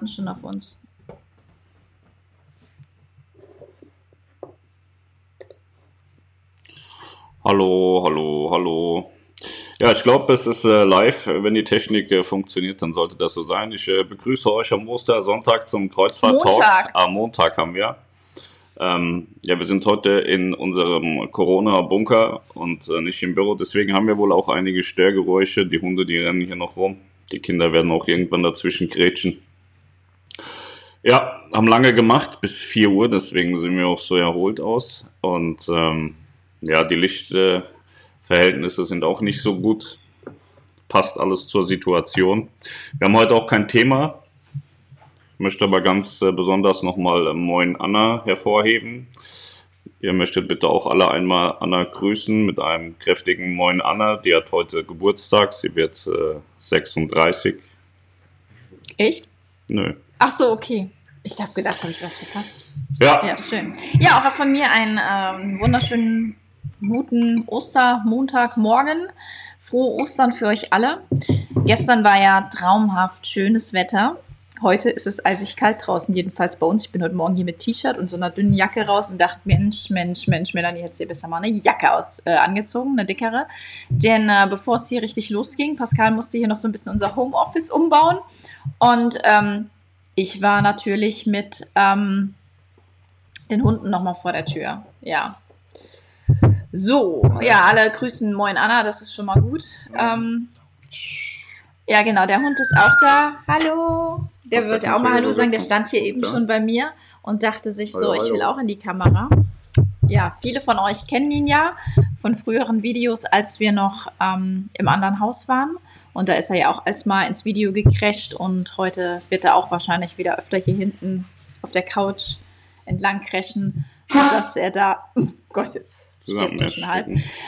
warten schon auf uns. Hallo, hallo, hallo. Ja, ich glaube, es ist äh, live. Wenn die Technik äh, funktioniert, dann sollte das so sein. Ich äh, begrüße euch am Ostersonntag zum Kreuzfahrt-Talk. Montag. Am Montag haben wir. Ähm, ja, wir sind heute in unserem Corona-Bunker und äh, nicht im Büro. Deswegen haben wir wohl auch einige Störgeräusche. Die Hunde, die rennen hier noch rum. Die Kinder werden auch irgendwann dazwischen grätschen. Ja, haben lange gemacht, bis 4 Uhr. Deswegen sehen wir auch so erholt aus. Und ähm, ja, die Lichtverhältnisse sind auch nicht so gut. Passt alles zur Situation. Wir haben heute auch kein Thema. Ich möchte aber ganz äh, besonders nochmal äh, Moin Anna hervorheben. Ihr möchtet bitte auch alle einmal Anna grüßen mit einem kräftigen Moin Anna. Die hat heute Geburtstag. Sie wird äh, 36. Echt? Nö. Ach so, okay. Ich habe gedacht, habe ich was verpasst. Ja, Ja, schön. Ja, auch von mir einen ähm, wunderschönen, guten Ostermontagmorgen. Frohe Ostern für euch alle. Gestern war ja traumhaft schönes Wetter. Heute ist es eisig kalt draußen, jedenfalls bei uns. Ich bin heute Morgen hier mit T-Shirt und so einer dünnen Jacke raus und dachte, Mensch, Mensch, Mensch, Melanie, hättest dir besser mal eine Jacke aus, äh, angezogen, eine dickere. Denn äh, bevor es hier richtig losging, Pascal musste hier noch so ein bisschen unser Homeoffice umbauen. Und ähm, ich war natürlich mit ähm, den Hunden nochmal vor der Tür. Ja. So, ja, alle grüßen Moin Anna, das ist schon mal gut. Ähm, ja, genau, der Hund ist auch da. Hallo. Der wird auch mal Hallo sagen. Der stand hier eben Ja. schon bei mir und dachte sich so, ich will auch in die Kamera. Ja, viele von euch kennen ihn ja von früheren Videos, als wir noch ähm, im anderen Haus waren. Und da ist er ja auch als mal ins Video gecrasht und heute wird er auch wahrscheinlich wieder öfter hier hinten auf der Couch entlang crashen, dass er da, oh Gott, jetzt zusammen stirbt er schon halb.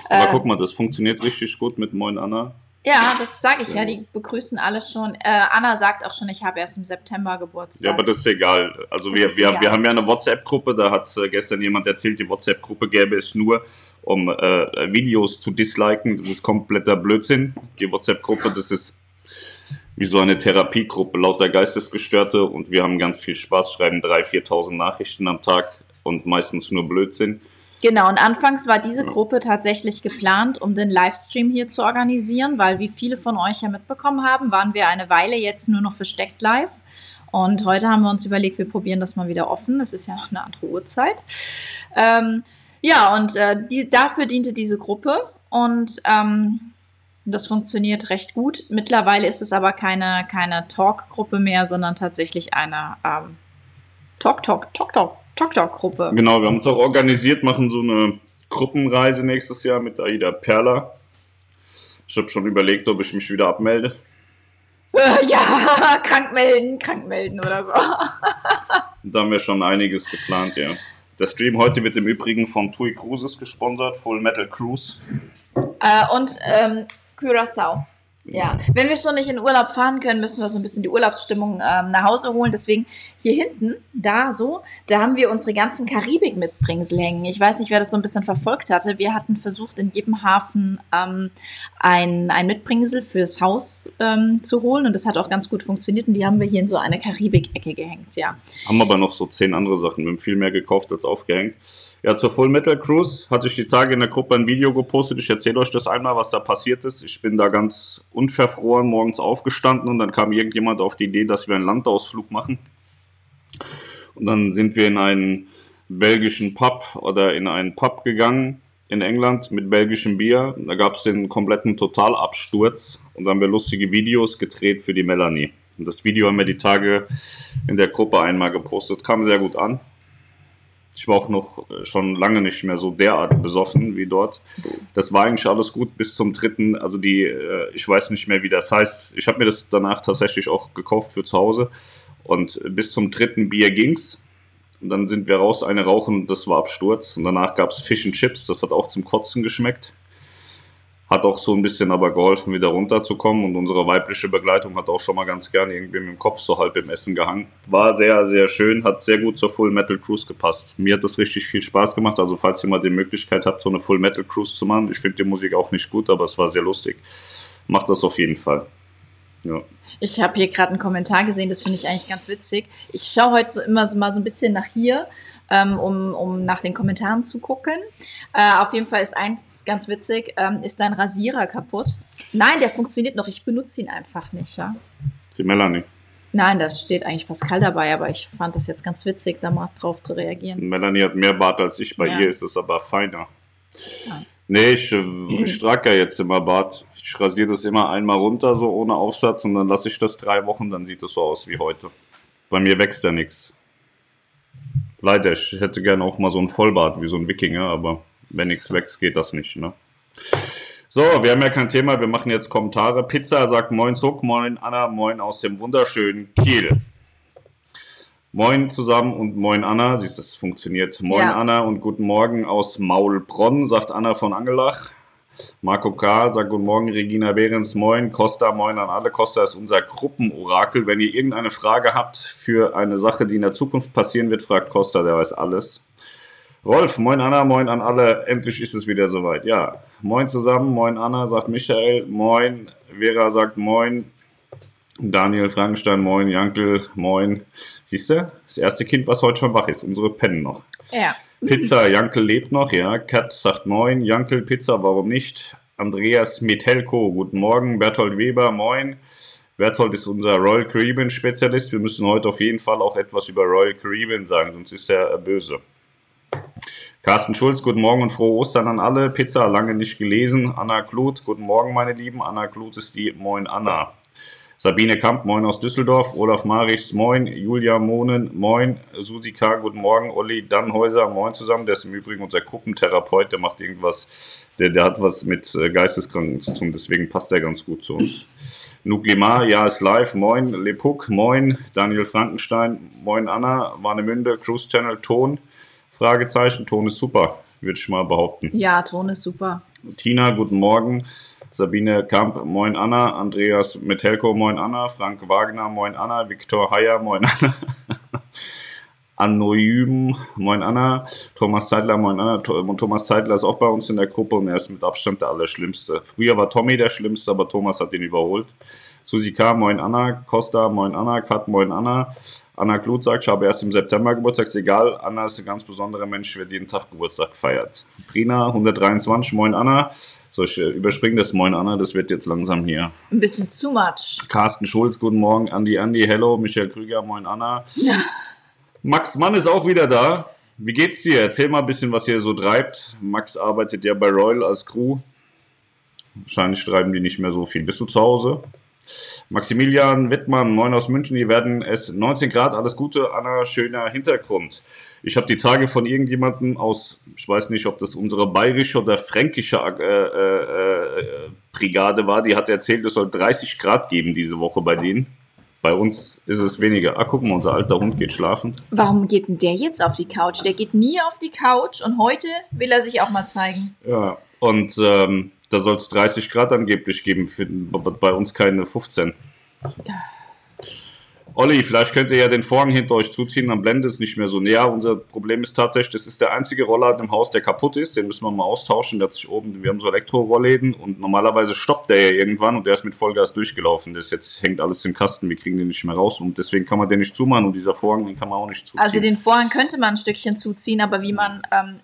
Aber Äh, guck mal, das funktioniert richtig gut mit Moin Anna. Ja, das sage ich ja, die begrüßen alle schon. Äh, Anna sagt auch schon, ich habe erst im September Geburtstag. Ja, aber das ist egal. Also Das wir, wir, egal. wir haben ja eine WhatsApp-Gruppe, da hat äh, gestern jemand erzählt, die WhatsApp-Gruppe gäbe es nur, um äh, Videos zu disliken. Das ist kompletter Blödsinn. Die WhatsApp-Gruppe, das ist wie so eine Therapiegruppe, lauter Geistesgestörte und wir haben ganz viel Spaß, schreiben 3.000, 4.000 Nachrichten am Tag und meistens nur Blödsinn. Genau, und anfangs war diese Gruppe tatsächlich geplant, um den Livestream hier zu organisieren, weil wie viele von euch ja mitbekommen haben, waren wir eine Weile jetzt nur noch versteckt live. Und heute haben wir uns überlegt, wir probieren das mal wieder offen. Es ist ja eine andere Uhrzeit. Ähm, ja, und äh, die, dafür diente diese Gruppe und ähm, das funktioniert recht gut. Mittlerweile ist es aber keine, keine Talk-Gruppe mehr, sondern tatsächlich eine ähm, Talk-Talk, Talk-Talk, Talk-Talk-Gruppe. Genau, wir haben uns auch organisiert, machen so eine Gruppenreise nächstes Jahr mit Aida Perla. Ich habe schon überlegt, ob ich mich wieder abmelde. Äh, Ja, krank melden, krank melden oder so. Da haben wir schon einiges geplant, ja. Der Stream heute wird im Übrigen von TUI Cruises gesponsert, Full Metal Cruise. Äh, und ähm, Curaçao. Ja, wenn wir schon nicht in Urlaub fahren können, müssen wir so ein bisschen die Urlaubsstimmung ähm, nach Hause holen. Deswegen hier hinten, da so, da haben wir unsere ganzen Karibik-Mitbringsel hängen. Ich weiß nicht, wer das so ein bisschen verfolgt hatte. Wir hatten versucht, in jedem Hafen ähm, ein, ein Mitbringsel fürs Haus ähm, zu holen. Und das hat auch ganz gut funktioniert. Und die haben wir hier in so eine Karibik-Ecke gehängt, ja. Haben aber noch so zehn andere Sachen. Wir haben viel mehr gekauft als aufgehängt. Ja, zur Full Metal Cruise hatte ich die Tage in der Gruppe ein Video gepostet. Ich erzähle euch das einmal, was da passiert ist. Ich bin da ganz unverfroren morgens aufgestanden und dann kam irgendjemand auf die Idee, dass wir einen Landausflug machen. Und dann sind wir in einen belgischen Pub oder in einen Pub gegangen in England mit belgischem Bier. Da gab es den kompletten Totalabsturz und dann haben wir lustige Videos gedreht für die Melanie. Und das Video haben wir die Tage in der Gruppe einmal gepostet. Kam sehr gut an. Ich war auch noch äh, schon lange nicht mehr so derart besoffen wie dort. Das war eigentlich alles gut bis zum dritten. Also die, äh, ich weiß nicht mehr, wie das heißt. Ich habe mir das danach tatsächlich auch gekauft für zu Hause. Und bis zum dritten Bier ging's. Und dann sind wir raus, eine rauchen, das war Absturz. Und danach gab's Fish and Chips, das hat auch zum Kotzen geschmeckt. Hat auch so ein bisschen aber geholfen, wieder runterzukommen. Und unsere weibliche Begleitung hat auch schon mal ganz gerne irgendwie mit dem Kopf so halb im Essen gehangen. War sehr, sehr schön, hat sehr gut zur Full Metal Cruise gepasst. Mir hat das richtig viel Spaß gemacht. Also falls ihr mal die Möglichkeit habt, so eine Full Metal Cruise zu machen. Ich finde die Musik auch nicht gut, aber es war sehr lustig. Macht das auf jeden Fall. Ja. Ich habe hier gerade einen Kommentar gesehen, das finde ich eigentlich ganz witzig. Ich schaue heute so immer so mal so ein bisschen nach hier, ähm, um, um nach den Kommentaren zu gucken. Äh, auf jeden Fall ist eins ganz witzig, ähm, ist dein Rasierer kaputt? Nein, der funktioniert noch, ich benutze ihn einfach nicht, ja. Die Melanie. Nein, da steht eigentlich Pascal dabei, aber ich fand das jetzt ganz witzig, da mal drauf zu reagieren. Melanie hat mehr Bart als ich, bei Ja. ihr ist es aber feiner. Ja. Nee, ich, äh, ich trage ja jetzt immer Bart. Ich rasiere das immer einmal runter, so ohne Aufsatz, und dann lasse ich das drei Wochen, dann sieht es so aus wie heute. Bei mir wächst ja nichts. Leider, ich hätte gerne auch mal so einen Vollbart wie so ein Wikinger, aber wenn nichts wächst, geht das nicht, ne? So, wir haben ja kein Thema, wir machen jetzt Kommentare. Pizza sagt Moin Zuck, Moin Anna, Moin aus dem wunderschönen Kiel. Moin zusammen und Moin Anna, siehst du, es funktioniert. Moin Ja. Anna und guten Morgen aus Maulbronn, sagt Anna von Angelach. Marco K. sagt Guten Morgen, Regina Behrens, Moin, Costa, Moin an alle. Costa ist unser Gruppenorakel. Wenn ihr irgendeine Frage habt für eine Sache, die in der Zukunft passieren wird, fragt Costa, der weiß alles. Rolf, moin Anna, moin an alle. Endlich ist es wieder soweit. Ja, moin zusammen, moin Anna, sagt Michael, moin. Vera sagt moin. Daniel Frankenstein, moin. Jankel, moin. Siehst du, das erste Kind, was heute schon wach ist. Unsere pennen noch. Ja. Pizza, Jankel lebt noch, ja. Kat sagt moin. Jankel, Pizza, warum nicht? Andreas Metelko, guten Morgen. Berthold Weber, moin. Berthold ist unser Royal Caribbean Spezialist. Wir müssen heute auf jeden Fall auch etwas über Royal Caribbean sagen, sonst ist er böse. Carsten Schulz, guten Morgen und frohe Ostern an alle. Pizza, lange nicht gelesen. Anna Kluth, guten Morgen, meine Lieben. Anna Kluth ist die Moin Anna. Sabine Kamp, moin aus Düsseldorf. Olaf Marichs, moin. Julia Mohnen, moin. Susi K., guten Morgen. Olli Dannhäuser, moin zusammen. Der ist im Übrigen unser Gruppentherapeut. Der macht irgendwas, der, der hat was mit äh, Geisteskranken zu tun. Deswegen passt der ganz gut zu uns. Nuklimar, ja, ist live. Moin. Lepuk, moin. Daniel Frankenstein, moin. Anna. Warnemünde, Cruise Channel, Ton. Fragezeichen. Ton ist super, würde ich mal behaupten. Ja, Ton ist super. Tina, guten Morgen. Sabine Kamp, moin Anna. Andreas Metelko, moin Anna. Frank Wagner, moin Anna. Viktor Heyer, moin Anna. Anonym, moin Anna. Thomas Zeitler, moin Anna. Thomas Zeitler ist auch bei uns in der Gruppe und er ist mit Abstand der Allerschlimmste. Früher war Tommy der Schlimmste, aber Thomas hat ihn überholt. Susi K., moin Anna. Costa, moin Anna. Kat, moin Anna. Anna Kluth sagt, ich habe erst im September Geburtstag. Ist egal, Anna ist ein ganz besonderer Mensch, wird jeden Tag Geburtstag feiert. Prina, 123, moin Anna. So, ich äh, überspringe das Moin Anna, das wird jetzt langsam hier. Ein bisschen too much. Carsten Schulz, guten Morgen. Andi, Andi, hello. Michael Krüger, moin Anna. Ja. Max Mann ist auch wieder da. Wie geht's dir? Erzähl mal ein bisschen, was ihr so treibt. Max arbeitet ja bei Royal als Crew. Wahrscheinlich treiben die nicht mehr so viel. Bist du zu Hause? Maximilian Wittmann, moin aus München. Die werden es 19 Grad, alles Gute, Anna, schöner Hintergrund. Ich habe die Tage von irgendjemandem aus, ich weiß nicht, ob das unsere bayerische oder fränkische äh, äh, äh, Brigade war, die hat erzählt, es soll 30 Grad geben diese Woche bei denen. Bei uns ist es weniger. Ah, guck mal, unser alter Hund geht schlafen. Warum geht denn der jetzt auf die Couch? Der geht nie auf die Couch und heute will er sich auch mal zeigen. Ja, und ähm, da soll es 30 Grad angeblich geben, für, bei uns keine 15. Olli, vielleicht könnt ihr ja den Vorhang hinter euch zuziehen, dann blendet es nicht mehr so näher. Unser Problem ist tatsächlich, das ist der einzige Rollladen im Haus, der kaputt ist. Den müssen wir mal austauschen. Der hat sich oben, wir haben so Elektro-Rollläden und normalerweise stoppt der ja irgendwann und der ist mit Vollgas durchgelaufen. Das jetzt hängt alles im Kasten, wir kriegen den nicht mehr raus und deswegen kann man den nicht zumachen und dieser Vorhang, den kann man auch nicht zuziehen. Also den Vorhang könnte man ein Stückchen zuziehen, aber wie man ähm,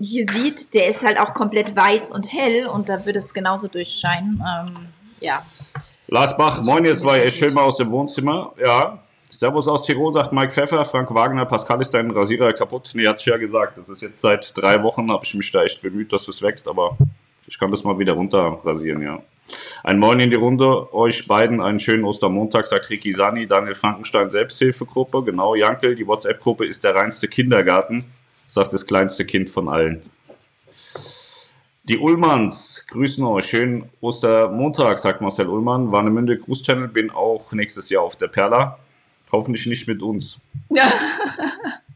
hier sieht, der ist halt auch komplett weiß und hell und da würde es genauso durchscheinen. Ähm, ja. Lars Bach, moin, jetzt war sehr schön mal aus dem Wohnzimmer. Ja. Servus aus Tirol, sagt Mike Pfeffer. Frank Wagner, Pascal ist dein Rasierer kaputt. Nee, hat ich ja gesagt. Das ist jetzt seit drei Wochen, habe ich mich da echt bemüht, dass es wächst, aber ich kann das mal wieder runter rasieren, ja. Ein Moin in die Runde, euch beiden einen schönen Ostermontag, sagt Ricky Sani, Daniel Frankenstein, Selbsthilfegruppe. Genau, Jankel, die WhatsApp-Gruppe ist der reinste Kindergarten, sagt das kleinste Kind von allen. Die Ullmanns grüßen euch. Schönen Ostermontag, sagt Marcel Ullmann. Warnemünde Cruise Channel, bin auch nächstes Jahr auf der Perla. Hoffentlich nicht mit uns. ja.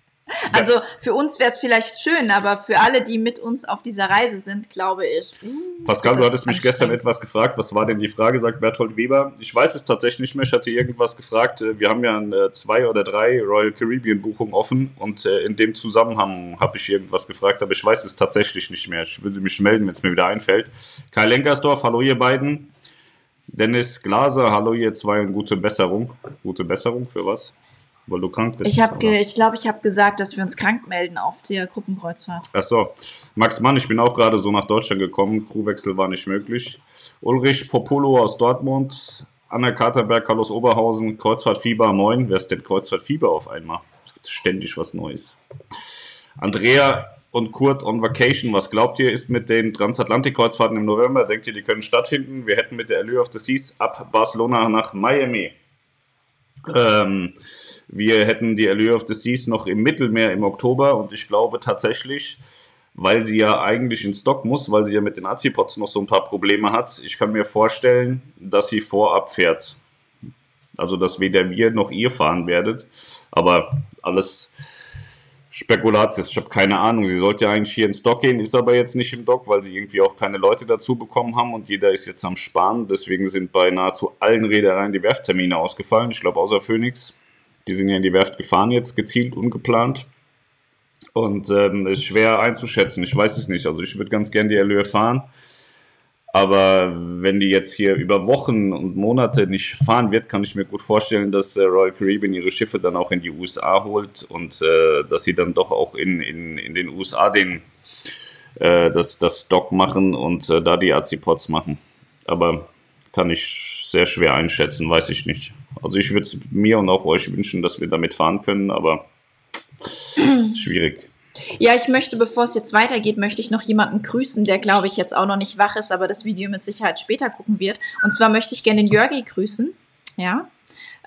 Also für uns wäre es vielleicht schön, aber für alle, die mit uns auf dieser Reise sind, glaube ich. uh, Pascal, du hattest mich gestern etwas gefragt. Was war denn die Frage, sagt Berthold Weber. Ich weiß es tatsächlich nicht mehr. Ich hatte irgendwas gefragt. Äh, Wir haben ja äh, zwei oder drei Royal Caribbean Buchungen offen und äh, in dem Zusammenhang habe ich irgendwas gefragt, aber ich weiß es tatsächlich nicht mehr. Ich würde mich melden, wenn es mir wieder einfällt. Kai Lenkersdorf, hallo ihr beiden. Dennis Glaser, hallo ihr zwei und gute Besserung. Gute Besserung für was? Weil du krank bist. Ich oder? ich glaube, ich habe gesagt, dass wir uns krank melden auf der Gruppenkreuzfahrt. Ach so. Max Mann, ich bin auch gerade so nach Deutschland gekommen. Crewwechsel war nicht möglich. Ulrich Popolo aus Dortmund. Anna Katerberg, Carlos Oberhausen, Kreuzfahrtfieber, moin. Wer ist denn Kreuzfahrtfieber auf einmal? Es gibt ständig was Neues. Andrea und Kurt on Vacation. Was glaubt ihr, ist mit den Transatlantik-Kreuzfahrten im November? Denkt ihr, die können stattfinden? Wir hätten mit der Allure of the Seas ab Barcelona nach Miami. Ähm, wir hätten die Allure of the Seas noch im Mittelmeer im Oktober und ich glaube tatsächlich, weil sie ja eigentlich in Stock muss, weil sie ja mit den Azipods noch so ein paar Probleme hat. Ich kann mir vorstellen, dass sie vorab fährt. Also, dass weder wir noch ihr fahren werdet. Aber alles Spekulatius. Ich habe keine Ahnung. Sie sollte ja eigentlich hier in Stock gehen, ist aber jetzt nicht im Dock, weil sie irgendwie auch keine Leute dazu bekommen haben und jeder ist jetzt am Sparen. Deswegen sind bei nahezu allen Reedereien die Werfttermine ausgefallen. Ich glaube, außer Phoenix. Die sind ja in die Werft gefahren jetzt, gezielt, ungeplant. Und ähm, ist schwer einzuschätzen. Ich weiß es nicht. Also ich würde ganz gern die Allure fahren. Aber wenn die jetzt hier über Wochen und Monate nicht fahren wird, kann ich mir gut vorstellen, dass äh, Royal Caribbean ihre Schiffe dann auch in die USA holt und äh, dass sie dann doch auch in, in, in den USA den, äh, das, das Dock machen und äh, da die Azipods machen. Aber kann ich sehr schwer einschätzen, weiß ich nicht. Also ich würde es mir und auch euch wünschen, dass wir damit fahren können, aber schwierig. Ja, ich möchte, bevor es jetzt weitergeht, möchte ich noch jemanden grüßen, der, glaube ich, jetzt auch noch nicht wach ist, aber das Video mit Sicherheit später gucken wird. Und zwar möchte ich gerne den Jörgi grüßen. Ja.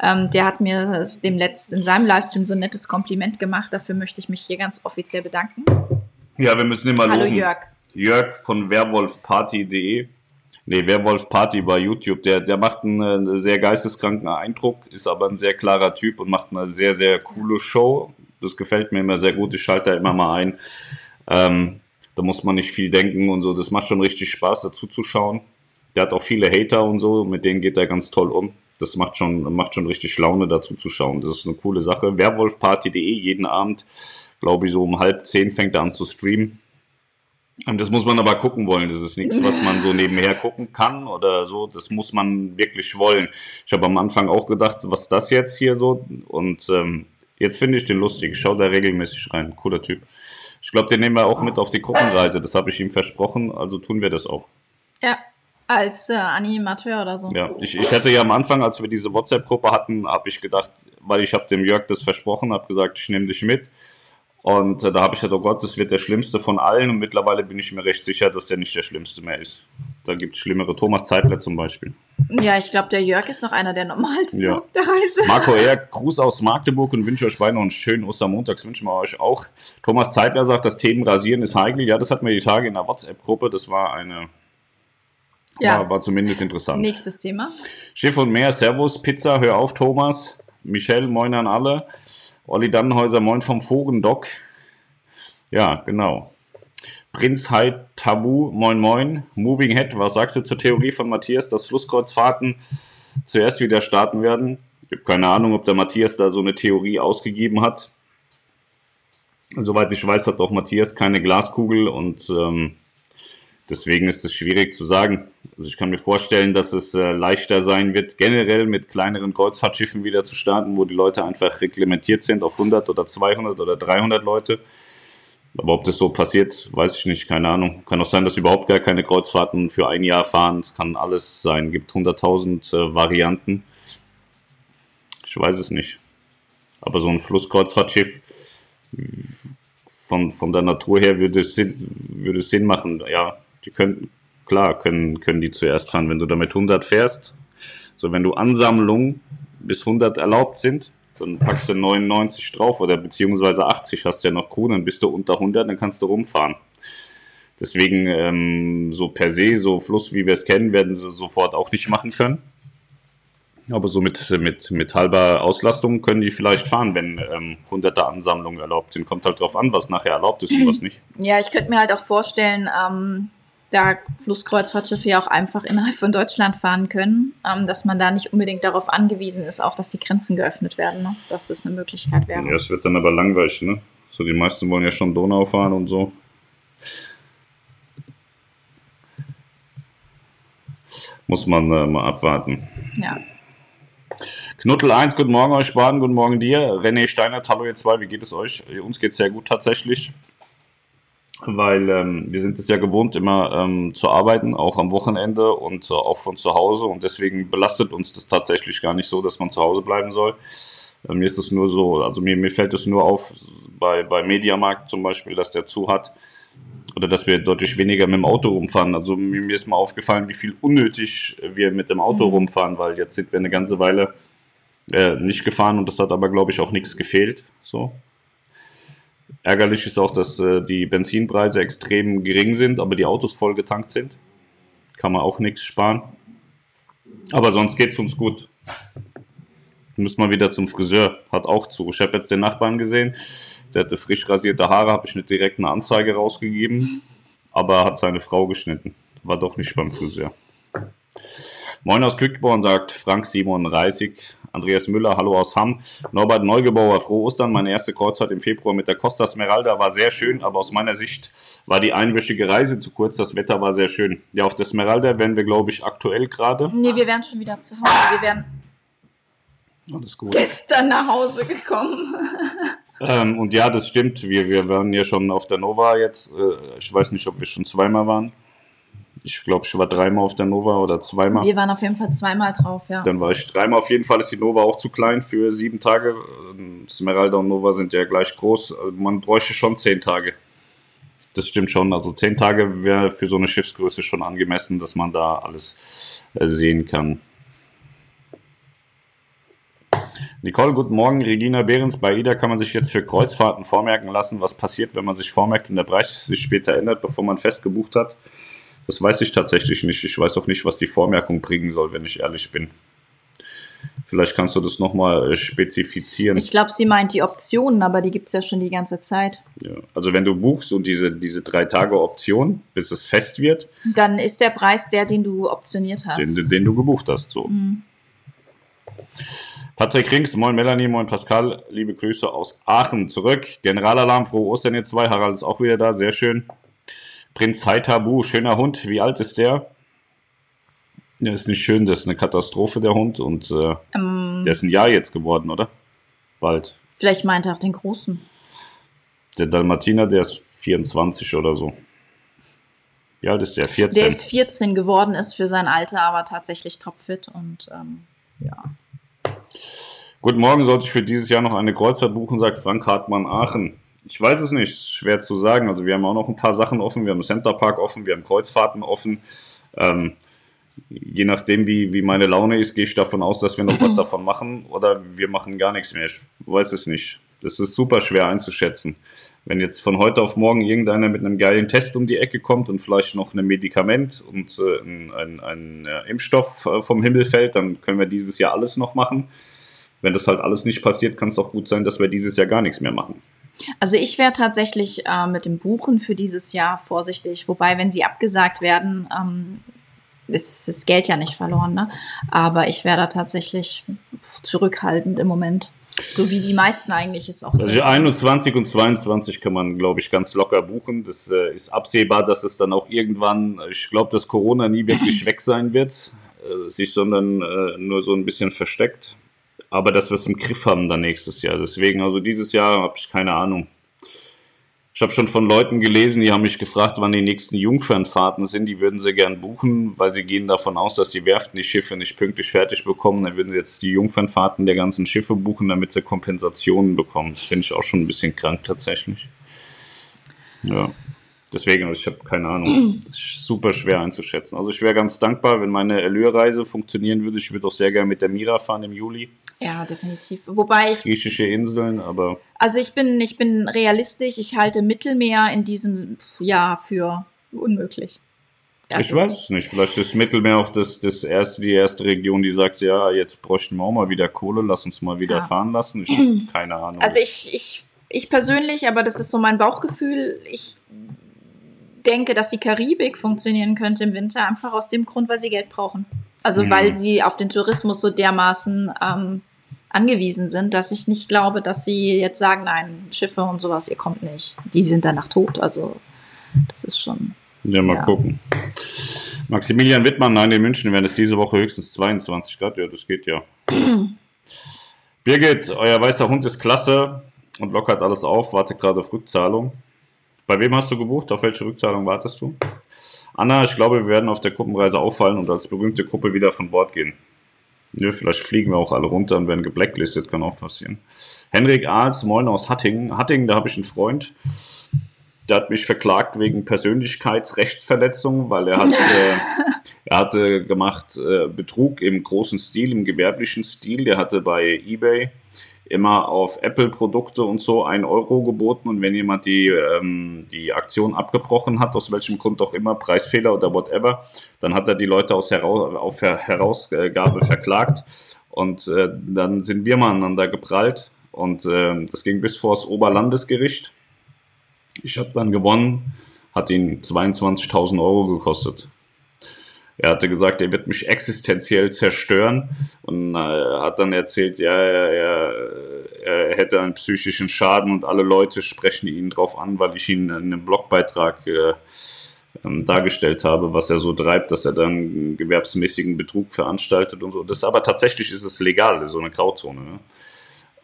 Ähm, der hat mir dem letzten in seinem Livestream so ein nettes Kompliment gemacht. Dafür möchte ich mich hier ganz offiziell bedanken. Ja, wir müssen immer Hallo loben. Jörg. Jörg von werwolfparty.de. Nee, Werwolfparty bei YouTube. Der, der macht einen äh, sehr geisteskranken Eindruck, ist aber ein sehr klarer Typ und macht eine sehr, sehr coole Show. Das gefällt mir immer sehr gut. Ich schalte da immer mal ein. Ähm, da muss man nicht viel denken und so. Das macht schon richtig Spaß, dazu zu schauen. Der hat auch viele Hater und so, mit denen geht er ganz toll um. Das macht schon, macht schon richtig Laune, dazu zu schauen. Das ist eine coole Sache. Werwolfparty.de, jeden Abend, glaube ich, so um halb zehn fängt er an zu streamen. Und das muss man aber gucken wollen. Das ist nichts, was man so nebenher gucken kann oder so. Das muss man wirklich wollen. Ich habe am Anfang auch gedacht, was ist das jetzt hier so? Und ähm, jetzt finde ich den lustig. Ich schaue da regelmäßig rein. Cooler Typ. Ich glaube, den nehmen wir auch mit auf die Gruppenreise. Das habe ich ihm versprochen. Also tun wir das auch. Ja, als äh, Animateur oder so. Ja, ich, ich hatte ja am Anfang, als wir diese WhatsApp-Gruppe hatten, habe ich gedacht, weil ich habe dem Jörg das versprochen, habe gesagt, ich nehme dich mit. Und äh, da habe ich gedacht, oh Gott, das wird der schlimmste von allen. Und mittlerweile bin ich mir recht sicher, dass der nicht der schlimmste mehr ist. Da gibt es schlimmere. Thomas Zeitler zum Beispiel. Ja, ich glaube, der Jörg ist noch einer der normalsten Ja. auf der Reise. Marco R., Gruß aus Magdeburg und wünsche euch beiden noch einen schönen Ostermontags. Wünschen wir euch auch. Thomas Zeitler sagt, das Themenrasieren ist heikel. Ja, das hatten wir die Tage in der WhatsApp-Gruppe. Das war eine. Ja. War, war zumindest interessant. Nächstes Thema. Schiff und Meer, Servus, Pizza, hör auf, Thomas. Michelle, moin an alle. Olli Dannenhäuser, moin vom Vogendock. Ja, genau. Prinz Heid Tabu, moin moin. Moving Head, was sagst du zur Theorie von Matthias, dass Flusskreuzfahrten zuerst wieder starten werden? Ich habe keine Ahnung, ob der Matthias da so eine Theorie ausgegeben hat. Soweit ich weiß, hat auch Matthias keine Glaskugel und ähm, deswegen ist es schwierig zu sagen. Also ich kann mir vorstellen, dass es äh, leichter sein wird, generell mit kleineren Kreuzfahrtschiffen wieder zu starten, wo die Leute einfach reglementiert sind auf 100 oder 200 oder 300 Leute. Aber ob das so passiert, weiß ich nicht, keine Ahnung. Kann auch sein, dass überhaupt gar keine Kreuzfahrten für ein Jahr fahren. Es kann alles sein. Gibt 100.000 äh, Varianten. Ich weiß es nicht. Aber so ein Flusskreuzfahrtschiff von, von der Natur her würde es Sinn, würde es Sinn machen. Ja, die können, klar, können, können die zuerst fahren. Wenn du damit 100 fährst, so wenn du Ansammlungen bis 100 erlaubt sind, dann packst du 99 drauf oder beziehungsweise 80 hast du ja noch Crew, dann bist du unter 100, dann kannst du rumfahren. Deswegen, ähm, so per se, so Fluss wie wir es kennen, werden sie sofort auch nicht machen können. Aber so mit, mit, mit halber Auslastung können die vielleicht fahren, wenn ähm, hunderte Ansammlungen erlaubt sind. Kommt halt drauf an, was nachher erlaubt ist und was nicht. Ja, ich könnte mir halt auch vorstellen, ähm, da Flusskreuzfahrtschiffe ja auch einfach innerhalb von Deutschland fahren können, ähm, dass man da nicht unbedingt darauf angewiesen ist, auch dass die Grenzen geöffnet werden, ne? dass das eine Möglichkeit wäre. Ja, es wird dann aber langweilig, ne? So, die meisten wollen ja schon Donau fahren und so. Muss man äh, mal abwarten. Ja. Knuttel 1, guten Morgen euch Baden, guten Morgen dir. René Steinert, hallo ihr zwei, wie geht es euch? Uns geht es sehr gut tatsächlich, weil ähm, wir sind es ja gewohnt, immer ähm, zu arbeiten, auch am Wochenende und äh, auch von zu Hause und deswegen belastet uns das tatsächlich gar nicht so, dass man zu Hause bleiben soll. Äh, mir ist es nur so, also mir, mir fällt es nur auf, bei, bei Mediamarkt zum Beispiel, dass der zu hat oder dass wir deutlich weniger mit dem Auto rumfahren. Also mir, mir ist mal aufgefallen, wie viel unnötig wir mit dem Auto Mhm. rumfahren, weil jetzt sind wir eine ganze Weile äh, nicht gefahren und das hat aber, glaube ich, auch nichts gefehlt. So. Ärgerlich ist auch, dass äh, die Benzinpreise extrem gering sind, aber die Autos voll getankt sind. Kann man auch nichts sparen. Aber sonst geht es uns gut. Müssen wir wieder zum Friseur. Hat auch zu. Ich habe jetzt den Nachbarn gesehen. Der hatte frisch rasierte Haare, habe ich nicht direkt eine Anzeige rausgegeben. Aber hat seine Frau geschnitten. War doch nicht beim Friseur. Moin aus Quickborn, sagt Frank 37. Andreas Müller, hallo aus Hamm. Norbert Neugebauer, frohe Ostern. Meine erste Kreuzfahrt im Februar mit der Costa Smeralda war sehr schön, aber aus meiner Sicht war die einwöchige Reise zu kurz. Das Wetter war sehr schön. Ja, auf der Smeralda wären wir, glaube ich, aktuell gerade. Nee, wir wären schon wieder zu Hause. Wir wären Alles gut. gestern nach Hause gekommen. Ähm, und ja, das stimmt. Wir, wir waren ja schon auf der Nova jetzt. Äh, ich weiß nicht, ob wir schon zweimal waren. Ich glaube, ich war dreimal auf der Nova oder zweimal. Wir waren auf jeden Fall zweimal drauf, ja. Dann war ich dreimal. Auf jeden Fall ist die Nova auch zu klein für sieben Tage. Smeralda und Nova sind ja gleich groß. Man bräuchte schon zehn Tage. Das stimmt schon. Also zehn Tage wäre für so eine Schiffsgröße schon angemessen, dass man da alles äh, sehen kann. Nicole, guten Morgen. Regina Behrens, bei IDA kann man sich jetzt für Kreuzfahrten vormerken lassen, was passiert, wenn man sich vormerkt und der Preis sich später ändert, bevor man fest gebucht hat. Das weiß ich tatsächlich nicht. Ich weiß auch nicht, was die Vormerkung bringen soll, wenn ich ehrlich bin. Vielleicht kannst du das nochmal äh, spezifizieren. Ich glaube, sie meint die Optionen, aber die gibt es ja schon die ganze Zeit. Ja. Also wenn du buchst und diese, diese drei Tage Option, bis es fest wird, Dann ist der Preis der, den du optioniert hast. den, den du gebucht hast. So. Mhm. Patrick Rings, moin Melanie, moin Pascal, liebe Grüße aus Aachen zurück. Generalalarm, frohe Ostern ihr zwei. Harald ist auch wieder da, sehr schön. Prinz Haitabu, schöner Hund, wie alt ist der? Der ist nicht schön, das ist eine Katastrophe, der Hund. Und äh, Ähm, der ist ein Jahr jetzt geworden, oder? Bald. vielleicht meint er auch den Großen. Der Dalmatiner, der ist 24 oder so. Wie alt ist der? 14. Der ist 14 geworden, ist für sein Alter aber tatsächlich topfit und ähm, ja. Guten Morgen, sollte ich für dieses Jahr noch eine Kreuzfahrt buchen, sagt Frank Hartmann Aachen. Ich weiß es nicht, schwer zu sagen. Also wir haben auch noch ein paar Sachen offen, wir haben Center Park offen, wir haben Kreuzfahrten offen. Ähm, je nachdem, wie, wie meine Laune ist, gehe ich davon aus, dass wir noch was davon machen oder wir machen gar nichts mehr. Ich weiß es nicht. Das ist super schwer einzuschätzen. Wenn jetzt von heute auf morgen irgendeiner mit einem geilen Test um die Ecke kommt und vielleicht noch ein Medikament und äh, ein, ein, ein äh, Impfstoff äh, vom Himmel fällt, dann können wir dieses Jahr alles noch machen. Wenn das halt alles nicht passiert, kann es auch gut sein, dass wir dieses Jahr gar nichts mehr machen. Also ich wäre tatsächlich äh, mit dem Buchen für dieses Jahr vorsichtig. Wobei, wenn sie abgesagt werden, ähm, ist das Geld ja nicht verloren. Ne? Aber ich wäre da tatsächlich zurückhaltend im Moment. So wie die meisten eigentlich es auch Also sind. 21 und 22 kann man, glaube ich, ganz locker buchen. Das äh, ist absehbar, dass es dann auch irgendwann, ich glaube, dass Corona nie wirklich weg sein wird, äh, sich sondern äh, nur so ein bisschen versteckt. Aber dass wir es im Griff haben dann nächstes Jahr. Deswegen, also dieses Jahr habe ich keine Ahnung. Ich habe schon von Leuten gelesen, die haben mich gefragt, wann die nächsten Jungfernfahrten sind. Die würden sie gern buchen, weil sie gehen davon aus, dass die Werften die Schiffe nicht pünktlich fertig bekommen. Dann würden sie jetzt die Jungfernfahrten der ganzen Schiffe buchen, damit sie Kompensationen bekommen. Das finde ich auch schon ein bisschen krank tatsächlich. Ja. Deswegen, also ich habe keine Ahnung. Super schwer einzuschätzen. Also ich wäre ganz dankbar, wenn meine Allure-Reise funktionieren würde. Ich würde auch sehr gerne mit der Mira fahren im Juli. Ja, definitiv. Wobei ich, Griechische Inseln, aber also ich bin, ich bin realistisch. Ich halte Mittelmeer in diesem Jahr für unmöglich. ich Also- weiß es nicht. Vielleicht ist Mittelmeer auch das, das erste, die erste Region, die sagt, ja, jetzt bräuchten wir auch mal wieder Kohle, lass uns mal wieder Ja. fahren lassen. Ich habe keine Ahnung. Also ich, ich, ich persönlich, aber das ist so mein Bauchgefühl, ich denke, dass die Karibik funktionieren könnte im Winter, einfach aus dem Grund, weil sie Geld brauchen. Also Mhm. weil sie auf den Tourismus so dermaßen ähm, angewiesen sind, dass ich nicht glaube, dass sie jetzt sagen, nein, Schiffe und sowas, ihr kommt nicht. Die sind danach tot. Also das ist schon. Ja, mal Ja. gucken. Maximilian Wittmann, nein, in München werden es diese Woche höchstens 22 Grad. Ja, das geht ja. Birgit, euer weißer Hund ist klasse und lockert alles auf, wartet gerade auf Rückzahlung. Bei wem hast du gebucht? Auf welche Rückzahlung wartest du? Anna, ich glaube, wir werden auf der Gruppenreise auffallen und als berühmte Gruppe wieder von Bord gehen. Nö, vielleicht fliegen wir auch alle runter und werden geblacklistet, kann auch passieren. Henrik Ahls, moin aus Hattingen. Hattingen, da habe ich einen Freund, der hat mich verklagt wegen Persönlichkeitsrechtsverletzung, weil er hat, äh, er hatte gemacht äh, Betrug im großen Stil, im gewerblichen Stil. Der hatte bei eBay immer auf Apple-Produkte und so 1 Euro geboten und wenn jemand die, ähm, die Aktion abgebrochen hat, aus welchem Grund auch immer, Preisfehler oder whatever, dann hat er die Leute aus Heraus auf Her Herausgabe verklagt und äh, dann sind wir mal aneinander geprallt und äh, das ging bis vor das Oberlandesgericht. Ich habe dann gewonnen, hat ihn 22.000 Euro gekostet. Er hatte gesagt, er wird mich existenziell zerstören und äh, hat dann erzählt, ja, er, er, er hätte einen psychischen Schaden und alle Leute sprechen ihn drauf an, weil ich ihn in einem Blogbeitrag äh, ähm, dargestellt habe, was er so treibt, dass er dann gewerbsmäßigen Betrug veranstaltet und so. Das aber tatsächlich ist es legal, so eine Grauzone. Ne?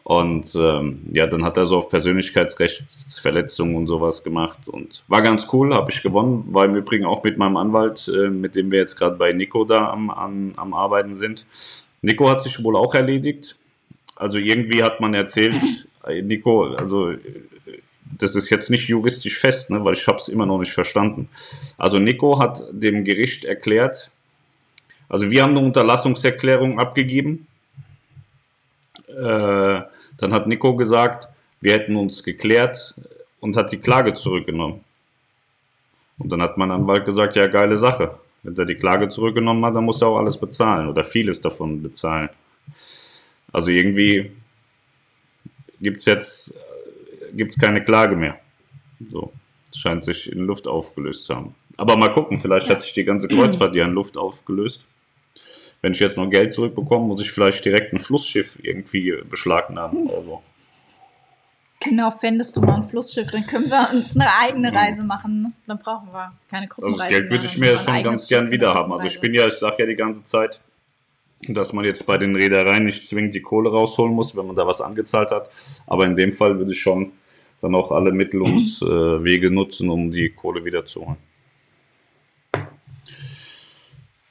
Und ähm, ja, dann hat er so auf Persönlichkeitsrechtsverletzungen und sowas gemacht und war ganz cool, habe ich gewonnen. War im Übrigen auch mit meinem Anwalt, äh, mit dem wir jetzt gerade bei Nico da am, am, am Arbeiten sind. Nico hat sich wohl auch erledigt. Also irgendwie hat man erzählt, äh, Nico, also äh, das ist jetzt nicht juristisch fest, ne, weil ich habe es immer noch nicht verstanden. Also Nico hat dem Gericht erklärt, also wir haben eine Unterlassungserklärung abgegeben. Äh, dann hat Nico gesagt, wir hätten uns geklärt und hat die Klage zurückgenommen. Und dann hat mein Anwalt gesagt, ja, geile Sache. Wenn er die Klage zurückgenommen hat, dann muss er auch alles bezahlen oder vieles davon bezahlen. Also irgendwie gibt es jetzt gibt's keine Klage mehr. So, scheint sich in Luft aufgelöst zu haben. Aber mal gucken, vielleicht hat sich die ganze Kreuzfahrt ja in Luft aufgelöst. Wenn ich jetzt noch Geld zurückbekomme, muss ich vielleicht direkt ein Flussschiff irgendwie beschlagnahmen oder so. Genau, fändest du mal ein Flussschiff, dann können wir uns eine eigene Reise machen. Dann brauchen wir keine Also Gruppenreise das Geld würde ich mir schon ganz gern wieder haben. Also ich bin ja, ich sage ja die ganze Zeit, dass man jetzt bei den Reedereien nicht zwingend die Kohle rausholen muss, wenn man da was angezahlt hat. Aber in dem Fall würde ich schon dann auch alle Mittel und äh, Wege nutzen, um die Kohle wieder zu holen.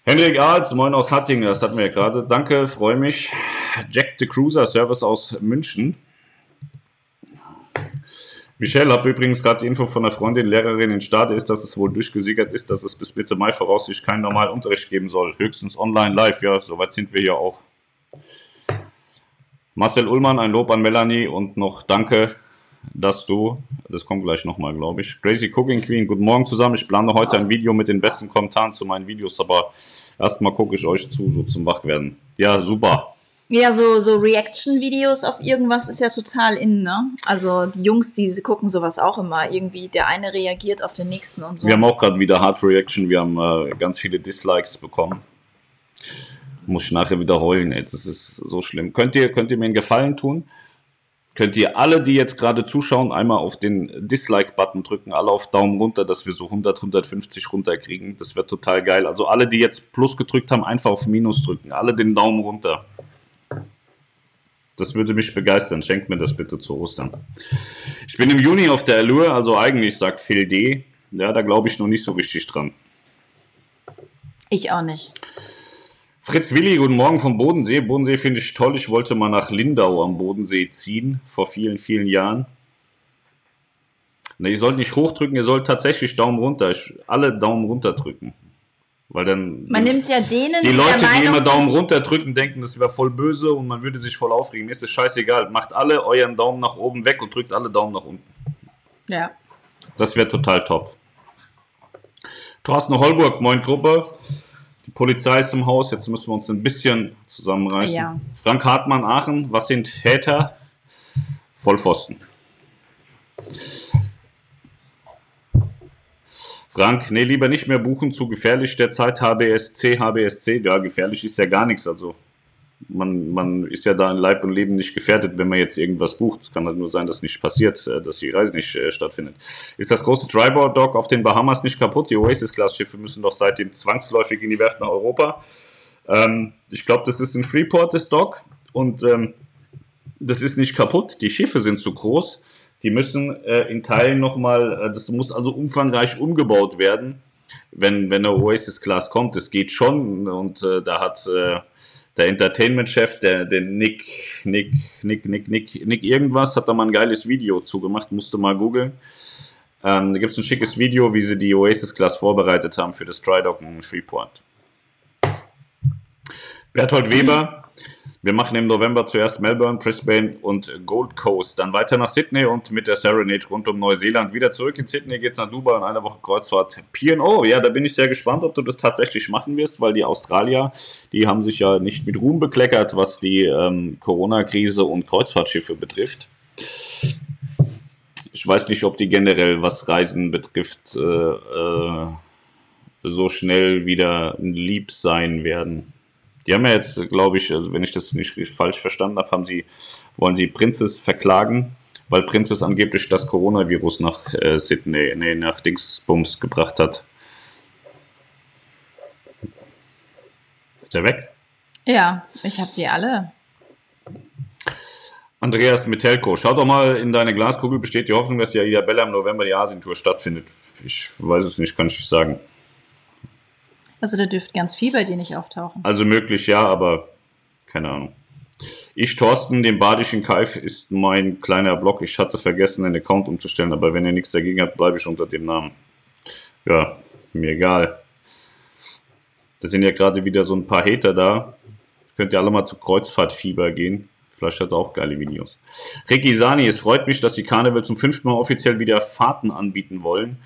Henrik Ahls, moin aus Hattingen, das hatten wir ja gerade. Danke, freue mich. Jack the Cruiser, Service aus München. Michelle, habe übrigens gerade die Info von einer Freundin, Lehrerin in Stade ist, dass es wohl durchgesickert ist, dass es bis Mitte Mai voraussichtlich keinen normalen Unterricht geben soll. Höchstens online live. Ja, soweit sind wir hier auch. Marcel Ullmann, ein Lob an Melanie und noch danke, dass du, das kommt gleich nochmal, glaube ich. Crazy Cooking Queen, guten Morgen zusammen. Ich plane heute ein Video mit den besten Kommentaren zu meinen Videos, aber erstmal gucke ich euch zu, so zum Wachwerden. Ja, super. Ja, so, so Reaction-Videos auf irgendwas ist ja total in, ne? Also die Jungs, die gucken sowas auch immer. Irgendwie der eine reagiert auf den nächsten und so. Wir haben auch gerade wieder Hard Reaction, wir haben äh, ganz viele Dislikes bekommen. Muss ich nachher wiederholen, ey, das ist so schlimm. Könnt ihr, könnt ihr mir einen Gefallen tun? Könnt ihr alle, die jetzt gerade zuschauen, einmal auf den Dislike-Button drücken, alle auf Daumen runter, dass wir so 100, 150 runterkriegen. Das wäre total geil. Also alle, die jetzt Plus gedrückt haben, einfach auf Minus drücken. Alle den Daumen runter. Das würde mich begeistern. Schenkt mir das bitte zu Ostern. Ich bin im Juni auf der Allure, also eigentlich sagt Phil D. Ja, da glaube ich noch nicht so richtig dran. Ich auch nicht. Fritz Willi, guten Morgen vom Bodensee. Bodensee finde ich toll. Ich wollte mal nach Lindau am Bodensee ziehen, vor vielen, vielen Jahren. Ne, ihr sollt nicht hochdrücken, ihr sollt tatsächlich Daumen runter. Ich, alle Daumen runter drücken. Weil dann. Man nimmt ja denen, die Leute, die immer Daumen runter drücken, denken, das wäre voll böse und man würde sich voll aufregen. Mir ist das scheißegal. Macht alle euren Daumen nach oben weg und drückt alle Daumen nach unten. Ja. Das wäre total top. Thorsten Holburg, moin Gruppe. Die Polizei ist im Haus. Jetzt müssen wir uns ein bisschen zusammenreißen. Ja. Frank Hartmann, Aachen. Was sind Täter? Vollpfosten. Frank, nee, lieber nicht mehr buchen. Zu gefährlich derzeit. HBSC, HBSC. Ja, gefährlich ist ja gar nichts. Also, man, man ist ja da in Leib und Leben nicht gefährdet, wenn man jetzt irgendwas bucht. Es kann halt nur sein, dass nicht passiert, äh, dass die Reise nicht äh, stattfindet. Ist das große Dryboard Dock auf den Bahamas nicht kaputt? Die Oasis-Class-Schiffe müssen doch seitdem zwangsläufig in die Werft nach Europa. Ähm, ich glaube, das ist ein Freeport, das Dock. Und ähm, das ist nicht kaputt. Die Schiffe sind zu groß. Die müssen äh, in Teilen nochmal, äh, das muss also umfangreich umgebaut werden, wenn, wenn eine Oasis Class kommt. Das geht schon. Und äh, da hat äh, der Entertainment-Chef, der, der Nick, Nick, Nick, Nick, Nick, Nick irgendwas, hat da mal ein geiles Video zugemacht, musste mal googeln. Ähm, da gibt es ein schickes Video, wie sie die Oasis-Class vorbereitet haben für das Drydocken in Freeport. Berthold Weber, wir machen im November zuerst Melbourne, Brisbane und Gold Coast, dann weiter nach Sydney und mit der Serenade rund um Neuseeland wieder zurück. In Sydney geht es nach Dubai und eine Woche Kreuzfahrt P&O. Ja, da bin ich sehr gespannt, ob du das tatsächlich machen wirst, weil die Australier, die haben sich ja nicht mit Ruhm bekleckert, was die ähm, Corona-Krise und Kreuzfahrtschiffe betrifft. Ich weiß nicht, ob die generell, was Reisen betrifft, äh, äh, so schnell wieder lieb sein werden. Die haben ja jetzt, glaube ich, also wenn ich das nicht falsch verstanden habe, haben sie, wollen sie Princess verklagen, weil Princess angeblich das Coronavirus nach äh, Sydney, nee, nach Dingsbums gebracht hat. Ist der weg? Ja, ich habe die alle. Andreas Metelko, schau doch mal in deine Glaskugel, besteht die Hoffnung, dass die Aida Bella im November die Asientour stattfindet. Ich weiß es nicht, kann ich nicht sagen. Also da dürfte ganz viel bei dir nicht auftauchen. Also möglich ja, aber keine Ahnung. Ich, Thorsten, dem badischen Kalf ist mein kleiner Blog. Ich hatte vergessen, einen Account umzustellen, aber wenn ihr nichts dagegen habt, bleibe ich unter dem Namen. Ja, mir egal. Da sind ja gerade wieder so ein paar Hater da. Könnt ihr alle mal zu Kreuzfahrtfieber gehen. Vielleicht hat er auch geile Videos. Ricky Sani, es freut mich, dass die Karneval zum fünften Mal offiziell wieder Fahrten anbieten wollen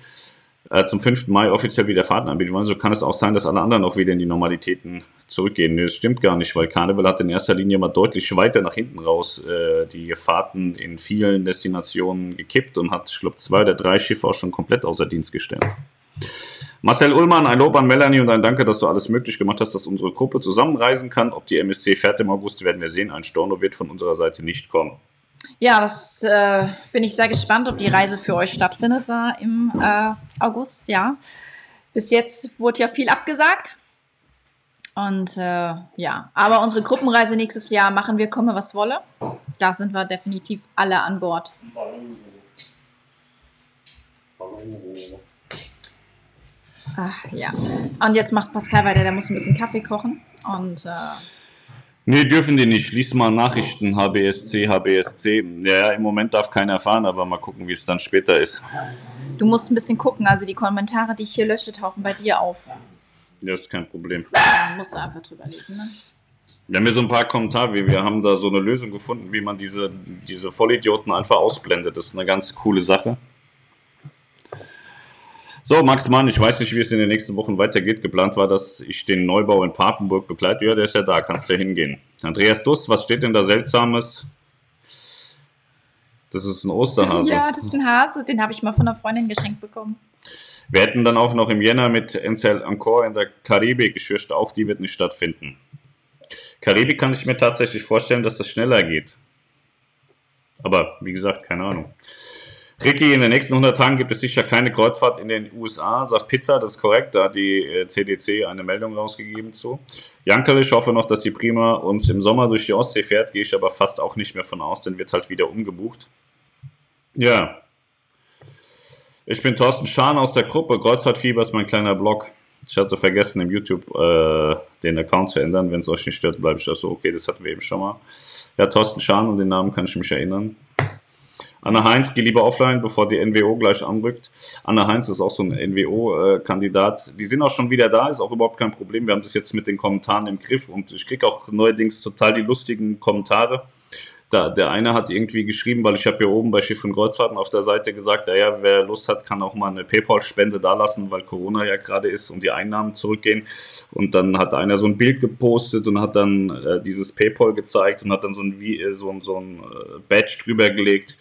zum 5. Mai offiziell wieder Fahrten anbieten wollen, so kann es auch sein, dass alle anderen auch wieder in die Normalitäten zurückgehen. Nee, das stimmt gar nicht, weil Carnival hat in erster Linie mal deutlich weiter nach hinten raus äh, die Fahrten in vielen Destinationen gekippt und hat, ich glaube, zwei oder drei Schiffe auch schon komplett außer Dienst gestellt. Marcel Ullmann, ein Lob an Melanie und ein Danke, dass du alles möglich gemacht hast, dass unsere Gruppe zusammenreisen kann. Ob die MSC fährt im August, werden wir sehen. Ein Storno wird von unserer Seite nicht kommen. Ja, das äh, bin ich sehr gespannt, ob die Reise für euch stattfindet da im äh, August, ja. Bis jetzt wurde ja viel abgesagt. Und äh, ja, aber unsere Gruppenreise nächstes Jahr machen wir, komme was wolle. Da sind wir definitiv alle an Bord. Ach, ja. Und jetzt macht Pascal weiter, der muss ein bisschen Kaffee kochen. Und äh, Nee, dürfen die nicht. Lies mal Nachrichten, HBSC, HBSC. Ja, im Moment darf keiner erfahren, aber mal gucken, wie es dann später ist. Du musst ein bisschen gucken. Also die Kommentare, die ich hier lösche, tauchen bei dir auf. Ja, ist kein Problem. Da musst du einfach drüber lesen, ne? Wir haben hier so ein paar Kommentare. Wir haben da so eine Lösung gefunden, wie man diese, diese Vollidioten einfach ausblendet. Das ist eine ganz coole Sache. So, Max Mann, ich weiß nicht, wie es in den nächsten Wochen weitergeht. Geplant war, dass ich den Neubau in Papenburg begleite. Ja, der ist ja da, kannst du hingehen. Andreas Dust, was steht denn da Seltsames? Das ist ein Osterhase. Ja, das ist ein Hase, den habe ich mal von einer Freundin geschenkt bekommen. Wir hätten dann auch noch im Jänner mit Encel Encore in der Karibik. Ich fürchte, auch die wird nicht stattfinden. Karibik kann ich mir tatsächlich vorstellen, dass das schneller geht. Aber wie gesagt, keine Ahnung. Ricky, in den nächsten 100 Tagen gibt es sicher keine Kreuzfahrt in den USA, sagt Pizza, das ist korrekt, da hat die CDC äh, eine Meldung rausgegeben zu. Jankel, ich hoffe noch, dass die Prima uns im Sommer durch die Ostsee fährt, gehe ich aber fast auch nicht mehr von aus, denn wird halt wieder umgebucht. Ja. Ich bin Thorsten Schahn aus der Gruppe, Kreuzfahrtfieber ist mein kleiner Blog. Ich hatte vergessen, im YouTube äh, den Account zu ändern. Wenn es euch nicht stört, bleibe ich das so. Okay, das hatten wir eben schon mal. Ja, Thorsten Schahn und den Namen kann ich mich erinnern. Anna Heinz, geh lieber offline, bevor die NWO gleich anrückt. Anna Heinz ist auch so ein NWO-Kandidat. Die sind auch schon wieder da, ist auch überhaupt kein Problem. Wir haben das jetzt mit den Kommentaren im Griff und ich kriege auch neuerdings total die lustigen Kommentare. Da, der eine hat irgendwie geschrieben, weil ich habe hier oben bei Schiff und Kreuzfahrten auf der Seite gesagt, naja, wer Lust hat, kann auch mal eine PayPal-Spende da lassen, weil Corona ja gerade ist und die Einnahmen zurückgehen. Und dann hat einer so ein Bild gepostet und hat dann äh, dieses PayPal gezeigt und hat dann so ein, äh, so, so ein äh, Badge drüber gelegt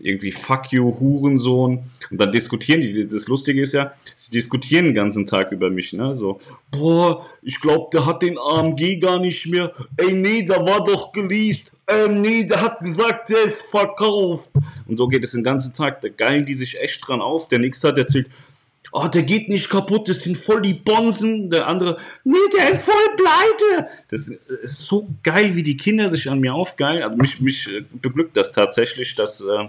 irgendwie fuck you, Hurensohn. Und dann diskutieren die. Das Lustige ist ja, sie diskutieren den ganzen Tag über mich, ne? So, boah, ich glaube, der hat den AMG gar nicht mehr. Ey, nee, da war doch geleast. Ähm, nee, der hat gesagt, der ist verkauft. Und so geht es den ganzen Tag. Da geilen die sich echt dran auf. Der nächste hat erzählt, oh, der geht nicht kaputt, das sind voll die Bonsen. Der andere, nee, der ist voll pleite. Das ist so geil, wie die Kinder sich an mir aufgeilen. Also mich, mich äh, beglückt das tatsächlich, dass, äh,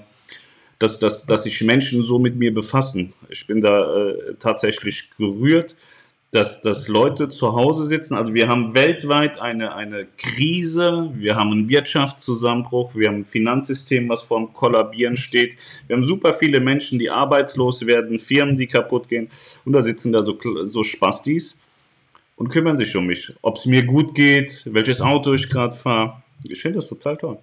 dass, dass, dass sich Menschen so mit mir befassen. Ich bin da äh, tatsächlich gerührt dass, dass Leute zu Hause sitzen. Also wir haben weltweit eine, eine Krise, wir haben einen Wirtschaftszusammenbruch, wir haben ein Finanzsystem, was vor dem Kollabieren steht. Wir haben super viele Menschen, die arbeitslos werden, Firmen, die kaputt gehen. Und da sitzen da so, so Spastis und kümmern sich um mich. Ob es mir gut geht, welches Auto ich gerade fahre. Ich finde das total toll.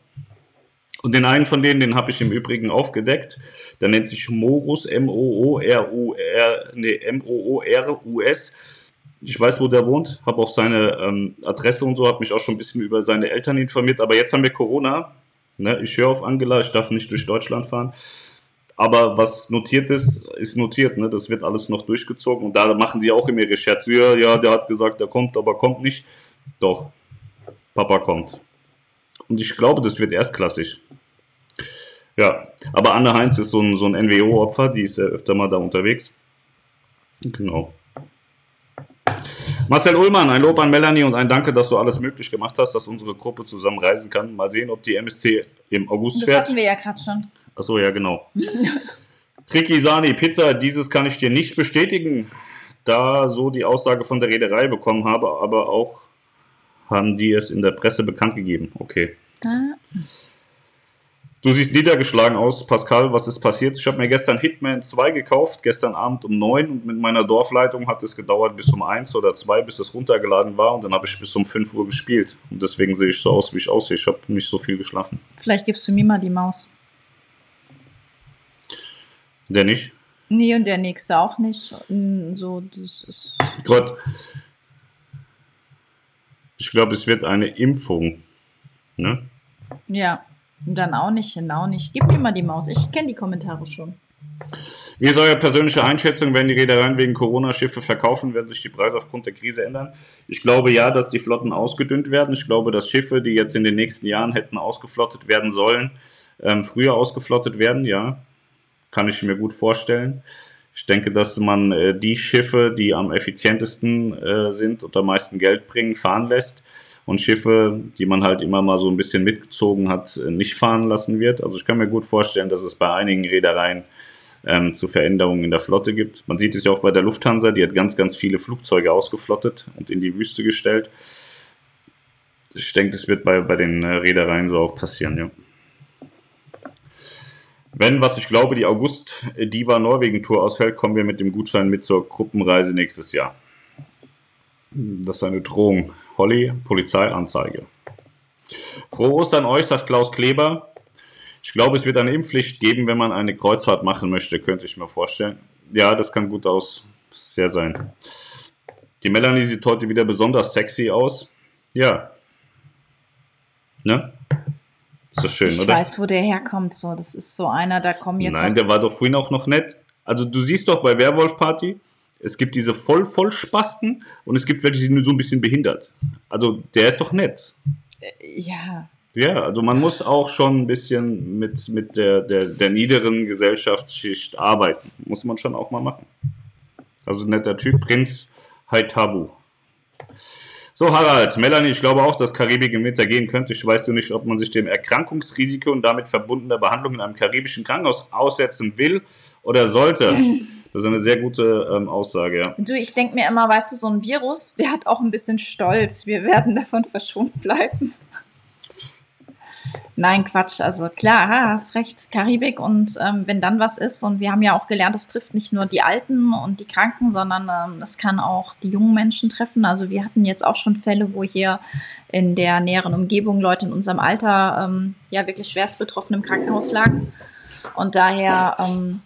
Und den einen von denen, den habe ich im Übrigen aufgedeckt. Der nennt sich Morus, M-O-O-R-U-R, nee, M-O-O-R-U-S ich weiß, wo der wohnt, habe auch seine ähm, Adresse und so, habe mich auch schon ein bisschen über seine Eltern informiert. Aber jetzt haben wir Corona. Ne? Ich höre auf Angela, ich darf nicht durch Deutschland fahren. Aber was notiert ist, ist notiert. Ne? Das wird alles noch durchgezogen. Und da machen sie auch immer ihre Scherze. Ja, ja, der hat gesagt, der kommt, aber kommt nicht. Doch, Papa kommt. Und ich glaube, das wird erstklassig. Ja, aber Anne Heinz ist so ein, so ein NWO-Opfer, die ist ja öfter mal da unterwegs. Genau. Marcel Ullmann, ein Lob an Melanie und ein Danke, dass du alles möglich gemacht hast, dass unsere Gruppe zusammen reisen kann. Mal sehen, ob die MSC im August das fährt. Das hatten wir ja gerade schon. Achso, ja, genau. Ricky Sani, Pizza, dieses kann ich dir nicht bestätigen, da so die Aussage von der Reederei bekommen habe, aber auch haben die es in der Presse bekannt gegeben. Okay. Ah. Du siehst niedergeschlagen aus, Pascal. Was ist passiert? Ich habe mir gestern Hitman 2 gekauft, gestern Abend um 9 und mit meiner Dorfleitung hat es gedauert bis um 1 oder 2, bis es runtergeladen war und dann habe ich bis um 5 Uhr gespielt. Und deswegen sehe ich so aus, wie ich aussehe. Ich habe nicht so viel geschlafen. Vielleicht gibst du mir mal die Maus. Der nicht? Nee, und der nächste auch nicht. So, das ist. Gott. Ich glaube, es wird eine Impfung. Ne? Ja. Dann auch nicht, genau nicht. Gib mir mal die Maus. Ich kenne die Kommentare schon. Wie ist eure persönliche Einschätzung, wenn die Reedereien wegen Corona Schiffe verkaufen, werden sich die Preise aufgrund der Krise ändern? Ich glaube ja, dass die Flotten ausgedünnt werden. Ich glaube, dass Schiffe, die jetzt in den nächsten Jahren hätten ausgeflottet werden sollen, ähm, früher ausgeflottet werden, ja. Kann ich mir gut vorstellen. Ich denke, dass man äh, die Schiffe, die am effizientesten äh, sind und am meisten Geld bringen, fahren lässt und Schiffe, die man halt immer mal so ein bisschen mitgezogen hat, nicht fahren lassen wird. Also ich kann mir gut vorstellen, dass es bei einigen Reedereien ähm, zu Veränderungen in der Flotte gibt. Man sieht es ja auch bei der Lufthansa, die hat ganz, ganz viele Flugzeuge ausgeflottet und in die Wüste gestellt. Ich denke, das wird bei, bei den äh, Reedereien so auch passieren, ja. Wenn, was ich glaube, die August-Diva-Norwegen-Tour ausfällt, kommen wir mit dem Gutschein mit zur Gruppenreise nächstes Jahr. Das ist eine Drohung. Holly, Polizeianzeige. Frohe Ostern euch, sagt Klaus Kleber. Ich glaube, es wird eine Impfpflicht geben, wenn man eine Kreuzfahrt machen möchte, könnte ich mir vorstellen. Ja, das kann gut aus. Sehr sein. Die Melanie sieht heute wieder besonders sexy aus. Ja. Ne? Ist das schön, ich oder? Ich weiß, wo der herkommt. So, das ist so einer, da kommen jetzt. Nein, der war doch vorhin auch noch nett. Also du siehst doch bei Werwolf Party, es gibt diese voll voll Spasten und es gibt welche, die nur so ein bisschen behindert. Also der ist doch nett. Äh, ja. Ja, also man muss auch schon ein bisschen mit, mit der, der, der niederen Gesellschaftsschicht arbeiten. Muss man schon auch mal machen. Also netter Typ, Prinz Haitabu. So, Harald, Melanie, ich glaube auch, dass Karibik im Winter gehen könnte. Ich weiß nur nicht, ob man sich dem Erkrankungsrisiko und damit verbundener Behandlung in einem karibischen Krankenhaus aussetzen will oder sollte. Das ist eine sehr gute ähm, Aussage, ja. Du, ich denke mir immer, weißt du, so ein Virus, der hat auch ein bisschen Stolz. Wir werden davon verschont bleiben. Nein, Quatsch. Also klar, hast recht, Karibik. Und ähm, wenn dann was ist, und wir haben ja auch gelernt, es trifft nicht nur die Alten und die Kranken, sondern ähm, es kann auch die jungen Menschen treffen. Also wir hatten jetzt auch schon Fälle, wo hier in der näheren Umgebung Leute in unserem Alter ähm, ja wirklich schwerst betroffen im Krankenhaus lagen. Und daher ähm,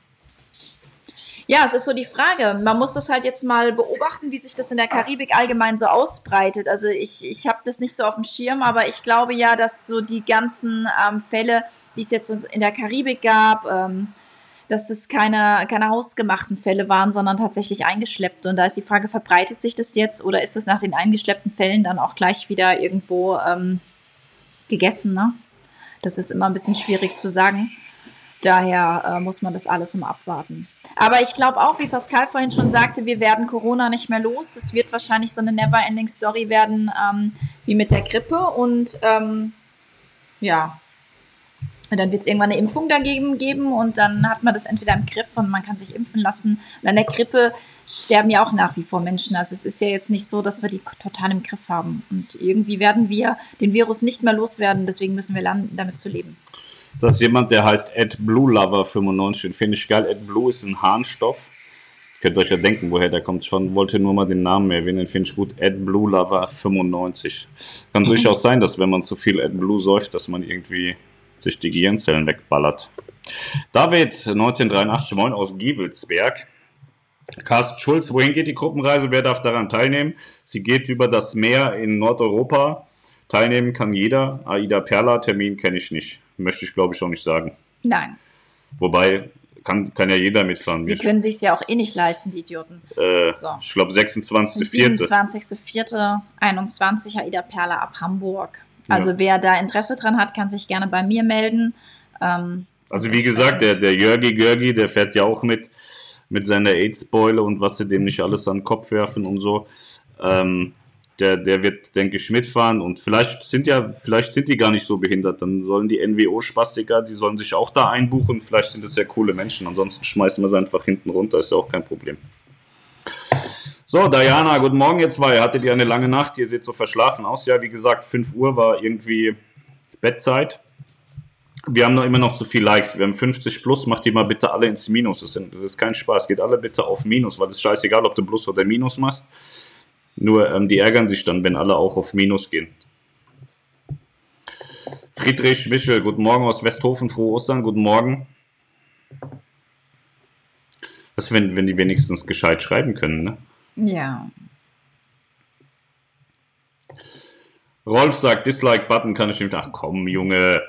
ja, es ist so die Frage. Man muss das halt jetzt mal beobachten, wie sich das in der Karibik allgemein so ausbreitet. Also ich, ich habe das nicht so auf dem Schirm, aber ich glaube ja, dass so die ganzen ähm, Fälle die es jetzt in der Karibik gab, ähm, dass das keine, keine hausgemachten Fälle waren, sondern tatsächlich eingeschleppt. Und da ist die Frage, verbreitet sich das jetzt oder ist das nach den eingeschleppten Fällen dann auch gleich wieder irgendwo ähm, gegessen? Ne? Das ist immer ein bisschen schwierig zu sagen. Daher äh, muss man das alles immer abwarten. Aber ich glaube auch, wie Pascal vorhin schon sagte, wir werden Corona nicht mehr los. Das wird wahrscheinlich so eine Never-Ending-Story werden, ähm, wie mit der Grippe. Und ähm, ja, und dann wird es irgendwann eine Impfung dagegen geben und dann hat man das entweder im Griff und man kann sich impfen lassen. Und an der Grippe sterben ja auch nach wie vor Menschen. Also es ist ja jetzt nicht so, dass wir die total im Griff haben. Und irgendwie werden wir den Virus nicht mehr loswerden, deswegen müssen wir lernen, damit zu leben. Das ist jemand, der heißt AdBlueLover95. Den finde ich geil. AdBlue ist ein Harnstoff. Ihr könnt euch ja denken, woher der kommt. Ich wollte nur mal den Namen erwähnen, den finde ich gut. AdBlueLover95. Kann durchaus sein, dass wenn man zu viel AdBlue säuft, dass man irgendwie sich die Gehirnzellen wegballert. David, 1983, moin aus Giebelsberg. Carsten Schulz, wohin geht die Gruppenreise? Wer darf daran teilnehmen? Sie geht über das Meer in Nordeuropa. Teilnehmen kann jeder. Aida Perla, Termin kenne ich nicht. Möchte ich, glaube ich, auch nicht sagen. Nein. Wobei, kann, kann ja jeder mitfahren. Sie können sich ja auch eh nicht leisten, die Idioten. Äh, so. Ich glaube, 26.04. 27.04.21 Aida Perla ab Hamburg. Also ja. wer da Interesse dran hat, kann sich gerne bei mir melden. Ähm, also wie gesagt, der, der Jörgi Görgi, der fährt ja auch mit, mit seiner AIDS-Beule und was sie dem nicht alles an den Kopf werfen und so. Ähm, der, der wird, denke ich, mitfahren und vielleicht sind ja, vielleicht sind die gar nicht so behindert. Dann sollen die NWO-Spastiker, die sollen sich auch da einbuchen. Vielleicht sind das ja coole Menschen. Ansonsten schmeißen wir sie einfach hinten runter, ist ja auch kein Problem. So, Diana, guten Morgen ihr zwei. Hattet ihr eine lange Nacht? Ihr seht so verschlafen aus. Ja, wie gesagt, 5 Uhr war irgendwie Bettzeit. Wir haben noch immer noch zu viel Likes. Wir haben 50 plus. Macht die mal bitte alle ins Minus. Das, ist kein Spaß. Geht alle bitte auf Minus, weil es scheißegal, ob du Plus oder Minus machst. Nur ähm, die ärgern sich dann, wenn alle auch auf Minus gehen. Friedrich Michel, guten Morgen aus Westhofen, frohe Ostern, guten Morgen. Was, wenn, wenn die wenigstens gescheit schreiben können, ne? Ja. Rolf sagt, Dislike-Button kann ich nicht. Ach komm, Junge.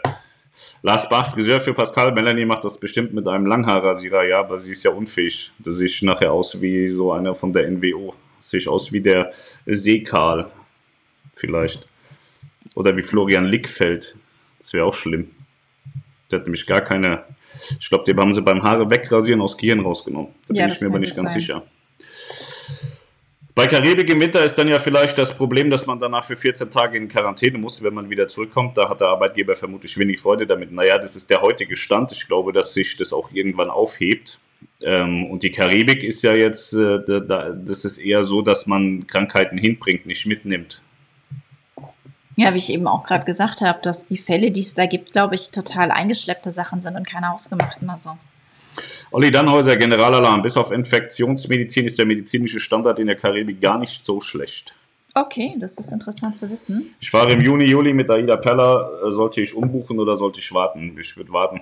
Lars Bach, Friseur für Pascal. Melanie macht das bestimmt mit einem Langhaarrasierer, ja, aber sie ist ja unfähig. Da sehe ich nachher aus wie so einer von der NWO. Sehe ich aus wie der Seekarl. Vielleicht. Oder wie Florian Lickfeld. Das wäre auch schlimm. Der hat nämlich gar keine. Ich glaube, die haben sie beim Haare wegrasieren aus Gehirn rausgenommen. Da ja, bin ich mir aber nicht ganz sein. sicher. Bei Karibik im Winter ist dann ja vielleicht das Problem, dass man danach für 14 Tage in Quarantäne muss, wenn man wieder zurückkommt. Da hat der Arbeitgeber vermutlich wenig Freude damit. Naja, das ist der heutige Stand. Ich glaube, dass sich das auch irgendwann aufhebt. Ähm, und die Karibik ist ja jetzt, äh, das ist eher so, dass man Krankheiten hinbringt, nicht mitnimmt. Ja, wie ich eben auch gerade gesagt habe, dass die Fälle, die es da gibt, glaube ich, total eingeschleppte Sachen sind und keine ausgemachten. Also. Olli Dannhäuser, Generalalarm. Bis auf Infektionsmedizin ist der medizinische Standard in der Karibik gar nicht so schlecht. Okay, das ist interessant zu wissen. Ich fahre im Juni, Juli mit Aida Pella. Sollte ich umbuchen oder sollte ich warten? Ich würde warten.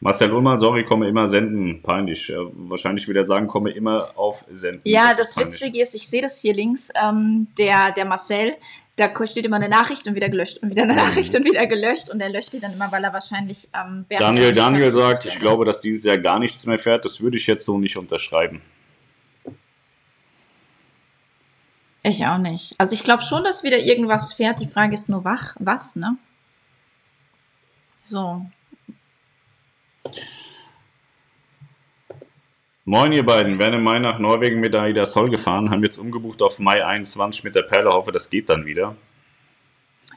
Marcel Ullmann, sorry, komme immer senden. Peinlich. Äh, wahrscheinlich wieder sagen, komme immer auf senden. Ja, das, das Witzige ist, ich sehe das hier links. Ähm, der, der Marcel, da steht immer eine Nachricht und wieder gelöscht und wieder eine Nachricht und wieder gelöscht und er löscht die dann immer, weil er wahrscheinlich ähm, Daniel Daniel sagt, ich glaube, dass dieses Jahr gar nichts mehr fährt. Das würde ich jetzt so nicht unterschreiben. Ich auch nicht. Also ich glaube schon, dass wieder irgendwas fährt. Die Frage ist nur wach, was, ne? So. Moin ihr beiden, werden im Mai nach Norwegen mit Aida Sol gefahren, haben jetzt umgebucht auf Mai 21 mit der Perle, hoffe das geht dann wieder.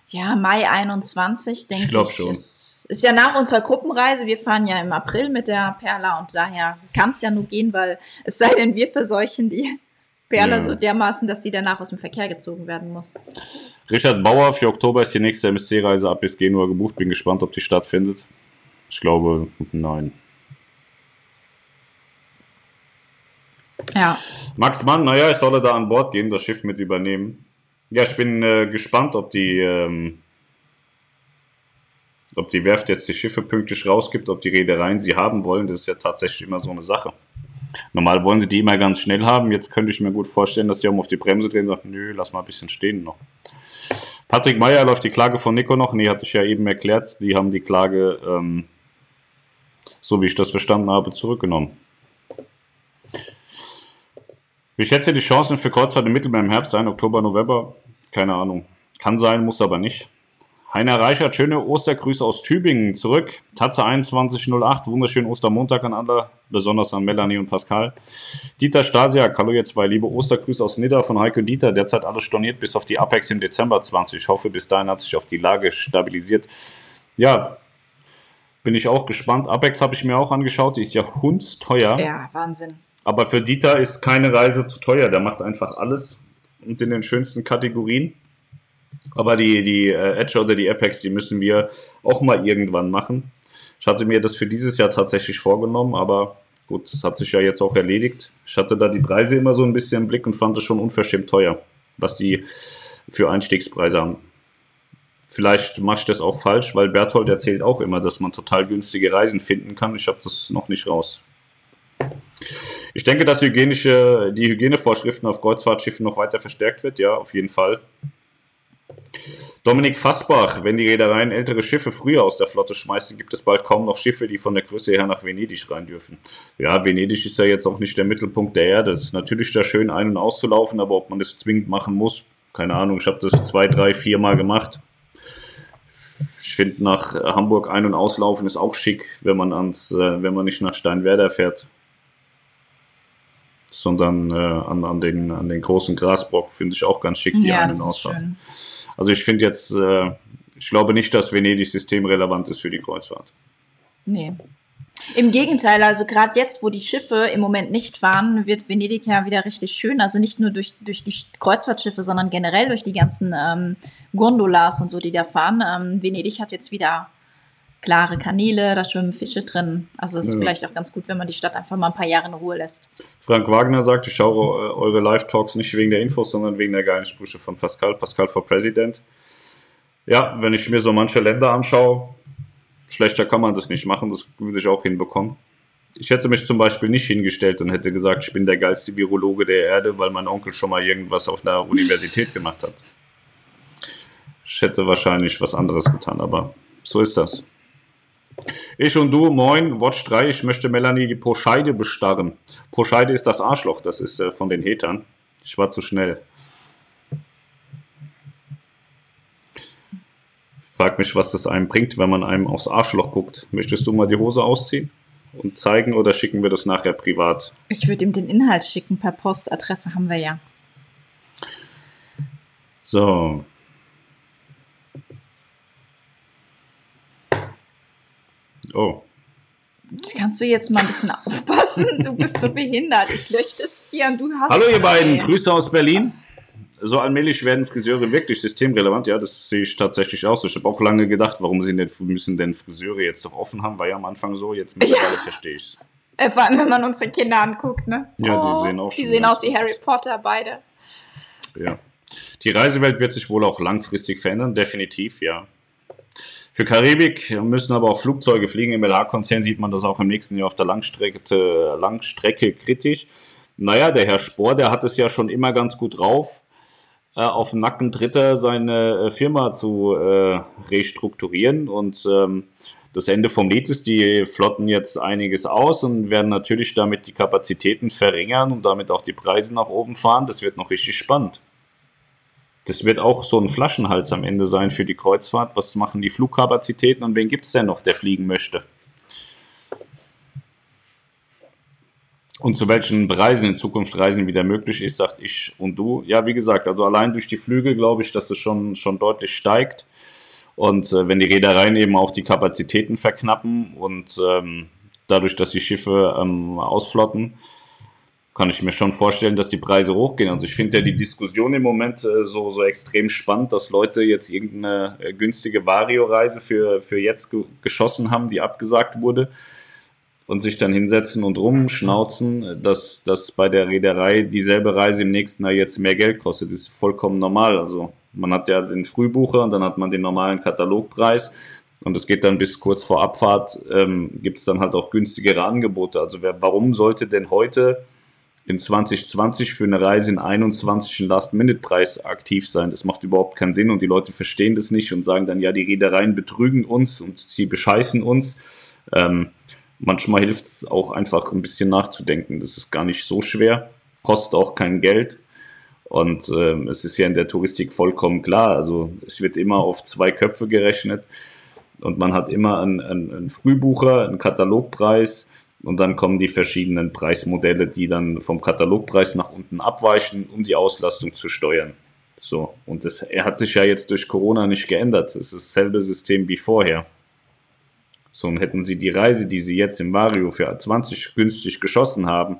Ja, Mai 21, denke ich. Ich glaube schon. Ist, ist, ja nach unserer Gruppenreise, wir fahren ja im April mit der Perla und daher kann es ja nur gehen, weil es sei denn, wir verseuchen die Perla ja. so dermaßen, dass die danach aus dem Verkehr gezogen werden muss. Richard Bauer, für Oktober ist die nächste MSC-Reise ab bis Genua gebucht, bin gespannt, ob die stattfindet. Ich glaube, nein. Ja. Max Mann, naja, ich solle da an Bord gehen, das Schiff mit übernehmen. Ja, ich bin äh, gespannt, ob die, ähm, ob die Werft jetzt die Schiffe pünktlich rausgibt, ob die Reedereien sie haben wollen. Das ist ja tatsächlich immer so eine Sache. Normal wollen sie die immer ganz schnell haben. Jetzt könnte ich mir gut vorstellen, dass die auch auf die Bremse drehen und sagen, nö, lass mal ein bisschen stehen noch. Patrick Meyer läuft die Klage von Nico noch. Nee, hatte ich ja eben erklärt. Die haben die Klage, ähm, so wie ich das verstanden habe, zurückgenommen. Wie schätze die Chancen für Kreuzfahrt im Mittelmeer im Herbst ein, Oktober, November? Keine Ahnung. Kann sein, muss aber nicht. Heiner Reichert, schöne Ostergrüße aus Tübingen zurück. Tatze 2108, wunderschönen Ostermontag an alle, besonders an Melanie und Pascal. Dieter Stasiak, hallo ihr zwei, liebe Ostergrüße aus Nidda von Heike und Dieter. Derzeit alles storniert bis auf die Apex im Dezember 20. Ich hoffe, bis dahin hat sich auf die Lage stabilisiert. Ja, bin ich auch gespannt. Apex habe ich mir auch angeschaut, die ist ja hundsteuer. Ja, Wahnsinn. Aber für Dieter ist keine Reise zu teuer. Der macht einfach alles und in den schönsten Kategorien. Aber die, die äh, Edge oder die Apex, die müssen wir auch mal irgendwann machen. Ich hatte mir das für dieses Jahr tatsächlich vorgenommen, aber gut, das hat sich ja jetzt auch erledigt. Ich hatte da die Preise immer so ein bisschen im Blick und fand es schon unverschämt teuer, was die für Einstiegspreise haben. Vielleicht mache ich das auch falsch, weil Berthold erzählt auch immer, dass man total günstige Reisen finden kann. Ich habe das noch nicht raus. Ich denke, dass hygienische, die Hygienevorschriften auf Kreuzfahrtschiffen noch weiter verstärkt wird. Ja, auf jeden Fall. Dominik Fassbach, wenn die Reedereien ältere Schiffe früher aus der Flotte schmeißen, gibt es bald kaum noch Schiffe, die von der Größe her nach Venedig rein dürfen. Ja, Venedig ist ja jetzt auch nicht der Mittelpunkt der Erde. Es ist natürlich da schön ein- und auszulaufen, aber ob man das zwingend machen muss, keine Ahnung. Ich habe das zwei, drei, vier Mal gemacht. Ich finde, nach Hamburg ein- und auslaufen ist auch schick, wenn man ans, äh, wenn man nicht nach Steinwerder fährt sondern äh, an, an, den, an den großen Grasbrock finde ich auch ganz schick, die Ja, Ein- und Ausfahrt. Also ich finde jetzt, äh, ich glaube nicht, dass Venedig systemrelevant ist für die Kreuzfahrt. Nee. Im Gegenteil, also gerade jetzt, wo die Schiffe im Moment nicht fahren, wird Venedig ja wieder richtig schön. Also nicht nur durch, durch die Kreuzfahrtschiffe, sondern generell durch die ganzen ähm, Gondolas und so, die da fahren. Ähm, Venedig hat jetzt wieder klare Kanäle, da schwimmen Fische drin. Also es ist Ja. vielleicht auch ganz gut, wenn man die Stadt einfach mal ein paar Jahre in Ruhe lässt. Frank Wagner sagt, ich schaue äh, eure Live-Talks nicht wegen der Infos, sondern wegen der geilen Sprüche von Pascal. Pascal for President. Ja, wenn ich mir so manche Länder anschaue, schlechter kann man das nicht machen, das würde ich auch hinbekommen. Ich hätte mich zum Beispiel nicht hingestellt und hätte gesagt, ich bin der geilste Virologe der Erde, weil mein Onkel schon mal irgendwas auf einer Universität gemacht hat. Ich hätte wahrscheinlich was anderes getan, aber so ist das. Ich und du, moin, Watch 3, ich möchte Melanie die Poscheide bestarren. Poscheide ist das Arschloch, das ist äh, von den Hatern. Ich war zu schnell. Frag mich, was das einem bringt, wenn man einem aufs Arschloch guckt. Möchtest du mal die Hose ausziehen und zeigen oder schicken wir das nachher privat? Ich würde ihm den Inhalt schicken per Post. Adresse haben wir ja. So. Oh. Kannst du jetzt mal ein bisschen aufpassen? Du bist so behindert. Ich lösche das hier und du hast. Hallo ihr beiden. Grüße aus Berlin. So allmählich werden Friseure wirklich systemrelevant. Ja, das sehe ich tatsächlich auch so. Ich habe auch lange gedacht, warum sie denn, müssen denn Friseure jetzt doch offen haben? War ja am Anfang so, jetzt mittlerweile verstehe ich Äh, vor allem, wenn man unsere Kinder anguckt, ne? Ja, die sehen auch Die sehen aus wie Harry Potter, beide. Ja. Die Reisewelt wird sich wohl auch langfristig verändern, definitiv, ja. Für Karibik müssen aber auch Flugzeuge fliegen. Im LH-Konzern sieht man das auch im nächsten Jahr auf der Langstrecke, Langstrecke kritisch. Naja, der Herr Spohr, der hat es ja schon immer ganz gut drauf, äh, auf den Nacken Dritter seine äh, Firma zu äh, restrukturieren. Und ähm, das Ende vom Lied ist, die flotten jetzt einiges aus und werden natürlich damit die Kapazitäten verringern und damit auch die Preise nach oben fahren. Das wird noch richtig spannend. Das wird auch so ein Flaschenhals am Ende sein für die Kreuzfahrt. Was machen die Flugkapazitäten und wen gibt es denn noch, der fliegen möchte? Und zu welchen Preisen in Zukunft Reisen wieder möglich ist, sagt ich und du. Ja, wie gesagt, also allein durch die Flüge glaube ich, dass es schon, schon deutlich steigt. Und äh, wenn die Reedereien eben auch die Kapazitäten verknappen und ähm, dadurch, dass die Schiffe ähm, ausflotten, kann ich mir schon vorstellen, dass die Preise hochgehen. Also ich finde ja die Diskussion im Moment äh, so, so extrem spannend, dass Leute jetzt irgendeine äh, günstige Vario-Reise für, für jetzt ge geschossen haben, die abgesagt wurde und sich dann hinsetzen und rumschnauzen, dass, dass bei der Reederei dieselbe Reise im nächsten Jahr jetzt mehr Geld kostet. Das ist vollkommen normal. Also man hat ja den Frühbucher und dann hat man den normalen Katalogpreis und es geht dann bis kurz vor Abfahrt, ähm, gibt es dann halt auch günstigere Angebote. Also wer, warum sollte denn heute in 2020 für eine Reise in 21 einen Last-Minute-Preis aktiv sein. Das macht überhaupt keinen Sinn und die Leute verstehen das nicht und sagen dann, ja, die Reedereien betrügen uns und sie bescheißen uns. Ähm, manchmal hilft es auch einfach ein bisschen nachzudenken. Das ist gar nicht so schwer, kostet auch kein Geld. Und ähm, es ist ja in der Touristik vollkommen klar. Also es wird immer auf zwei Köpfe gerechnet und man hat immer einen, einen, einen Frühbucher, einen Katalogpreis und dann kommen die verschiedenen Preismodelle, die dann vom Katalogpreis nach unten abweichen, um die Auslastung zu steuern. So, und das hat sich ja jetzt durch Corona nicht geändert. Es ist dasselbe System wie vorher. So, und hätten sie die Reise, die sie jetzt im Vario für 20 günstig geschossen haben,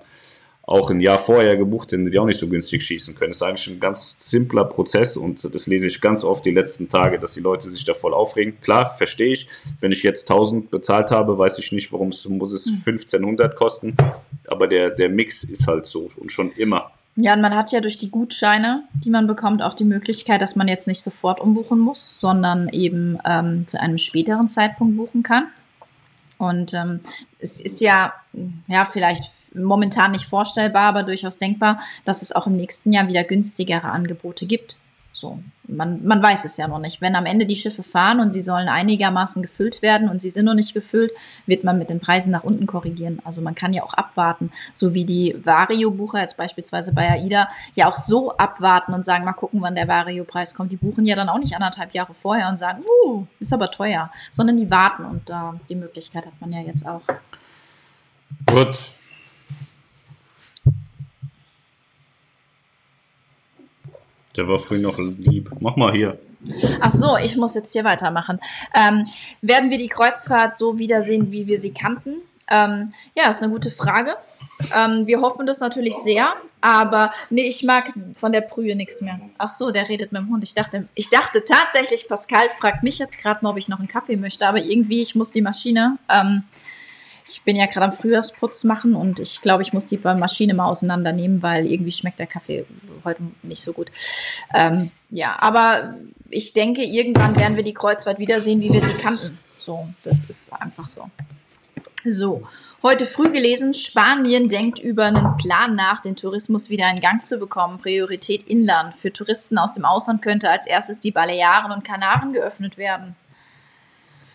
auch ein Jahr vorher gebucht, hätten die auch nicht so günstig schießen können. Das ist eigentlich ein ganz simpler Prozess und das lese ich ganz oft die letzten Tage, dass die Leute sich da voll aufregen. Klar, verstehe ich. Wenn ich jetzt 1000 bezahlt habe, weiß ich nicht, warum es muss es 1500 hm. kosten. Aber der, der Mix ist halt so und schon immer. Ja, und man hat ja durch die Gutscheine, die man bekommt, auch die Möglichkeit, dass man jetzt nicht sofort umbuchen muss, sondern eben ähm, zu einem späteren Zeitpunkt buchen kann. Und ähm, es ist ja, ja, vielleicht momentan nicht vorstellbar, aber durchaus denkbar, dass es auch im nächsten Jahr wieder günstigere Angebote gibt. So, man, man weiß es ja noch nicht. Wenn am Ende die Schiffe fahren und sie sollen einigermaßen gefüllt werden und sie sind noch nicht gefüllt, wird man mit den Preisen nach unten korrigieren. Also man kann ja auch abwarten, so wie die Vario-Bucher jetzt beispielsweise bei AIDA ja auch so abwarten und sagen, mal gucken, wann der Vario-Preis kommt. Die buchen ja dann auch nicht anderthalb Jahre vorher und sagen, uh, ist aber teuer, sondern die warten und äh, die Möglichkeit hat man ja jetzt auch. Gut, Der war vorhin noch lieb. Mach mal hier. Ach so, ich muss jetzt hier weitermachen. Ähm, werden wir die Kreuzfahrt so wiedersehen, wie wir sie kannten? Ähm, ja, ist eine gute Frage. Ähm, wir hoffen das natürlich sehr, aber nee, ich mag von der Brühe nichts mehr. Ach so, der redet mit dem Hund. Ich dachte, ich dachte tatsächlich, Pascal fragt mich jetzt gerade mal, ob ich noch einen Kaffee möchte, aber irgendwie, ich muss die Maschine ähm, ich bin ja gerade am Frühjahrsputz machen und ich glaube, ich muss die Maschine mal auseinandernehmen, weil irgendwie schmeckt der Kaffee heute nicht so gut. Ähm, ja, aber ich denke, irgendwann werden wir die Kreuzfahrt wiedersehen, wie wir sie kannten. So, das ist einfach so. So, heute früh gelesen, Spanien denkt über einen Plan nach, den Tourismus wieder in Gang zu bekommen. Priorität Inland. Für Touristen aus dem Ausland könnte als erstes die Balearen und Kanaren geöffnet werden.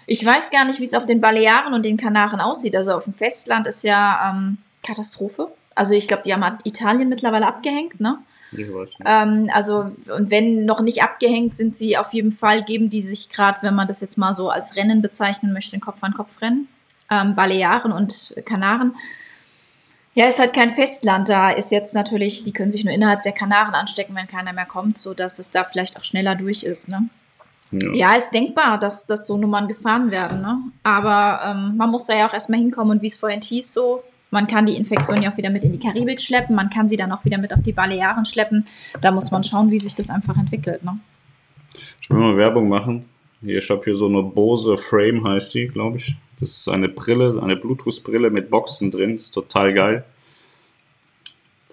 Ich weiß gar nicht, wie es auf den Balearen und den Kanaren aussieht. Also auf dem Festland ist ja ähm, Katastrophe. Also ich glaube, die haben Italien mittlerweile abgehängt, ne? Ich weiß nicht. Ähm, also, und wenn noch nicht abgehängt, sind sie auf jeden Fall, geben die sich gerade, wenn man das jetzt mal so als Rennen bezeichnen möchte, ein Kopf-an-Kopf-Rennen. Ähm, Balearen und Kanaren. Ja, ist halt kein Festland. Da ist jetzt natürlich, die können sich nur innerhalb der Kanaren anstecken, wenn keiner mehr kommt, sodass es da vielleicht auch schneller durch ist, ne? Ja. ja, ist denkbar, dass, dass so Nummern gefahren werden. Ne? Aber ähm, man muss da ja auch erstmal hinkommen und wie es vorhin hieß, so, man kann die Infektion ja auch wieder mit in die Karibik schleppen, man kann sie dann auch wieder mit auf die Balearen schleppen. Da muss man schauen, wie sich das einfach entwickelt. Ne? Ich will mal Werbung machen. Hier, ich habe hier so eine Bose Frame, heißt die, glaube ich. Das ist eine Brille, eine Bluetooth-Brille mit Boxen drin. Das ist total geil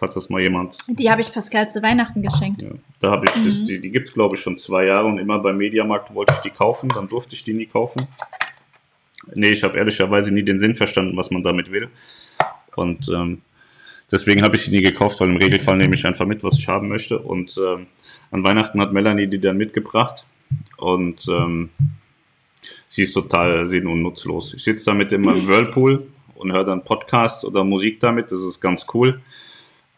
falls das mal jemand. Die habe ich Pascal zu Weihnachten geschenkt. Ja, da habe ich, mhm. das, die, die gibt es glaube ich schon zwei Jahre und immer beim Mediamarkt wollte ich die kaufen, dann durfte ich die nie kaufen. Nee, ich habe ehrlicherweise nie den Sinn verstanden, was man damit will. Und ähm, deswegen habe ich die nie gekauft, weil im Regelfall nehme ich einfach mit, was ich haben möchte. Und ähm, an Weihnachten hat Melanie die dann mitgebracht. Und ähm, sie ist total sinn- und nutzlos. Ich sitze da mit meinem Whirlpool und höre dann Podcast oder Musik damit. Das ist ganz cool.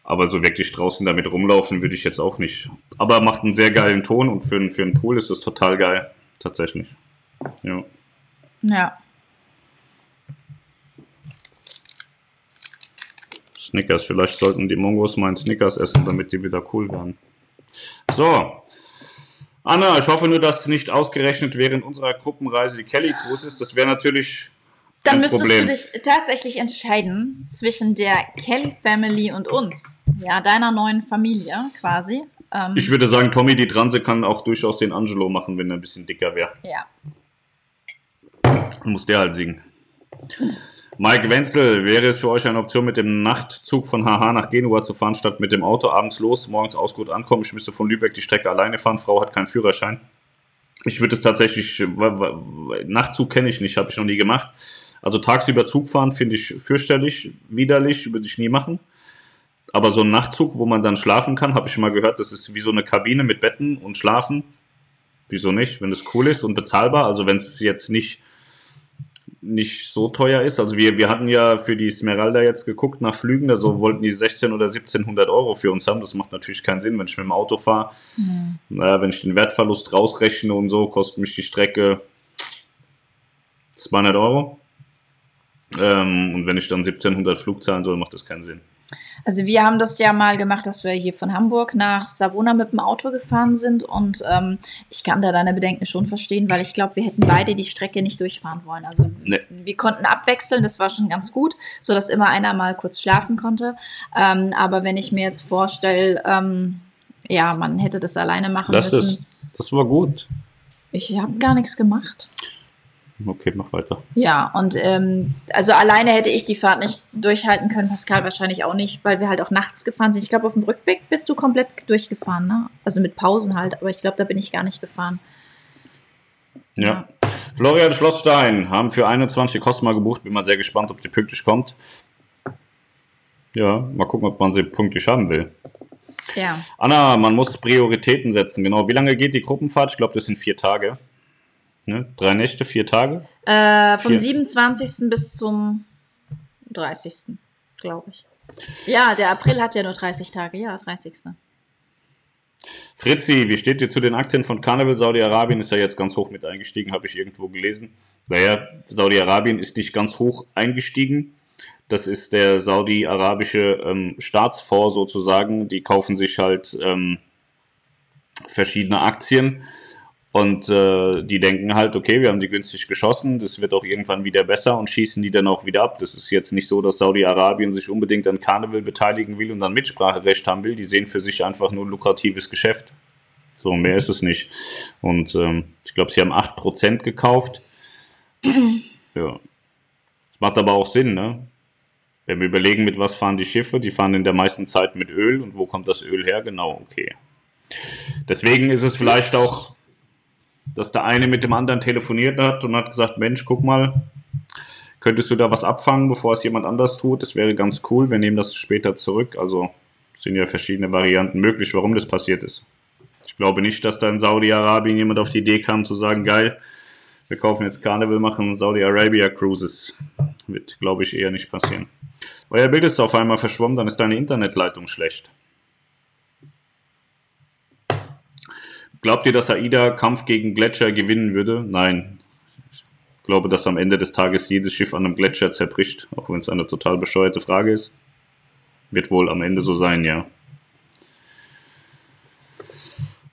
Aber so wirklich draußen damit rumlaufen würde ich jetzt auch nicht. Aber macht einen sehr geilen Ton und für, für einen Pool ist es total geil. Tatsächlich. Ja. Ja. Snickers. Vielleicht sollten die Mongos mal einen Snickers essen, damit die wieder cool werden. So. Anna, ich hoffe nur, dass nicht ausgerechnet während unserer Gruppenreise die Kelly Cruise ist. Das wäre natürlich dann müsstest Problem. du dich tatsächlich entscheiden zwischen der Kelly Family und uns. Ja, deiner neuen Familie quasi. Ähm, ich würde sagen, Tommy die Transe kann auch durchaus den Angelo machen, wenn er ein bisschen dicker wäre. Ja. Dann muss der halt singen. Mike Wenzel, wäre es für euch eine Option, mit dem Nachtzug von HH nach Genua zu fahren, statt mit dem Auto abends los, morgens aus gut ankommen? Ich müsste von Lübeck die Strecke alleine fahren. Frau hat keinen Führerschein. Ich würde es tatsächlich, Nachtzug kenne ich nicht, habe ich noch nie gemacht. Also tagsüber Zug fahren finde ich fürchterlich, widerlich, würde ich nie machen. aber so ein Nachtzug, wo man dann schlafen kann, habe ich schon mal gehört, das ist wie so eine Kabine mit Betten und Schlafen. Wieso nicht, wenn es cool ist und bezahlbar? Also wenn es jetzt nicht nicht so teuer ist. Also wir, wir hatten ja für die Smeralda jetzt geguckt nach Flügen, also wollten die 16 oder 1700 Euro für uns haben. Das macht natürlich keinen Sinn, wenn ich mit dem Auto fahre. Mhm. Naja, wenn ich den Wertverlust rausrechne und so, kostet mich die Strecke 200 Euro. Ähm, und wenn ich dann 1700 Flug zahlen soll, macht das keinen Sinn. Also wir haben das ja mal gemacht, dass wir hier von Hamburg nach Savona mit dem Auto gefahren sind und ähm, ich kann da deine Bedenken schon verstehen, weil ich glaube, wir hätten beide die Strecke nicht durchfahren wollen. Also nee. wir konnten abwechseln, das war schon ganz gut, so dass immer einer mal kurz schlafen konnte. Ähm, aber wenn ich mir jetzt vorstelle, ähm, ja, man hätte das alleine machen das müssen. Ist, das war gut. Ich habe gar nichts gemacht. Okay, mach weiter. Ja, und ähm, also alleine hätte ich die Fahrt nicht durchhalten können, Pascal wahrscheinlich auch nicht, weil wir halt auch nachts gefahren sind. Ich glaube, auf dem Rückweg bist du komplett durchgefahren, ne? Also mit Pausen halt, aber ich glaube, da bin ich gar nicht gefahren. Ja. ja. Florian Schlossstein haben für 21 Cosma gebucht. Bin mal sehr gespannt, ob die pünktlich kommt. Ja, mal gucken, ob man sie pünktlich haben will. Ja. Anna, man muss Prioritäten setzen, genau. Wie lange geht die Gruppenfahrt? Ich glaube, das sind vier Tage. Ne? Drei Nächte, vier Tage? Äh, vom vier. 27. bis zum 30. glaube ich. Ja, der April hat ja nur 30 Tage, ja, 30. Fritzi, wie steht ihr zu den Aktien von Carnival Saudi-Arabien? Ist ja jetzt ganz hoch mit eingestiegen, habe ich irgendwo gelesen. Naja, Saudi-Arabien ist nicht ganz hoch eingestiegen. Das ist der saudi-arabische ähm, Staatsfonds sozusagen. Die kaufen sich halt ähm, verschiedene Aktien und äh, die denken halt, okay, wir haben die günstig geschossen, das wird auch irgendwann wieder besser und schießen die dann auch wieder ab. Das ist jetzt nicht so, dass Saudi-Arabien sich unbedingt an Karneval beteiligen will und dann Mitspracherecht haben will. Die sehen für sich einfach nur ein lukratives Geschäft. So, mehr ist es nicht. Und ähm, ich glaube, sie haben 8% gekauft. ja. Das macht aber auch Sinn, ne? Wenn wir überlegen, mit was fahren die Schiffe, die fahren in der meisten Zeit mit Öl. Und wo kommt das Öl her? Genau, okay. Deswegen ist es vielleicht auch dass der eine mit dem anderen telefoniert hat und hat gesagt, Mensch, guck mal, könntest du da was abfangen, bevor es jemand anders tut? Das wäre ganz cool, wir nehmen das später zurück. Also sind ja verschiedene Varianten möglich, warum das passiert ist. Ich glaube nicht, dass da in Saudi-Arabien jemand auf die Idee kam zu sagen, geil, wir kaufen jetzt Carnival, machen Saudi-Arabia Cruises. Wird, glaube ich, eher nicht passieren. Euer Bild ist auf einmal verschwommen, dann ist deine Internetleitung schlecht. Glaubt ihr, dass AIDA Kampf gegen Gletscher gewinnen würde? Nein. Ich glaube, dass am Ende des Tages jedes Schiff an einem Gletscher zerbricht, auch wenn es eine total bescheuerte Frage ist. Wird wohl am Ende so sein, ja.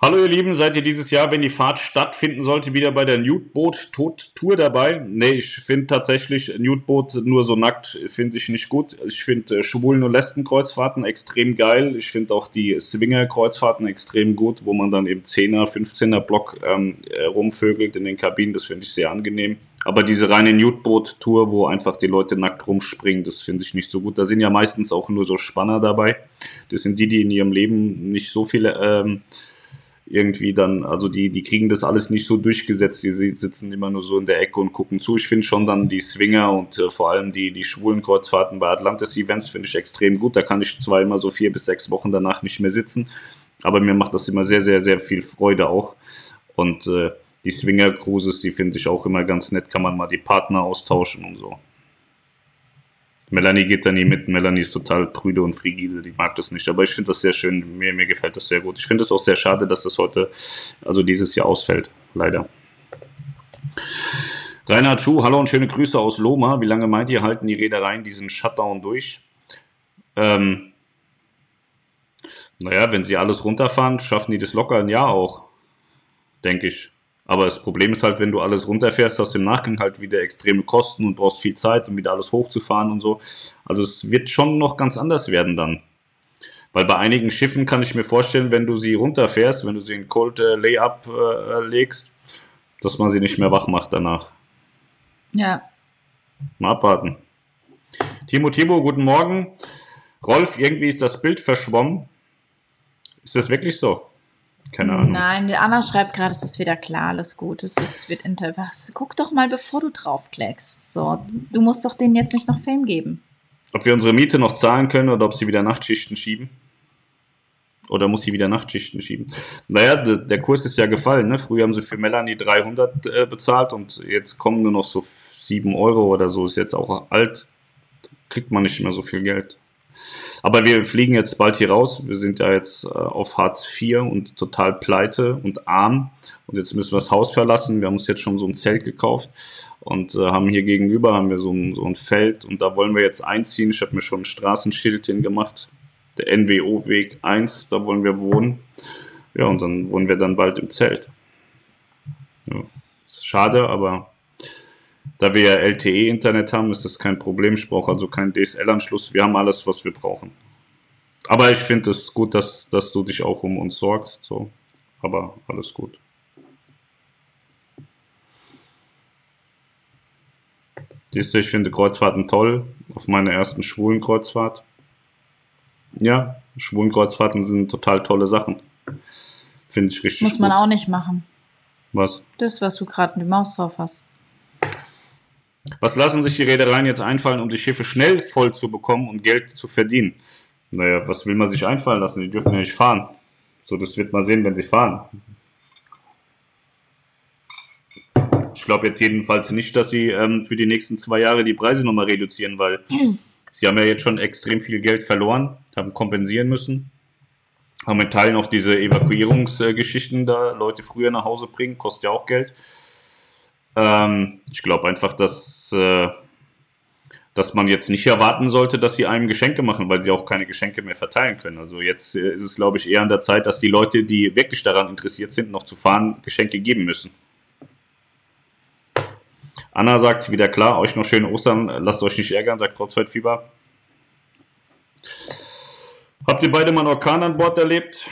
Hallo ihr Lieben, seid ihr dieses Jahr, wenn die Fahrt stattfinden sollte, wieder bei der Nudeboot Tour dabei? Nee, ich finde tatsächlich Nudeboot nur so nackt, finde ich nicht gut. Ich finde äh, Schwulen- und Lesbenkreuzfahrten extrem geil. Ich finde auch die Swinger-Kreuzfahrten extrem gut, wo man dann im 10er, 15er Block ähm, äh, rumvögelt in den Kabinen. Das finde ich sehr angenehm. Aber diese reine Nudeboot-Tour, wo einfach die Leute nackt rumspringen, das finde ich nicht so gut. Da sind ja meistens auch nur so Spanner dabei. Das sind die, die in ihrem Leben nicht so viele... Ähm, irgendwie dann, also die, die kriegen das alles nicht so durchgesetzt, die sitzen immer nur so in der Ecke und gucken zu. Ich finde schon dann die Swinger und äh, vor allem die, die schwulen Kreuzfahrten bei Atlantis-Events finde ich extrem gut. Da kann ich zwar immer so vier bis sechs Wochen danach nicht mehr sitzen, aber mir macht das immer sehr, sehr, sehr viel Freude auch. Und äh, die Swinger-Cruises, die finde ich auch immer ganz nett, kann man mal die Partner austauschen und so. Melanie geht da nie mit. Melanie ist total prüde und frigide, die mag das nicht. Aber ich finde das sehr schön. Mir, mir gefällt das sehr gut. Ich finde es auch sehr schade, dass das heute, also dieses Jahr ausfällt. Leider. Reinhard Schuh, hallo und schöne Grüße aus Loma. Wie lange meint ihr, halten die Reedereien diesen Shutdown durch? Ähm, naja, wenn sie alles runterfahren, schaffen die das locker ein Jahr auch. Denke ich. Aber das Problem ist halt, wenn du alles runterfährst, hast du im Nachgang halt wieder extreme Kosten und brauchst viel Zeit, um wieder alles hochzufahren und so. Also es wird schon noch ganz anders werden dann. Weil bei einigen Schiffen kann ich mir vorstellen, wenn du sie runterfährst, wenn du sie in Cold äh, Layup äh, legst, dass man sie nicht mehr wach macht danach. Ja. Mal abwarten. Timo, Timo, guten Morgen. Rolf, irgendwie ist das Bild verschwommen. Ist das wirklich so? Keine Ahnung. Nein, die Anna schreibt gerade, es ist wieder klar, alles gut. Es ist, wird inter was. Guck doch mal, bevor du draufklickst. So, du musst doch denen jetzt nicht noch Fame geben. ob wir unsere Miete noch zahlen können oder ob sie wieder Nachtschichten schieben. Oder muss sie wieder Nachtschichten schieben? Naja, der Kurs ist ja gefallen. Ne? Früher haben sie für Melanie 300 äh, bezahlt und jetzt kommen nur noch so 7 Euro oder so. Ist jetzt auch alt. Kriegt man nicht mehr so viel Geld. Aber wir fliegen jetzt bald hier raus. Wir sind ja jetzt äh, auf Hartz IV und total pleite und arm. Und jetzt müssen wir das Haus verlassen. Wir haben uns jetzt schon so ein Zelt gekauft und äh, haben hier gegenüber haben wir so ein, so ein Feld und da wollen wir jetzt einziehen. Ich habe mir schon ein Straßenschild hingemacht. Der NWO-Weg 1, da wollen wir wohnen. Ja, und dann wohnen wir dann bald im Zelt. Ja, schade, aber da wir ja LTE-Internet haben, ist das kein Problem. Ich brauche also keinen DSL-Anschluss. Wir haben alles, was wir brauchen. Aber ich finde es gut, dass, dass du dich auch um uns sorgst. So. Aber alles gut. Siehst du, ich finde Kreuzfahrten toll. Auf meiner ersten schwulen Kreuzfahrt. Ja, schwulen Kreuzfahrten sind total tolle Sachen. Finde ich richtig Muss man gut. auch nicht machen. Was? Das, was du gerade mit Maus drauf hast. Was lassen sich die Reedereien jetzt einfallen, um die Schiffe schnell voll zu bekommen und Geld zu verdienen? Naja, was will man sich einfallen lassen? Die dürfen ja nicht fahren. So, das wird man sehen, wenn sie fahren. Ich glaube jetzt jedenfalls nicht, dass sie ähm, für die nächsten zwei Jahre die Preise nochmal reduzieren, weil sie haben ja jetzt schon extrem viel Geld verloren, haben kompensieren müssen. Haben in Teilen auch diese Evakuierungsgeschichten da Leute früher nach Hause bringen, kostet ja auch Geld. Ähm, ich glaube einfach, dass, äh, dass man jetzt nicht erwarten sollte, dass sie einem Geschenke machen, weil sie auch keine Geschenke mehr verteilen können. Also jetzt äh, ist es, glaube ich, eher an der Zeit, dass die Leute, die wirklich daran interessiert sind, noch zu fahren, Geschenke geben müssen. Anna sagt wieder klar, euch noch schöne Ostern, lasst euch nicht ärgern, sagt Kreuzfahrtfieber. Habt ihr beide mal einen Orkan an Bord erlebt?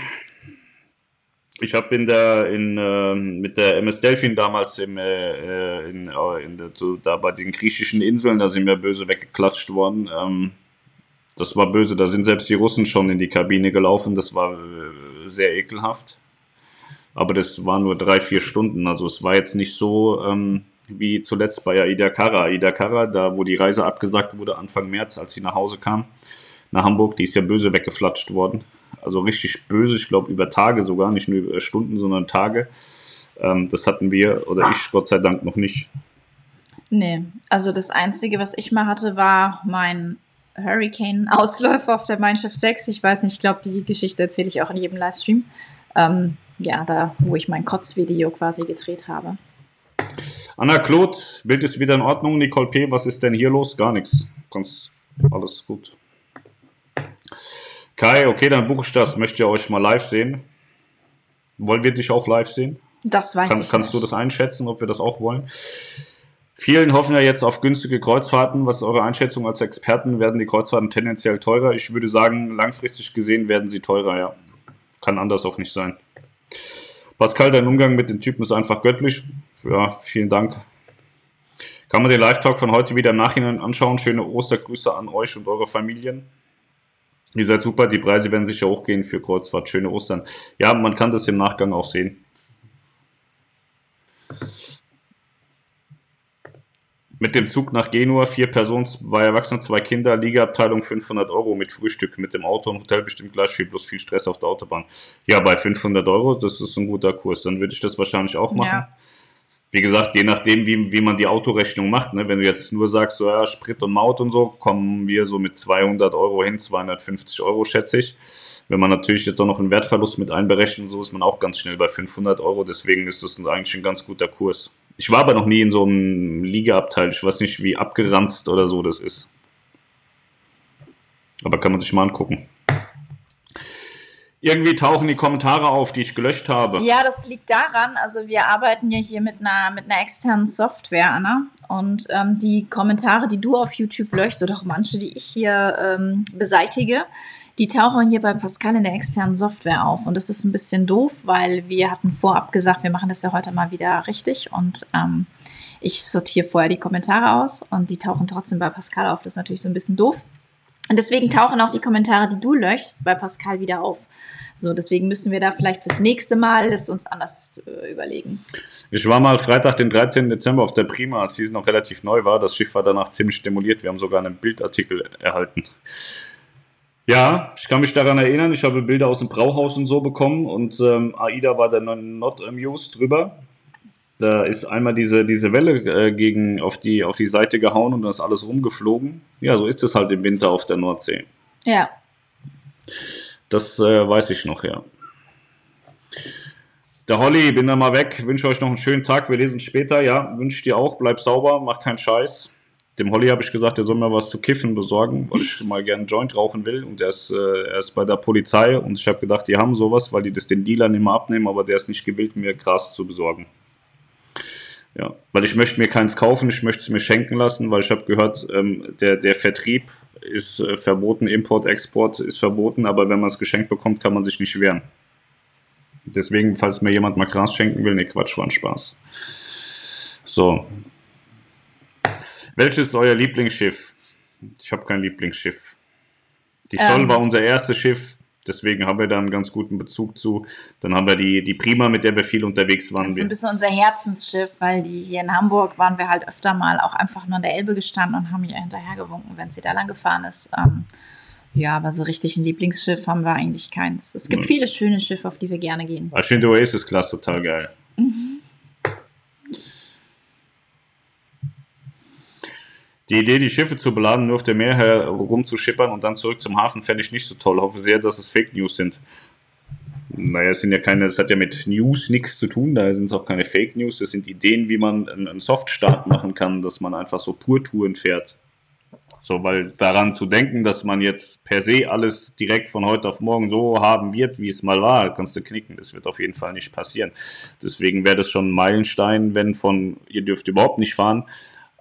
Ich habe in der in äh, mit der MS Delphin damals im, äh, äh in, äh, in der, so, da bei den griechischen Inseln, da sind wir böse weggeklatscht worden. Ähm, das war böse, da sind selbst die Russen schon in die Kabine gelaufen. Das war äh, sehr ekelhaft. Aber das war nur drei, vier Stunden. Also es war jetzt nicht so ähm, wie zuletzt bei Aida Kara. Aida Kara, da wo die Reise abgesagt wurde Anfang März, als sie nach Hause kam nach Hamburg, die ist ja böse weggeflatscht worden. Also richtig böse, ich glaube über Tage sogar, nicht nur über Stunden, sondern Tage. Ähm, das hatten wir oder ich Gott sei Dank noch nicht. Nee, also das Einzige, was ich mal hatte, war mein Hurricane-Ausläufer auf der Mein Schiff 6. Ich weiß nicht, ich glaube, die Geschichte erzähle ich auch in jedem Livestream. Ähm, ja, da, wo ich mein Kotzvideo quasi gedreht habe. Anna Claude, Bild ist wieder in Ordnung. Nicole P., was ist denn hier los? Gar nichts. Ganz alles gut. Kai, okay, dann buche ich das. Möchte ihr euch mal live sehen? Wollen wir dich auch live sehen? Das weiß Kann, ich. Kannst nicht. du das einschätzen, ob wir das auch wollen? Vielen hoffen ja jetzt auf günstige Kreuzfahrten. Was ist eure Einschätzung als Experten? Werden die Kreuzfahrten tendenziell teurer? Ich würde sagen, langfristig gesehen werden sie teurer, ja. Kann anders auch nicht sein. Pascal, dein Umgang mit den Typen ist einfach göttlich. Ja, vielen Dank. Kann man den Live-Talk von heute wieder im Nachhinein anschauen? Schöne Ostergrüße an euch und eure Familien. Ihr seid super, die Preise werden sicher hochgehen für Kreuzfahrt. Schöne Ostern. Ja, man kann das im Nachgang auch sehen. Mit dem Zug nach Genua, vier Personen, zwei Erwachsene, zwei Kinder, Liegeabteilung 500 Euro mit Frühstück. Mit dem Auto und Hotel bestimmt gleich viel, bloß viel Stress auf der Autobahn. Ja, bei 500 Euro, das ist ein guter Kurs. Dann würde ich das wahrscheinlich auch machen. Ja wie gesagt, je nachdem, wie, wie man die Autorechnung macht. Ne? Wenn du jetzt nur sagst, so, ja, Sprit und Maut und so, kommen wir so mit 200 Euro hin, 250 Euro schätze ich. Wenn man natürlich jetzt auch noch einen Wertverlust mit einberechnet, so ist man auch ganz schnell bei 500 Euro. Deswegen ist das eigentlich ein ganz guter Kurs. Ich war aber noch nie in so einem Ligaabteil. Ich weiß nicht, wie abgeranzt oder so das ist. Aber kann man sich mal angucken. Irgendwie tauchen die Kommentare auf, die ich gelöscht habe. Ja, das liegt daran, also wir arbeiten ja hier mit einer, mit einer externen Software, Anna. Und ähm, die Kommentare, die du auf YouTube löschst, oder auch manche, die ich hier ähm, beseitige, die tauchen hier bei Pascal in der externen Software auf. Und das ist ein bisschen doof, weil wir hatten vorab gesagt, wir machen das ja heute mal wieder richtig. Und ähm, ich sortiere vorher die Kommentare aus und die tauchen trotzdem bei Pascal auf. Das ist natürlich so ein bisschen doof. Und deswegen tauchen auch die Kommentare, die du löschst, bei Pascal wieder auf. So, deswegen müssen wir da vielleicht fürs nächste Mal es uns anders äh, überlegen. Ich war mal Freitag, den 13. Dezember auf der Prima, als sie noch relativ neu war. Das Schiff war danach ziemlich demoliert. Wir haben sogar einen Bildartikel erhalten. Ja, ich kann mich daran erinnern, ich habe Bilder aus dem Brauhaus und so bekommen und ähm, AIDA war da not amused drüber. Da ist einmal diese, diese Welle äh, gegen, auf, die, auf die Seite gehauen und dann ist alles rumgeflogen. Ja, so ist es halt im Winter auf der Nordsee. Ja. Das äh, weiß ich noch, ja. Der Holly, bin dann mal weg. Wünsche euch noch einen schönen Tag. Wir lesen später. Ja, wünsche dir auch. Bleib sauber, mach keinen Scheiß. Dem Holly habe ich gesagt, er soll mir was zu kiffen besorgen, weil ich mal gerne einen Joint rauchen will. Und er ist, äh, er ist bei der Polizei. Und ich habe gedacht, die haben sowas, weil die das den Dealern immer abnehmen, aber der ist nicht gewillt, mir Gras zu besorgen. Ja, weil ich möchte mir keins kaufen, ich möchte es mir schenken lassen, weil ich habe gehört, ähm, der, der Vertrieb ist äh, verboten, Import, Export ist verboten, aber wenn man es geschenkt bekommt, kann man sich nicht wehren. Deswegen, falls mir jemand mal Gras schenken will, ne Quatsch, war ein Spaß. So. Welches ist euer Lieblingsschiff? Ich habe kein Lieblingsschiff. Die Sol Ähm. war unser erstes Schiff, deswegen haben wir da einen ganz guten Bezug zu. Dann haben wir die, die Prima, mit der wir viel unterwegs waren. Das ist ein bisschen unser Herzensschiff, weil die hier in Hamburg waren wir halt öfter mal auch einfach nur an der Elbe gestanden und haben ihr hinterhergewunken, wenn sie da lang gefahren ist. Ähm, ja, aber so richtig ein Lieblingsschiff haben wir eigentlich keins. Es gibt Mhm. viele schöne Schiffe, auf die wir gerne gehen. Ich finde Oasis Class total geil. Die Idee, die Schiffe zu beladen, nur auf dem Meer herumzuschippern und dann zurück zum Hafen, fände ich nicht so toll. Hoffe sehr, dass es Fake News sind. Naja, es sind ja keine, es hat ja mit News nichts zu tun, da sind es auch keine Fake News, das sind Ideen, wie man einen einen Softstart machen kann, dass man einfach so Purtouren fährt. So, weil daran zu denken, dass man jetzt per se alles direkt von heute auf morgen so haben wird, wie es mal war, kannst du knicken. Das wird auf jeden Fall nicht passieren. Deswegen wäre das schon ein Meilenstein, wenn von, ihr dürft überhaupt nicht fahren,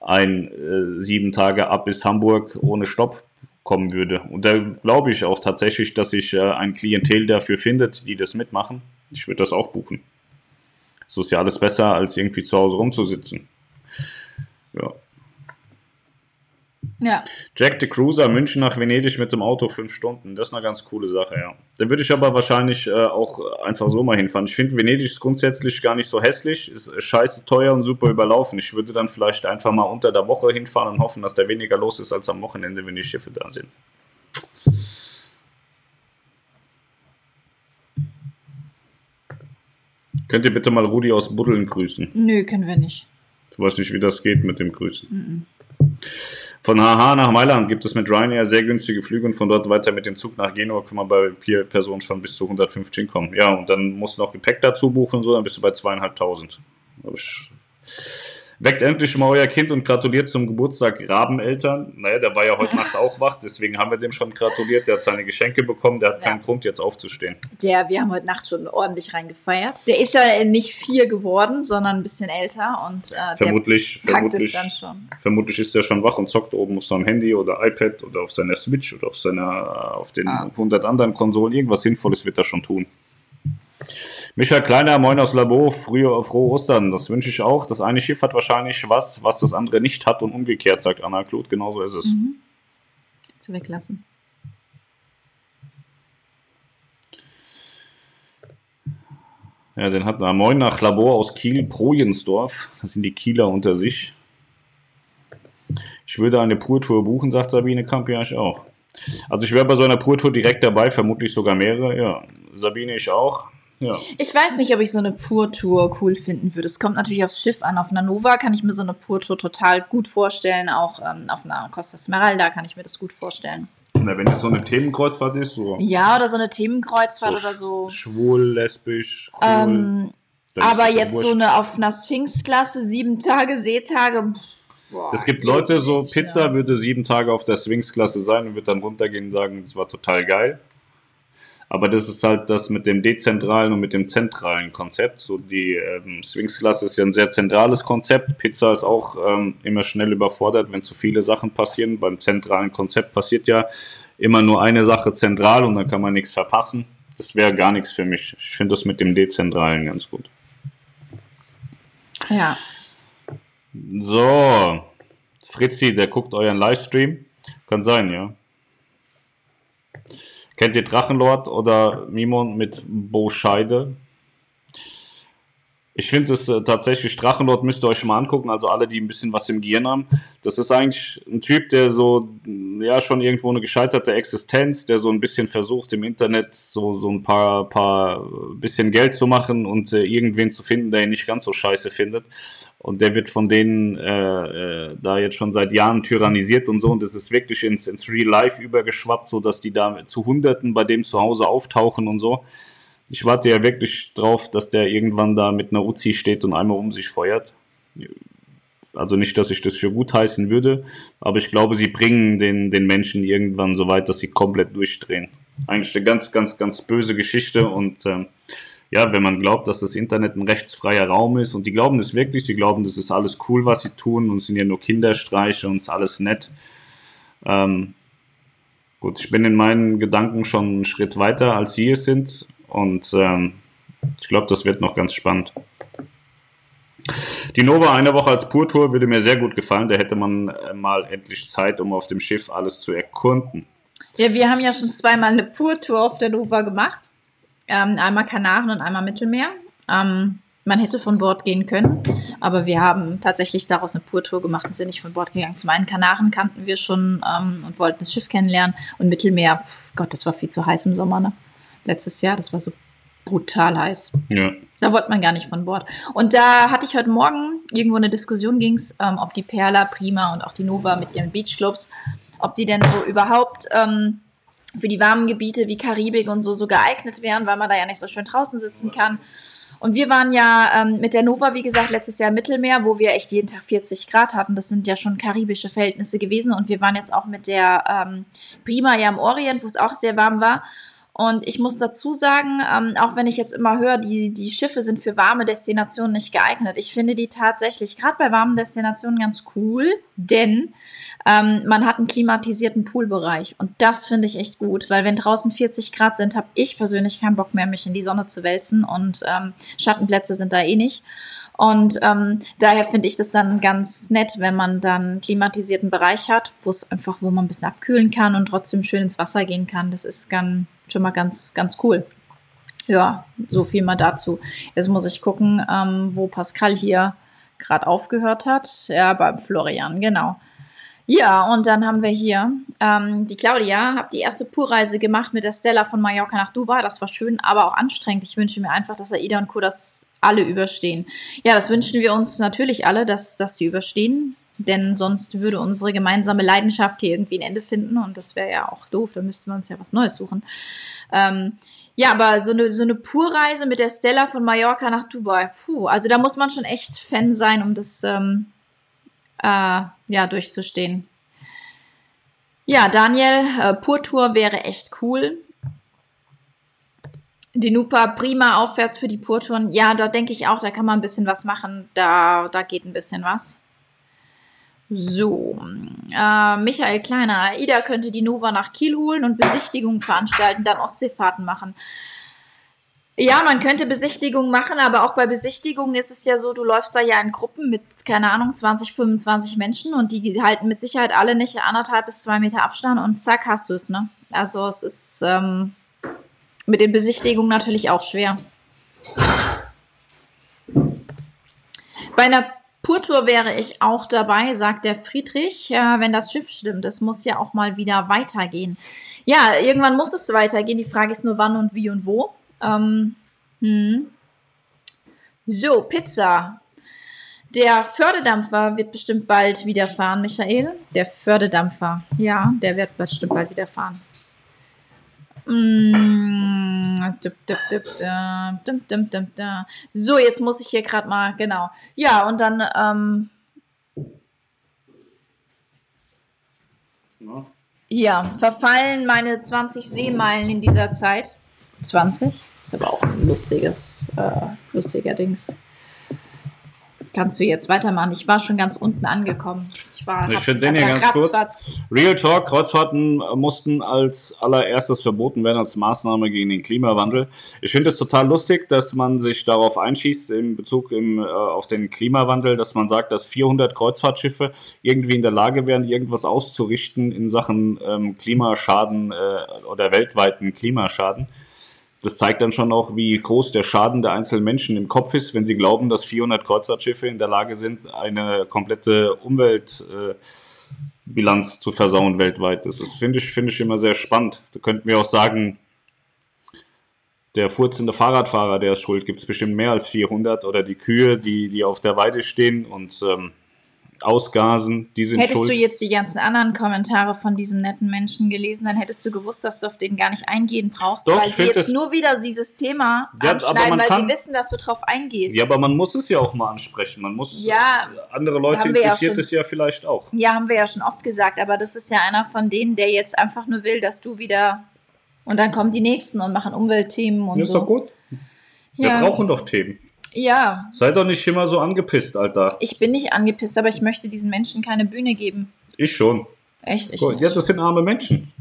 ein äh, sieben Tage ab bis Hamburg ohne Stopp kommen würde. Und da glaube ich auch tatsächlich, dass sich äh, ein Klientel dafür findet, die das mitmachen. Ich würde das auch buchen. So ist ja alles besser, als irgendwie zu Hause rumzusitzen. Ja. Ja, Jack the Cruiser, München nach Venedig mit dem Auto fünf Stunden. Das ist eine ganz coole Sache, ja. Da würde ich aber wahrscheinlich äh, auch einfach so mal hinfahren. Ich finde, Venedig ist grundsätzlich gar nicht so hässlich, ist äh, scheiße teuer und super überlaufen. Ich würde dann vielleicht einfach mal unter der Woche hinfahren und hoffen, dass da weniger los ist als am Wochenende, wenn die Schiffe da sind. Könnt ihr bitte mal Rudi aus Buddeln grüßen? nö, können wir nicht. Ich weiß nicht, wie das geht mit dem Grüßen. Von HH nach Mailand gibt es mit Ryanair sehr günstige Flüge und von dort weiter mit dem Zug nach Genua kann man bei vier Personen schon bis zu 150 kommen. Ja, und dann musst du noch Gepäck dazu buchen und so, dann bist du bei zweieinhalbtausend. Weckt endlich mal euer Kind und gratuliert zum Geburtstag Rabeneltern. Naja, der war ja heute Nacht auch wach, deswegen haben wir dem schon gratuliert. Der hat seine Geschenke bekommen, der hat Ja. keinen Grund jetzt aufzustehen. Der, wir haben heute Nacht schon ordentlich reingefeiert. Der ist ja nicht vier geworden, sondern ein bisschen älter und äh, Vermutlich, vermutlich, dann schon. vermutlich ist er schon wach und zockt oben auf seinem Handy oder iPad oder auf seiner Switch oder auf seiner auf den Ah. 100 anderen Konsolen. Irgendwas Sinnvolles wird er schon tun. Michael Kleiner, moin aus Labo, frühe, frohe Ostern. Das wünsche ich auch. Das eine Schiff hat wahrscheinlich was, was das andere nicht hat und umgekehrt, sagt Anna Kluth. Genauso ist es. Mhm. Zu weglassen. Ja, den hat er. Moin nach Labor aus Kiel, Projensdorf. Das sind die Kieler unter sich. Ich würde eine Purtour buchen, sagt Sabine Kamp. Ja, ich auch. Also ich wäre bei so einer Purtour direkt dabei, vermutlich sogar mehrere. Ja, Sabine, ich auch. Ja. Ich weiß nicht, ob ich so eine Pur-Tour cool finden würde. Es kommt natürlich aufs Schiff an. Auf einer Nova kann ich mir so eine Pur-Tour total gut vorstellen. Auch ähm, auf einer Costa Smeralda kann ich mir das gut vorstellen. Na, wenn es so eine Themenkreuzfahrt ist, so, Ja, oder so eine Themenkreuzfahrt so oder so. schwul, lesbisch, cool. Ähm, aber jetzt wurscht. so eine auf einer Sphinx-Klasse, sieben Tage Seetage. Es gibt Leute, so Pizza ja. würde sieben Tage auf der Sphinx-Klasse sein und wird dann runtergehen und sagen, das war total geil. Aber das ist halt das mit dem dezentralen und mit dem zentralen Konzept. So die ähm, Sphinx-Klasse ist ja ein sehr zentrales Konzept. Pizza ist auch ähm, immer schnell überfordert, wenn zu viele Sachen passieren. Beim zentralen Konzept passiert ja immer nur eine Sache zentral und dann kann man nichts verpassen. Das wäre gar nichts für mich. Ich finde das mit dem Dezentralen ganz gut. Ja. So, Fritzi, der guckt euren Livestream. Kann sein, ja. Kennt ihr Drachenlord oder Mimon mit Bo Scheide? Ich finde es äh, tatsächlich, Drachenlord müsst ihr euch mal angucken, also alle, die ein bisschen was im Gehirn haben. Das ist eigentlich ein Typ, der so, ja, schon irgendwo eine gescheiterte Existenz, der so ein bisschen versucht, im Internet so, so ein paar, paar bisschen Geld zu machen und äh, irgendwen zu finden, der ihn nicht ganz so scheiße findet. Und der wird von denen äh, äh, da jetzt schon seit Jahren tyrannisiert und so. Und es ist wirklich ins, ins Real Life übergeschwappt, so dass die da zu Hunderten bei dem zu Hause auftauchen und so. Ich warte ja wirklich drauf, dass der irgendwann da mit einer Uzi steht und einmal um sich feuert. Also nicht, dass ich das für gut heißen würde, aber ich glaube, sie bringen den, den Menschen irgendwann so weit, dass sie komplett durchdrehen. Eigentlich eine ganz, ganz, ganz böse Geschichte und ähm, ja, wenn man glaubt, dass das Internet ein rechtsfreier Raum ist und die glauben das wirklich, sie glauben, das ist alles cool, was sie tun und sind ja nur Kinderstreiche und ist alles nett. Ähm, gut, ich bin in meinen Gedanken schon einen Schritt weiter, als sie es sind und ähm, ich glaube, das wird noch ganz spannend. Die Nova eine Woche als Purtour würde mir sehr gut gefallen. Da hätte man äh, mal endlich Zeit, um auf dem Schiff alles zu erkunden. Ja, wir haben ja schon zweimal eine Purtour auf der Nova gemacht. Ähm, einmal Kanaren und einmal Mittelmeer. Ähm, man hätte von Bord gehen können, aber wir haben tatsächlich daraus eine Purtour gemacht und sind nicht von Bord gegangen. Zum einen Kanaren kannten wir schon ähm, und wollten das Schiff kennenlernen und Mittelmeer, pf, Gott, das war viel zu heiß im Sommer, ne? Letztes Jahr. Das war so brutal heiß. Ja. Da wollte man gar nicht von Bord. Und da hatte ich heute Morgen irgendwo eine Diskussion ging es, ähm, ob die Perla, Prima und auch die Nova mit ihren Beachclubs, ob die denn so überhaupt ähm, für die warmen Gebiete wie Karibik und so so geeignet wären, weil man da ja nicht so schön draußen sitzen kann. Und wir waren ja ähm, mit der Nova, wie gesagt, letztes Jahr im Mittelmeer, wo wir echt jeden Tag 40 Grad hatten. Das sind ja schon karibische Verhältnisse gewesen. Und wir waren jetzt auch mit der ähm, Prima ja im Orient, wo es auch sehr warm war. Und ich muss dazu sagen, ähm, auch wenn ich jetzt immer höre, die, die Schiffe sind für warme Destinationen nicht geeignet. Ich finde die tatsächlich gerade bei warmen Destinationen ganz cool, denn ähm, man hat einen klimatisierten Poolbereich. Und das finde ich echt gut, weil wenn draußen 40 Grad sind, habe ich persönlich keinen Bock mehr, mich in die Sonne zu wälzen. Und ähm, Schattenplätze sind da eh nicht. Und ähm, daher finde ich das dann ganz nett, wenn man dann einen klimatisierten Bereich hat, wo es einfach, wo man ein bisschen abkühlen kann und trotzdem schön ins Wasser gehen kann. Das ist ganz, schon mal ganz, ganz cool. Ja, so viel mal dazu. Jetzt muss ich gucken, ähm, wo Pascal hier gerade aufgehört hat. Ja, beim Florian, genau. Ja, und dann haben wir hier ähm, die Claudia, habe die erste Purreise gemacht mit der Stella von Mallorca nach Dubai. Das war schön, aber auch anstrengend. Ich wünsche mir einfach, dass Aida und Co. das alle überstehen. Ja, das wünschen wir uns natürlich alle, dass, dass sie überstehen. Denn sonst würde unsere gemeinsame Leidenschaft hier irgendwie ein Ende finden und das wäre ja auch doof, da müssten wir uns ja was Neues suchen. Ähm, ja, aber so eine, so eine Purreise mit der Stella von Mallorca nach Dubai, puh, also da muss man schon echt Fan sein, um das ähm, äh, ja, durchzustehen. Ja, Daniel, äh, Purtour wäre echt cool. Die Nupa prima aufwärts für die Purtouren. Ja, da denke ich auch, da kann man ein bisschen was machen. Da, da geht ein bisschen was. So, äh, Michael Kleiner, AIDA könnte die Nova nach Kiel holen und Besichtigungen veranstalten, dann Ostseefahrten machen. Ja, man könnte Besichtigungen machen, aber auch bei Besichtigungen ist es ja so, du läufst da ja in Gruppen mit, keine Ahnung, 20, 25 Menschen und die halten mit Sicherheit alle nicht anderthalb bis zwei Meter Abstand und zack, hast du es, ne? Also es ist ähm, mit den Besichtigungen natürlich auch schwer. Bei einer Purtour wäre ich auch dabei, sagt der Friedrich, äh, wenn das Schiff stimmt. Es muss ja auch mal wieder weitergehen. Ja, irgendwann muss es weitergehen. Die Frage ist nur, wann und wie und wo. Ähm, hm. So, Pizza. Der Förderdampfer wird bestimmt bald wieder fahren, Michael. Der Förderdampfer. Ja, der wird bestimmt bald wieder fahren. So, jetzt muss ich hier gerade mal, genau. Ja, und dann, ähm, ja, verfallen meine 20 Seemeilen in dieser Zeit. 20? Ist aber auch ein lustiges, äh, lustiger Dings. Kannst du jetzt weitermachen? Ich war schon ganz unten angekommen. Ich war ich finde den ja ganz kurz. Real Talk, Kreuzfahrten mussten als allererstes verboten werden als Maßnahme gegen den Klimawandel. Ich finde es total lustig, dass man sich darauf einschießt in Bezug im, äh, auf den Klimawandel, dass man sagt, dass 400 Kreuzfahrtschiffe irgendwie in der Lage wären, irgendwas auszurichten in Sachen ähm, Klimaschaden äh, oder weltweiten Klimaschaden das zeigt dann schon auch, wie groß der Schaden der einzelnen Menschen im Kopf ist, wenn sie glauben, dass 400 Kreuzfahrtschiffe in der Lage sind, eine komplette Umweltbilanz äh, zu versauen weltweit. Das finde ich, find ich immer sehr spannend. Da könnten wir auch sagen, der furzende Fahrradfahrer, der ist schuld, gibt es bestimmt mehr als 400 oder die Kühe, die, die auf der Weide stehen und ähm, ausgasen, die sind Hättest schuld. du jetzt die ganzen anderen Kommentare von diesem netten Menschen gelesen, dann hättest du gewusst, dass du auf den gar nicht eingehen brauchst, Doch, weil sie jetzt nur wieder dieses Thema ja, anschneiden, weil kann, sie wissen, dass du drauf eingehst. Ja, aber man muss es ja auch mal ansprechen. Man muss ja, andere Leute interessiert ja es ja vielleicht auch. Ja, haben wir ja schon oft gesagt, aber das ist ja einer von denen, der jetzt einfach nur will, dass du wieder und dann kommen die nächsten und machen Umweltthemen und das so. ist doch gut. Wir ja. brauchen doch Themen. Ja. Sei doch nicht immer so angepisst, Alter. Ich bin nicht angepisst, aber ich möchte diesen Menschen keine Bühne geben. Ich schon. Echt? Ich Gut, ja, das sind arme Menschen.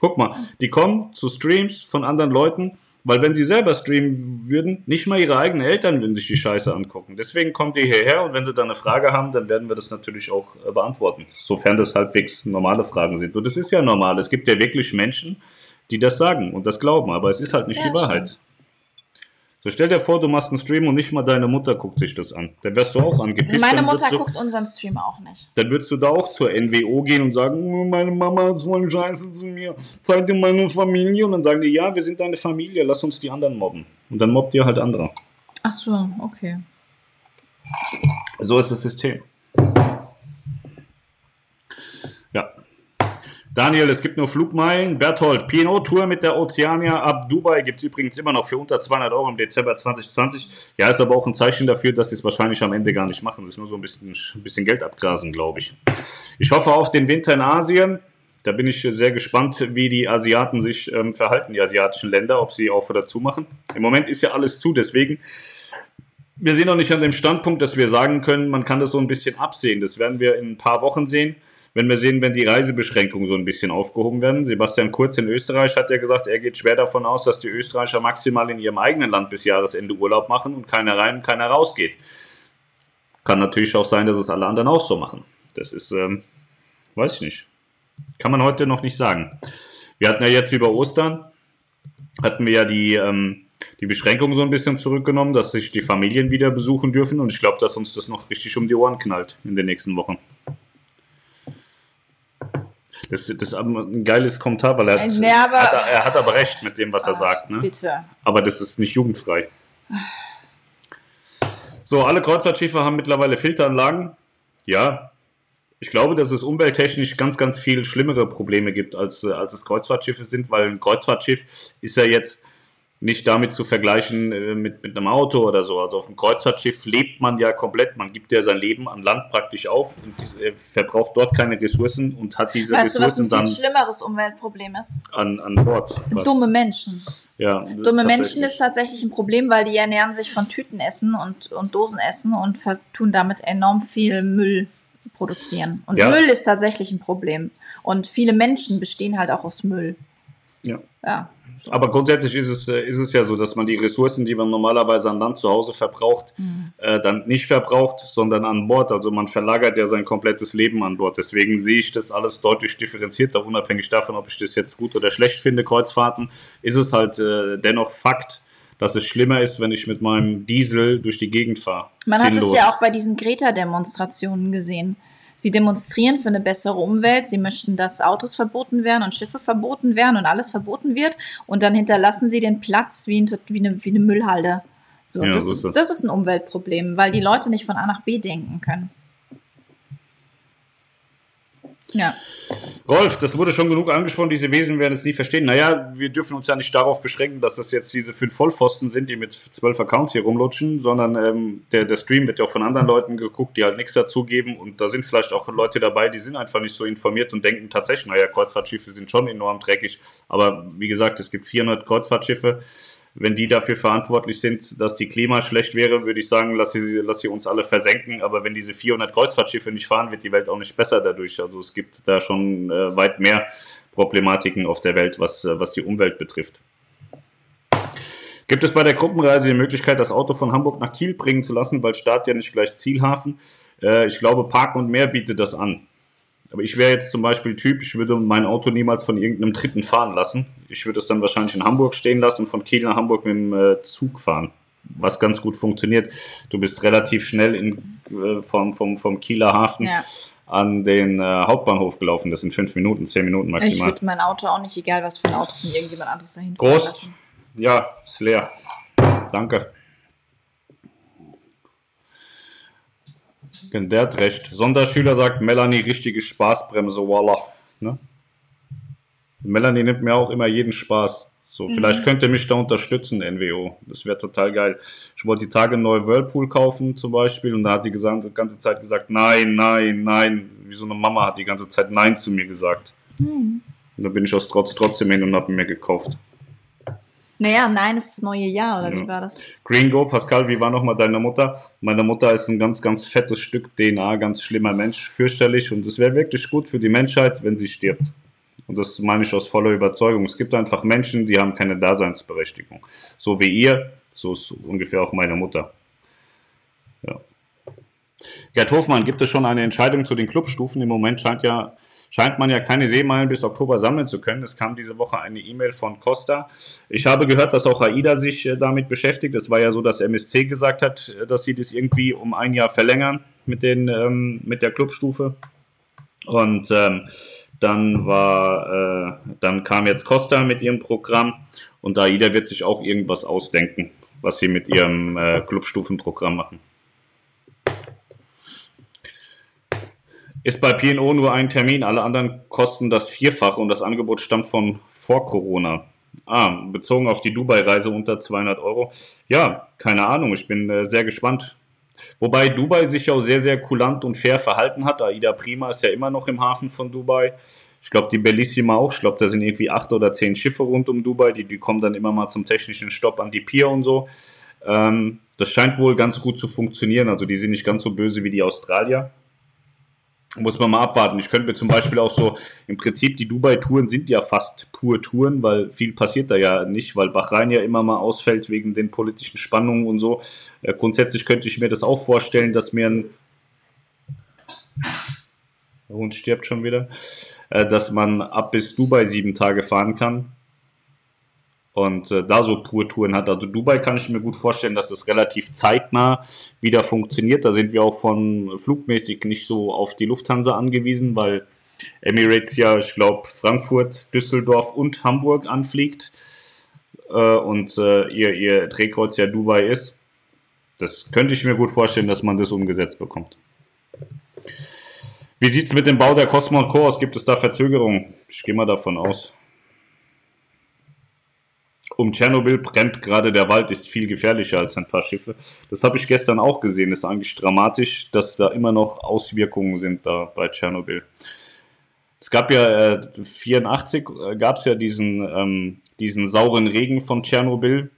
Guck mal, die kommen zu Streams von anderen Leuten, weil wenn sie selber streamen würden, nicht mal ihre eigenen Eltern würden sich die Scheiße angucken. Deswegen kommt die hierher und wenn sie dann eine Frage haben, dann werden wir das natürlich auch äh, beantworten. Sofern das halbwegs normale Fragen sind. Und das ist ja normal. Es gibt ja wirklich Menschen, die das sagen und das glauben, aber es ist halt nicht ja, die Wahrheit. Stimmt. So stell dir vor, du machst einen Stream und nicht mal deine Mutter guckt sich das an. Dann wärst du auch angepisst. Meine Mutter du, guckt unseren Stream auch nicht. Dann würdest du da auch zur NWO gehen und sagen, oh, meine Mama ist voll scheiße zu mir. Zeig dir meine Familie. Und dann sagen die, ja, wir sind deine Familie, lass uns die anderen mobben. Und dann mobbt ihr halt andere. Ach so, okay. So ist das System. Daniel, es gibt nur Flugmeilen. Berthold, P&O-Tour mit der Oceania ab Dubai gibt es übrigens immer noch für unter 200 Euro im Dezember 2020. Ja, ist aber auch ein Zeichen dafür, dass sie es wahrscheinlich am Ende gar nicht machen. Das ist nur so ein bisschen, ein bisschen Geld abgrasen, glaube ich. Ich hoffe auf den Winter in Asien. Da bin ich sehr gespannt, wie die Asiaten sich ähm, verhalten, die asiatischen Länder, ob sie auf oder zu machen. Im Moment ist ja alles zu, deswegen wir sind noch nicht an dem Standpunkt, dass wir sagen können, man kann das so ein bisschen absehen. Das werden wir in ein paar Wochen sehen wenn wir sehen, wenn die Reisebeschränkungen so ein bisschen aufgehoben werden. Sebastian Kurz in Österreich hat ja gesagt, er geht schwer davon aus, dass die Österreicher maximal in ihrem eigenen Land bis Jahresende Urlaub machen und keiner rein und keiner rausgeht. Kann natürlich auch sein, dass es alle anderen auch so machen. Das ist, ähm, weiß ich nicht. Kann man heute noch nicht sagen. Wir hatten ja jetzt über Ostern, hatten wir ja die, ähm, die Beschränkung so ein bisschen zurückgenommen, dass sich die Familien wieder besuchen dürfen und ich glaube, dass uns das noch richtig um die Ohren knallt in den nächsten Wochen. Das, das ist ein geiles Kommentar, weil er hat, nee, aber, hat, er hat aber recht mit dem, was er ah, sagt. Ne? Bitte. Aber das ist nicht jugendfrei. So, alle Kreuzfahrtschiffe haben mittlerweile Filteranlagen. Ja, ich glaube, dass es umwelttechnisch ganz, ganz viel schlimmere Probleme gibt, als, als es Kreuzfahrtschiffe sind, weil ein Kreuzfahrtschiff ist ja jetzt nicht damit zu vergleichen äh, mit, mit einem Auto oder so. Also auf dem Kreuzfahrtschiff lebt man ja komplett, man gibt ja sein Leben an Land praktisch auf und äh, verbraucht dort keine Ressourcen und hat diese weißt Ressourcen dann. Was ein viel schlimmeres Umweltproblem ist? An, an Bord. Was? Dumme Menschen. Ja, Dumme Menschen ist tatsächlich ein Problem, weil die ernähren sich von Tütenessen und, und Dosenessen und tun damit enorm viel Müll produzieren. Und ja. Müll ist tatsächlich ein Problem. Und viele Menschen bestehen halt auch aus Müll. Ja. Ja. Aber grundsätzlich ist es, äh, ist es ja so, dass man die Ressourcen, die man normalerweise an Land zu Hause verbraucht, mhm. äh, dann nicht verbraucht, sondern an Bord. Also man verlagert ja sein komplettes Leben an Bord. Deswegen sehe ich das alles deutlich differenzierter, unabhängig davon, ob ich das jetzt gut oder schlecht finde, Kreuzfahrten, ist es halt äh, dennoch Fakt, dass es schlimmer ist, wenn ich mit meinem Diesel durch die Gegend fahre. Man Sinnlos. hat es ja auch bei diesen Greta-Demonstrationen gesehen. Sie demonstrieren für eine bessere Umwelt. Sie möchten, dass Autos verboten werden und Schiffe verboten werden und alles verboten wird. Und dann hinterlassen sie den Platz wie, ein, wie, eine, wie eine Müllhalde. So, ja, das, ist, das ist ein Umweltproblem, weil die Leute nicht von A nach B denken können. Ja. Rolf, das wurde schon genug angesprochen, diese Wesen werden es nie verstehen. Naja, wir dürfen uns ja nicht darauf beschränken, dass das jetzt diese fünf Vollpfosten sind, die mit zwölf Accounts hier rumlutschen, sondern ähm, der, der Stream wird ja auch von anderen Leuten geguckt, die halt nichts dazugeben und da sind vielleicht auch Leute dabei, die sind einfach nicht so informiert und denken tatsächlich, naja, Kreuzfahrtschiffe sind schon enorm dreckig, aber wie gesagt, es gibt 400 Kreuzfahrtschiffe wenn die dafür verantwortlich sind, dass die Klima schlecht wäre, würde ich sagen, lass sie, lass sie uns alle versenken. Aber wenn diese 400 Kreuzfahrtschiffe nicht fahren, wird die Welt auch nicht besser dadurch. Also es gibt da schon äh, weit mehr Problematiken auf der Welt, was, äh, was die Umwelt betrifft. Gibt es bei der Gruppenreise die Möglichkeit, das Auto von Hamburg nach Kiel bringen zu lassen, weil Start ja nicht gleich Zielhafen? Äh, ich glaube, Park und Meer bietet das an. Aber ich wäre jetzt zum Beispiel Typ, ich würde mein Auto niemals von irgendeinem Dritten fahren lassen. Ich würde es dann wahrscheinlich in Hamburg stehen lassen und von Kiel nach Hamburg mit dem äh, Zug fahren. Was ganz gut funktioniert. Du bist relativ schnell in, äh, vom, vom, vom Kieler Hafen ja. an den äh, Hauptbahnhof gelaufen. Das sind fünf Minuten, zehn Minuten maximal. Ich würde mein Auto auch nicht, egal was für ein Auto von irgendjemand anderes dahin Prost. Ja, ist leer. Danke. Der hat recht. Sonderschüler sagt Melanie, richtige Spaßbremse, voila. Ne? Melanie nimmt mir auch immer jeden Spaß. So, mhm. vielleicht könnt ihr mich da unterstützen, NWO. Das wäre total geil. Ich wollte die Tage neuen Whirlpool kaufen, zum Beispiel, und da hat die die ganze Zeit gesagt, nein, nein, nein. Wie so eine Mama hat die ganze Zeit Nein zu mir gesagt. Mhm. Und da bin ich aus Trotz trotzdem hin und habe mir gekauft. Naja, nein, es ist das neue Jahr, oder ja. wie war das? Gringo, Pascal, wie war nochmal deine Mutter? Meine Mutter ist ein ganz, ganz fettes Stück DNA, ganz schlimmer Mensch, fürchterlich und es wäre wirklich gut für die Menschheit, wenn sie stirbt. Und das meine ich aus voller Überzeugung. Es gibt einfach Menschen, die haben keine Daseinsberechtigung. So wie ihr, so ist ungefähr auch meine Mutter. Ja. Gerd Hofmann, gibt es schon eine Entscheidung zu den Clubstufen? Im Moment scheint ja scheint man ja keine Seemeilen bis Oktober sammeln zu können. Es kam diese Woche eine E-Mail von Costa. Ich habe gehört, dass auch AIDA sich äh, damit beschäftigt. Es war ja so, dass MSC gesagt hat, äh, dass sie das irgendwie um ein Jahr verlängern mit, den, ähm, mit der Clubstufe. Und ähm, dann war, äh, dann kam jetzt Costa mit ihrem Programm und AIDA wird sich auch irgendwas ausdenken, was sie mit ihrem äh, Clubstufenprogramm machen. Ist bei PNO nur ein Termin, alle anderen kosten das Vierfache und das Angebot stammt von vor Corona. Ah, bezogen auf die Dubai-Reise unter 200 Euro. Ja, keine Ahnung, ich bin äh, sehr gespannt. Wobei Dubai sich auch sehr, sehr kulant und fair verhalten hat. Aida Prima ist ja immer noch im Hafen von Dubai. Ich glaube, die Bellissima auch. Ich glaube, da sind irgendwie acht oder zehn Schiffe rund um Dubai. Die, die kommen dann immer mal zum technischen Stopp an die Pier und so. Ähm, das scheint wohl ganz gut zu funktionieren. Also die sind nicht ganz so böse wie die Australier muss man mal abwarten. Ich könnte mir zum Beispiel auch so, im Prinzip die Dubai-Touren sind ja fast pur Touren, weil viel passiert da ja nicht, weil Bahrain ja immer mal ausfällt wegen den politischen Spannungen und so. Äh, grundsätzlich könnte ich mir das auch vorstellen, dass mir ein der Hund stirbt schon wieder, äh, dass man ab bis Dubai sieben Tage fahren kann und äh, da so Pur-Touren hat. Also Dubai kann ich mir gut vorstellen, dass das relativ zeitnah wieder funktioniert. Da sind wir auch von flugmäßig nicht so auf die Lufthansa angewiesen, weil Emirates ja, ich glaube, Frankfurt, Düsseldorf und Hamburg anfliegt äh, und äh, ihr, ihr Drehkreuz ja Dubai ist. Das könnte ich mir gut vorstellen, dass man das umgesetzt bekommt. Wie sieht es mit dem Bau der Cosmos Core aus? Gibt es da Verzögerungen? Ich gehe mal davon aus um Tschernobyl brennt gerade der Wald, ist viel gefährlicher als ein paar Schiffe. Das habe ich gestern auch gesehen. Das ist eigentlich dramatisch, dass da immer noch Auswirkungen sind da bei Tschernobyl. Es gab ja äh, 84 äh, gab es ja diesen, ähm, diesen sauren Regen von Tschernobyl.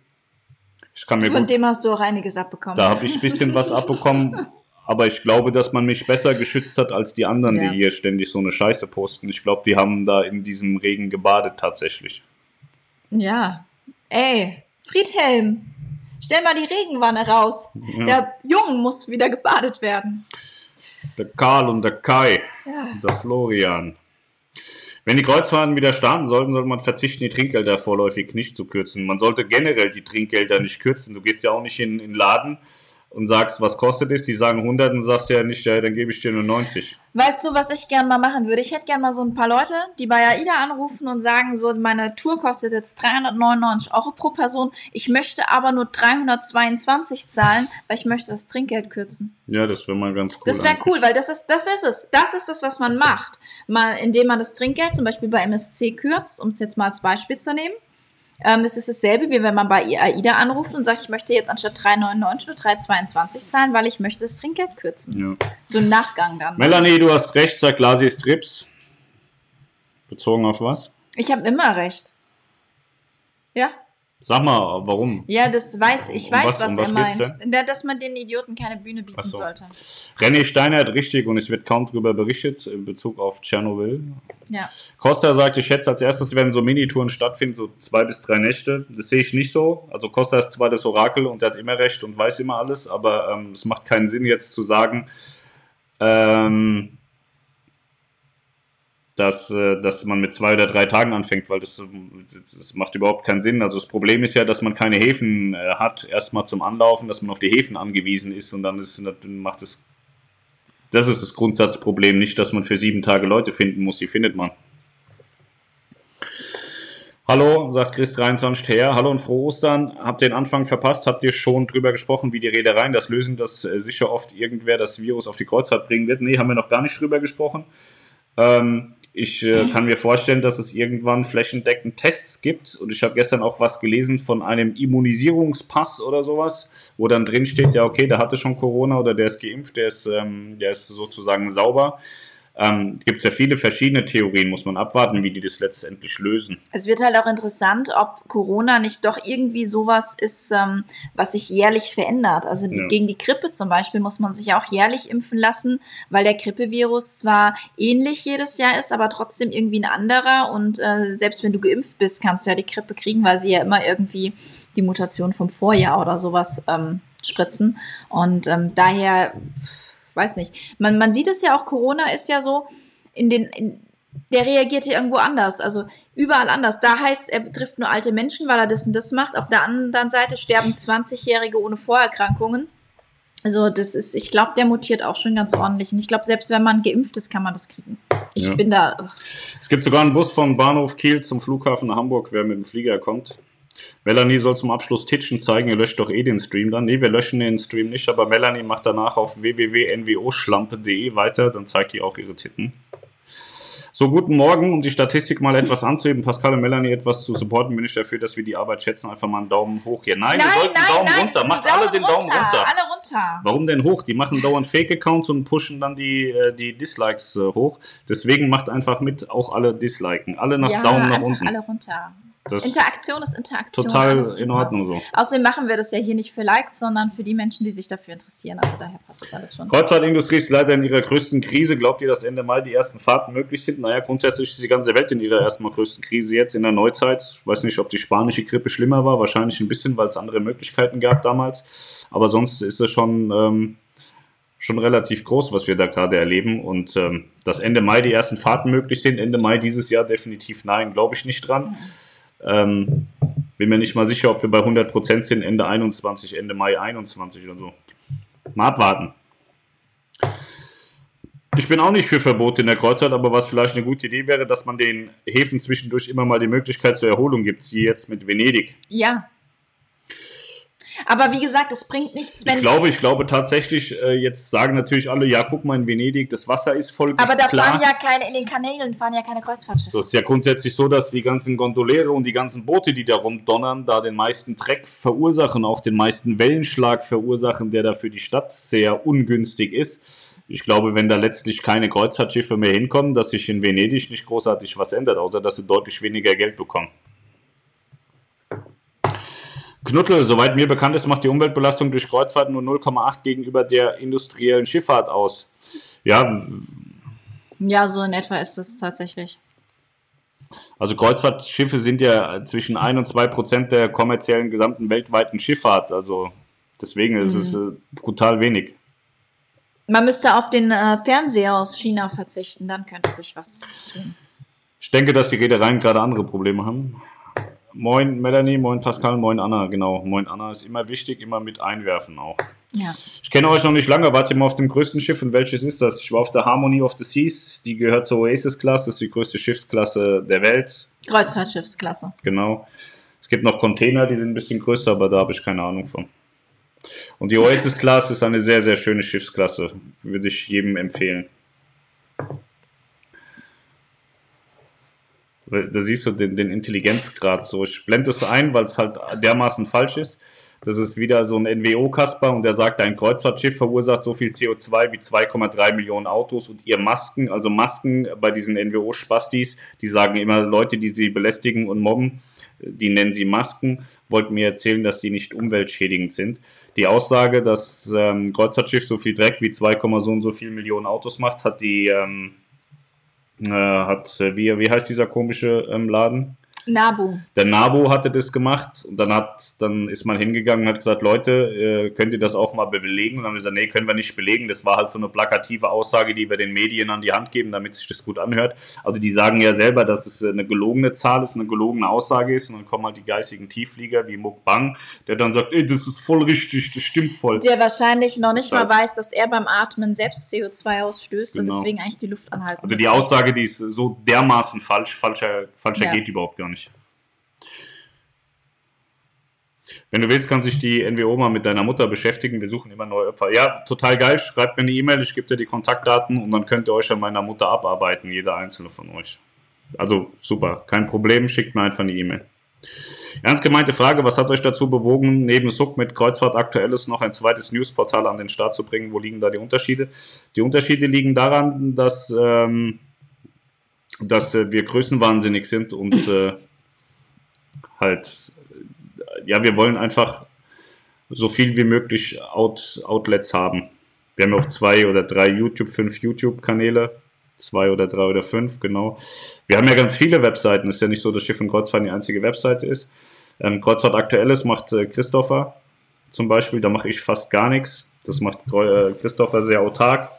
Ich kann mir von gut, dem hast du auch einiges abbekommen. Da habe ich ein bisschen was abbekommen. Aber ich glaube, dass man mich besser geschützt hat als die anderen, ja. die hier ständig so eine Scheiße posten. Ich glaube, die haben da in diesem Regen gebadet tatsächlich. Ja, Ey, Friedhelm, stell mal die Regenwanne raus. Ja. Der Jungen muss wieder gebadet werden. Der Karl und der Kai. Ja. Und der Florian. Wenn die Kreuzfahrten wieder starten sollten, sollte man verzichten, die Trinkgelder vorläufig nicht zu kürzen. Man sollte generell die Trinkgelder nicht kürzen. Du gehst ja auch nicht in den Laden und sagst, was kostet es, die sagen 100 und sagst ja nicht, ja, dann gebe ich dir nur 90. Weißt du, was ich gern mal machen würde? Ich hätte gern mal so ein paar Leute, die bei AIDA anrufen und sagen, so, meine Tour kostet jetzt 399 Euro pro Person, ich möchte aber nur 322 zahlen, weil ich möchte das Trinkgeld kürzen. Ja, das wäre mal ganz cool. Das wäre cool, weil das ist, das ist es. Das ist das, was man macht. Mal, indem man das Trinkgeld zum Beispiel bei MSC kürzt, um es jetzt mal als Beispiel zu nehmen ähm, es ist dasselbe, wie wenn man bei AIDA anruft und sagt, ich möchte jetzt anstatt 3,99 nur 3,22 zahlen, weil ich möchte das Trinkgeld kürzen. Ja. So ein Nachgang dann. Melanie, du hast recht, sagt Lasi Strips. Bezogen auf was? Ich habe immer recht. Ja. Sag mal, warum? Ja, das weiß ich, weiß, was- was, um was er meint. Da, Dass man den Idioten keine Bühne bieten so. sollte. René Steiner hat richtig und es wird kaum darüber berichtet in Bezug auf Tschernobyl. Ja. Costa sagt, ich schätze als erstes werden so Minitouren stattfinden, so zwei bis drei Nächte. Das sehe ich nicht so. Also Costa ist zwar das Orakel und er hat immer recht und weiß immer alles, aber ähm, es macht keinen Sinn jetzt zu sagen, ähm, dass, äh, dass man mit zwei oder drei Tagen anfängt, weil das, ähm, das macht überhaupt keinen Sinn. Also das Problem ist ja, dass man keine Häfen äh, hat, erstmal zum Anlaufen, dass man auf die Häfen angewiesen ist und dann ist, macht es das ist das Grundsatzproblem, nicht, dass man für sieben Tage Leute finden muss, die findet man. Hallo, sagt Chris 23 her. Hallo und frohe Ostern. Habt den Anfang verpasst? Habt ihr schon drüber gesprochen, wie die Reedereien das lösen, dass äh, sicher oft irgendwer das Virus auf die Kreuzfahrt bringen wird? Nee, haben wir noch gar nicht drüber gesprochen. Ähm, ich äh, kann mir vorstellen, dass es irgendwann flächendeckend Tests gibt. Und ich habe gestern auch was gelesen von einem Immunisierungspass oder sowas, wo dann drin steht, ja, okay, der hatte schon Corona oder der ist geimpft, der ist, ähm, der ist sozusagen sauber. Ähm, Gibt es ja viele verschiedene Theorien, muss man abwarten, wie die das letztendlich lösen. Es wird halt auch interessant, ob Corona nicht doch irgendwie sowas ist, ähm, was sich jährlich verändert. Also Ja. gegen die Grippe zum Beispiel muss man sich auch jährlich impfen lassen, weil der Grippevirus zwar ähnlich jedes Jahr ist, aber trotzdem irgendwie ein anderer. Und äh, selbst wenn du geimpft bist, kannst du ja die Grippe kriegen, weil sie ja immer irgendwie die Mutation vom Vorjahr oder sowas ähm, spritzen. Und ähm, daher, weiß nicht, man, man sieht es ja auch, Corona ist ja so, in den, in, der reagiert hier irgendwo anders, also überall anders. Da heißt, er betrifft nur alte Menschen, weil er das und das macht. Auf der anderen Seite sterben 20-Jährige ohne Vorerkrankungen. Also das ist, ich glaube, der mutiert auch schon ganz ordentlich. Und ich glaube, selbst wenn man geimpft ist, kann man das kriegen. Ich Ja. bin da. Es gibt sogar einen Bus von Bahnhof Kiel zum Flughafen nach Hamburg, wer mit dem Flieger kommt. Melanie soll zum Abschluss Titchen zeigen, ihr löscht doch eh den Stream dann. Nee, wir löschen den Stream nicht, aber Melanie macht danach auf www.nwoschlampe.de weiter, dann zeigt die auch ihre Titten. So, guten Morgen, um die Statistik mal etwas anzuheben. Pascal und Melanie etwas zu supporten, bin ich dafür, dass wir die Arbeit schätzen. Einfach mal einen Daumen hoch hier. Nein, wir sollten einen Daumen runter. Macht alle den Daumen runter. Alle runter. Warum denn hoch? Die machen dauernd Fake-Accounts und pushen dann die, äh, die Dislikes äh, hoch. Deswegen macht einfach mit, auch alle disliken. Alle nach ja, Daumen nach unten. alle runter. Das Interaktion ist Interaktion. total in. Ordnung so. Außerdem machen wir das ja hier nicht für Likes, sondern für die Menschen, die sich dafür interessieren. Also daher passt das alles schon. Kreuzfahrtindustrie ist leider in ihrer größten Krise. Glaubt ihr, dass Ende Mai die ersten Fahrten möglich sind? Naja, grundsätzlich ist die ganze Welt in ihrer erstmal größten Krise jetzt in der Neuzeit. Ich weiß nicht, ob die spanische Grippe schlimmer war. Wahrscheinlich ein bisschen, weil es andere Möglichkeiten gab damals. Aber sonst ist es schon, ähm, schon relativ groß, was wir da gerade erleben. Und ähm, dass Ende Mai die ersten Fahrten möglich sind, Ende Mai dieses Jahr definitiv nein, glaube ich nicht dran. Ähm, bin mir nicht mal sicher, ob wir bei 100% sind, Ende 21, Ende Mai 21 oder so. Mal abwarten. Ich bin auch nicht für Verbote in der Kreuzfahrt, aber was vielleicht eine gute Idee wäre, dass man den Häfen zwischendurch immer mal die Möglichkeit zur Erholung gibt, wie jetzt mit Venedig. Ja. Aber wie gesagt, es bringt nichts, wenn. Ich glaube, ich glaube tatsächlich, äh, jetzt sagen natürlich alle, ja, guck mal in Venedig, das Wasser ist voll aber da klar. fahren ja keine, in den Kanälen fahren ja keine Kreuzfahrtschiffe. So ist ja grundsätzlich so, dass die ganzen Gondoliere und die ganzen Boote, die da rumdonnern, da den meisten Dreck verursachen, auch den meisten Wellenschlag verursachen, der da für die Stadt sehr ungünstig ist. Ich glaube, wenn da letztlich keine Kreuzfahrtschiffe mehr hinkommen, dass sich in Venedig nicht großartig was ändert, außer dass sie deutlich weniger Geld bekommen. Knuttel, soweit mir bekannt ist, macht die Umweltbelastung durch Kreuzfahrt nur 0,8 gegenüber der industriellen Schifffahrt aus. Ja, Ja, so in etwa ist es tatsächlich. Also Kreuzfahrtschiffe sind ja zwischen 1 und 2 Prozent der kommerziellen gesamten weltweiten Schifffahrt. Also deswegen ist es äh, brutal wenig. Man müsste auf den äh, Fernseher aus China verzichten, dann könnte sich was tun. Ich denke, dass die Reedereien gerade andere Probleme haben. Moin Melanie, moin Pascal, moin Anna. Genau, moin Anna ist immer wichtig, immer mit einwerfen auch. Ja. Ich kenne euch noch nicht lange, wart ihr mal auf dem größten Schiff und welches ist das? Ich war auf der Harmony of the Seas, die gehört zur Oasis-Klasse, das ist die größte Schiffsklasse der Welt. Kreuzfahrtschiffsklasse. Genau. Es gibt noch Container, die sind ein bisschen größer, aber da habe ich keine Ahnung von. Und die Oasis Class ist eine sehr, sehr schöne Schiffsklasse. Würde ich jedem empfehlen. Da siehst du den, den Intelligenzgrad so. Ich blende es ein, weil es halt dermaßen falsch ist. Das ist wieder so ein NWO-Kasper und der sagt, ein Kreuzfahrtschiff verursacht so viel CO2 wie 2,3 Millionen Autos und ihr Masken, also Masken bei diesen NWO-Spastis, die sagen immer Leute, die sie belästigen und mobben, die nennen sie Masken, wollten mir erzählen, dass die nicht umweltschädigend sind. Die Aussage, dass ähm, Kreuzfahrtschiff so viel Dreck wie 2, so und so viel Millionen Autos macht, hat die, ähm, äh, hat, äh, wie, wie heißt dieser komische ähm, Laden? Nabu. Der Nabu hatte das gemacht und dann hat, dann ist man hingegangen und hat gesagt, Leute, äh, könnt ihr das auch mal belegen? Und dann haben wir gesagt, nee, können wir nicht belegen. Das war halt so eine plakative Aussage, die wir den Medien an die Hand geben, damit sich das gut anhört. Also die sagen ja selber, dass es eine gelogene Zahl ist, eine gelogene Aussage ist und dann kommen halt die geistigen Tiefflieger wie Mukbang, der dann sagt, ey, das ist voll richtig, das stimmt voll. Der wahrscheinlich noch nicht mal weiß, dass er beim Atmen selbst CO2 ausstößt Genau. und deswegen eigentlich die Luft anhalten Also die. Aussage, die ist so dermaßen falsch, falscher, falscher Ja. geht überhaupt gar nicht. Wenn du willst, kann sich die NWO mal mit deiner Mutter beschäftigen. Wir suchen immer neue Opfer. Ja, total geil. Schreibt mir eine E-Mail, ich gebe dir die Kontaktdaten und dann könnt ihr euch an meiner Mutter abarbeiten, jeder einzelne von euch. Also super, kein Problem, schickt mir einfach eine E-Mail. Ernst gemeinte Frage, was hat euch dazu bewogen, neben Suck mit Kreuzfahrt Aktuelles noch ein zweites Newsportal an den Start zu bringen? Wo liegen da die Unterschiede? Die Unterschiede liegen daran, dass, ähm, dass äh, wir größenwahnsinnig sind und äh, halt, ja, wir wollen einfach so viel wie möglich Out Outlets haben. Wir haben auch zwei oder drei YouTube, fünf YouTube-Kanäle. Zwei oder drei oder fünf, genau. Wir haben ja ganz viele Webseiten. Ist ja nicht so, dass Schiff und Kreuzfahrt die einzige Webseite ist. Ähm, Kreuzfahrt Aktuelles macht äh, Christopher zum Beispiel. Da mache ich fast gar nichts. Das macht äh, Christopher sehr autark.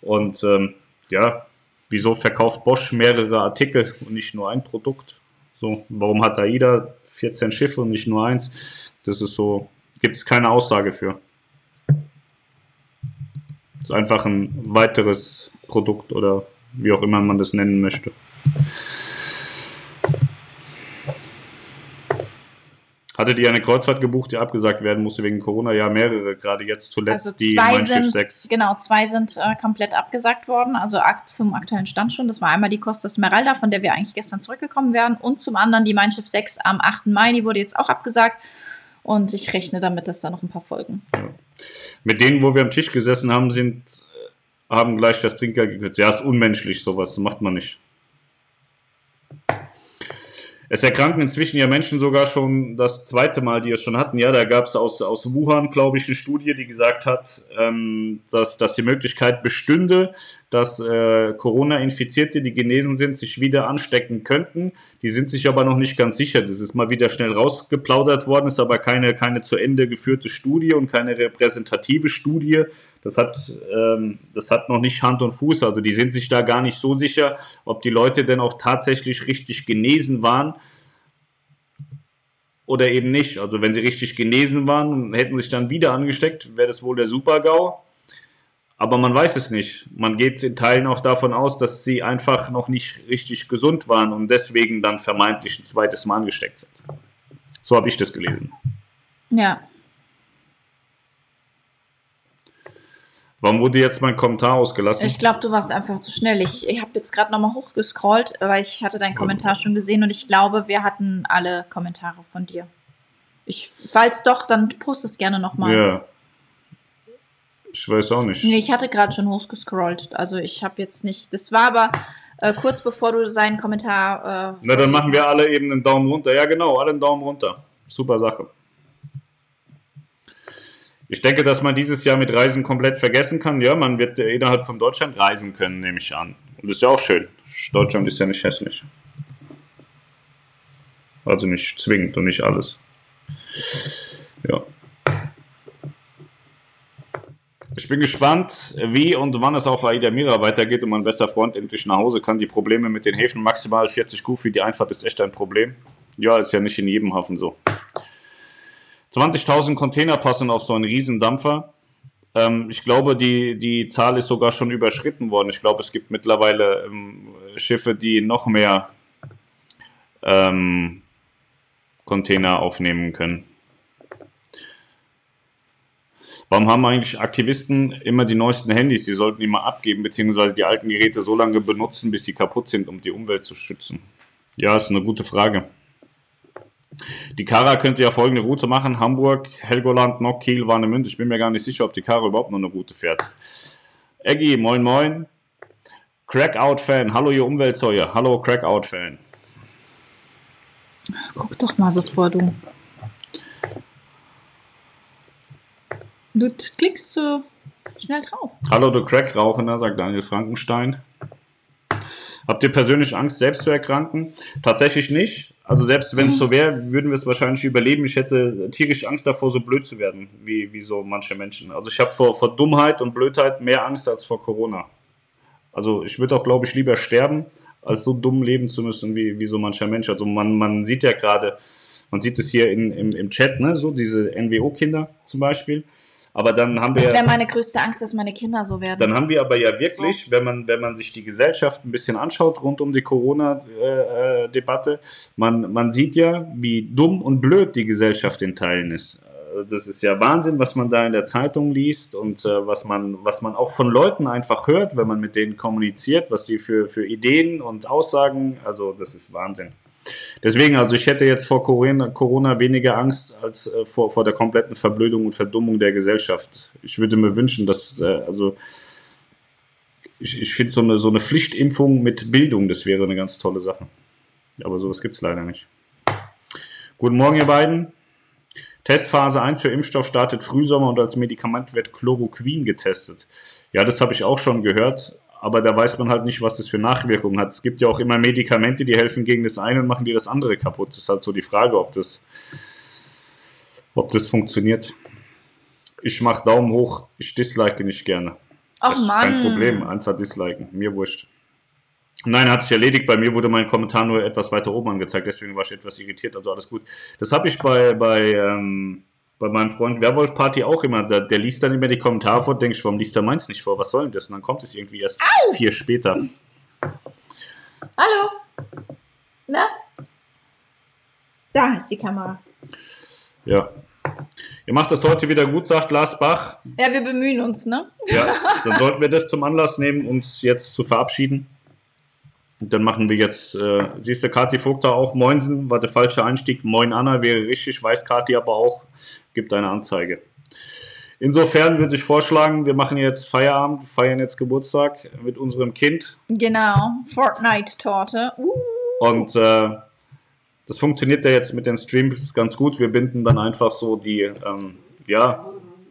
Und ähm, ja, wieso verkauft Bosch mehrere Artikel und nicht nur ein Produkt? So, warum hat AIDA 14 Schiffe und nicht nur eins? Das ist so, gibt es keine Aussage für. Das ist einfach ein weiteres Produkt oder wie auch immer man das nennen möchte. Hattet ihr eine Kreuzfahrt gebucht, die abgesagt werden musste wegen Corona? Ja, mehrere, gerade jetzt zuletzt Also die zwei Mein Schiff sind, 6. genau, zwei sind äh, komplett abgesagt worden, also akt, zum aktuellen Stand schon. Das war einmal die Costa Smeralda, von der wir eigentlich gestern zurückgekommen wären, und zum anderen die Mein Schiff 6 am 8. Mai, die wurde jetzt auch abgesagt. Und ich rechne damit, dass da noch ein paar folgen. Mit denen, wo wir am Tisch gesessen haben, sind, äh, haben gleich das Trinkgeld gekürzt. Ja, ist unmenschlich, sowas, macht man nicht. Es erkranken inzwischen ja Menschen sogar schon das zweite Mal, die es schon hatten. Ja, da gab es aus, aus Wuhan, glaube ich, eine Studie, die gesagt hat, ähm, dass, dass die Möglichkeit bestünde, dass äh, Corona-Infizierte, die genesen sind, sich wieder anstecken könnten. Die sind sich aber noch nicht ganz sicher. Das ist mal wieder schnell rausgeplaudert worden, ist aber keine, keine zu Ende geführte Studie und keine repräsentative Studie. Das hat, ähm, das hat noch nicht Hand und Fuß. Also die sind sich da gar nicht so sicher, ob die Leute denn auch tatsächlich richtig genesen waren oder eben nicht. Also wenn sie richtig genesen waren und hätten sich dann wieder angesteckt, wäre das wohl der Super-GAU. Aber man weiß es nicht. Man geht in Teilen auch davon aus, dass sie einfach noch nicht richtig gesund waren und deswegen dann vermeintlich ein zweites Mal angesteckt sind. So habe ich das gelesen. Ja, Warum wurde jetzt mein Kommentar ausgelassen? ich glaube, du warst einfach zu schnell. Ich, ich habe jetzt gerade nochmal hochgescrollt, weil ich hatte deinen Kommentar schon gesehen und ich glaube, wir hatten alle Kommentare von dir. Ich, falls doch, dann post es gerne nochmal. ja. Ich weiß auch nicht. Nee, ich hatte gerade schon hochgescrollt. Also ich habe jetzt nicht. Das war aber äh, kurz bevor du seinen Kommentar. Äh, Na, dann machen wir alle eben einen Daumen runter. Ja, genau, alle einen Daumen runter. Super Sache. Ich denke, dass man dieses Jahr mit Reisen komplett vergessen kann. Ja, man wird äh, innerhalb von Deutschland reisen können, nehme ich an. Und das ist ja auch schön. Deutschland ist ja nicht hässlich. Also nicht zwingend und nicht alles. Ja. Ich bin gespannt, wie und wann es auf Aida Mira weitergeht und mein bester Freund endlich nach Hause kann. Die Probleme mit den Häfen, maximal 40 Kuh für die Einfahrt ist echt ein Problem. Ja, ist ja nicht in jedem Hafen so. 20.000 Container passen auf so einen Riesendampfer. Ähm, ich glaube, die, die Zahl ist sogar schon überschritten worden. Ich glaube, es gibt mittlerweile ähm, Schiffe, die noch mehr ähm, Container aufnehmen können. Warum haben eigentlich Aktivisten immer die neuesten Handys? Die sollten mal abgeben, beziehungsweise die alten Geräte so lange benutzen, bis sie kaputt sind, um die Umwelt zu schützen. Ja, ist eine gute Frage. Die Kara könnte ja folgende Route machen: Hamburg, Helgoland, Nock, Kiel, Warnemünde. Ich bin mir gar nicht sicher, ob die Kara überhaupt noch eine Route fährt. Eggy, moin moin. Crackout-Fan, hallo ihr Umweltsäue. Hallo Crackout-Fan. Guck doch mal, bevor du. Du klickst so schnell drauf. Hallo du Crackrauchender, sagt Daniel Frankenstein. Habt ihr persönlich Angst, selbst zu erkranken? Tatsächlich nicht. Also selbst wenn es so wäre, würden wir es wahrscheinlich überleben. Ich hätte tierisch Angst davor, so blöd zu werden, wie, wie so manche Menschen. Also ich habe vor, vor Dummheit und Blödheit mehr Angst als vor Corona. Also ich würde auch, glaube ich, lieber sterben, als so dumm leben zu müssen, wie, wie so mancher Mensch. Also man, man sieht ja gerade, man sieht es hier in, im, im Chat, ne, so diese NWO-Kinder zum Beispiel aber dann haben wir. Das wäre meine größte Angst, dass meine Kinder so werden. Dann haben wir aber ja wirklich, so. wenn, man, wenn man sich die Gesellschaft ein bisschen anschaut rund um die Corona-Debatte, man, man sieht ja, wie dumm und blöd die Gesellschaft in Teilen ist. Das ist ja Wahnsinn, was man da in der Zeitung liest und äh, was, man, was man auch von Leuten einfach hört, wenn man mit denen kommuniziert, was die für, für Ideen und Aussagen, also das ist Wahnsinn. Deswegen, also ich hätte jetzt vor Corona, Corona weniger Angst als äh, vor, vor der kompletten Verblödung und Verdummung der Gesellschaft. Ich würde mir wünschen, dass, äh, also ich, ich finde so eine, so eine Pflichtimpfung mit Bildung, das wäre eine ganz tolle Sache. Aber sowas gibt es leider nicht. Guten Morgen, ihr beiden. Testphase 1 für Impfstoff startet Frühsommer und als Medikament wird Chloroquin getestet. Ja, das habe ich auch schon gehört aber da weiß man halt nicht, was das für Nachwirkungen hat. Es gibt ja auch immer Medikamente, die helfen gegen das eine und machen dir das andere kaputt. Das ist halt so die Frage, ob das, ob das funktioniert. Ich mache Daumen hoch, ich dislike nicht gerne. Ach das ist Mann. Kein Problem, einfach disliken, mir wurscht. Nein, hat sich erledigt. Bei mir wurde mein Kommentar nur etwas weiter oben angezeigt, deswegen war ich etwas irritiert, also alles gut. Das habe ich bei, bei ähm, bei meinem Freund Werwolf Party auch immer. Der, der liest dann immer die Kommentare vor, denke ich, warum liest er meins nicht vor? Was soll denn das? Und dann kommt es irgendwie erst Au! vier später. Hallo? Na? Da ist die Kamera. Ja. Ihr macht das heute wieder gut, sagt Lars Bach. Ja, wir bemühen uns, ne? Ja, dann sollten wir das zum Anlass nehmen, uns jetzt zu verabschieden. Und dann machen wir jetzt, äh, siehst du, Kati Vogt da auch, Moinsen, war der falsche Einstieg. Moin Anna wäre richtig, weiß Kati aber auch gibt eine Anzeige. Insofern würde ich vorschlagen, wir machen jetzt Feierabend, wir feiern jetzt Geburtstag mit unserem Kind. Genau, Fortnite-Torte. Uh. Und äh, das funktioniert ja jetzt mit den Streams ganz gut. Wir binden dann einfach so die, ähm, ja,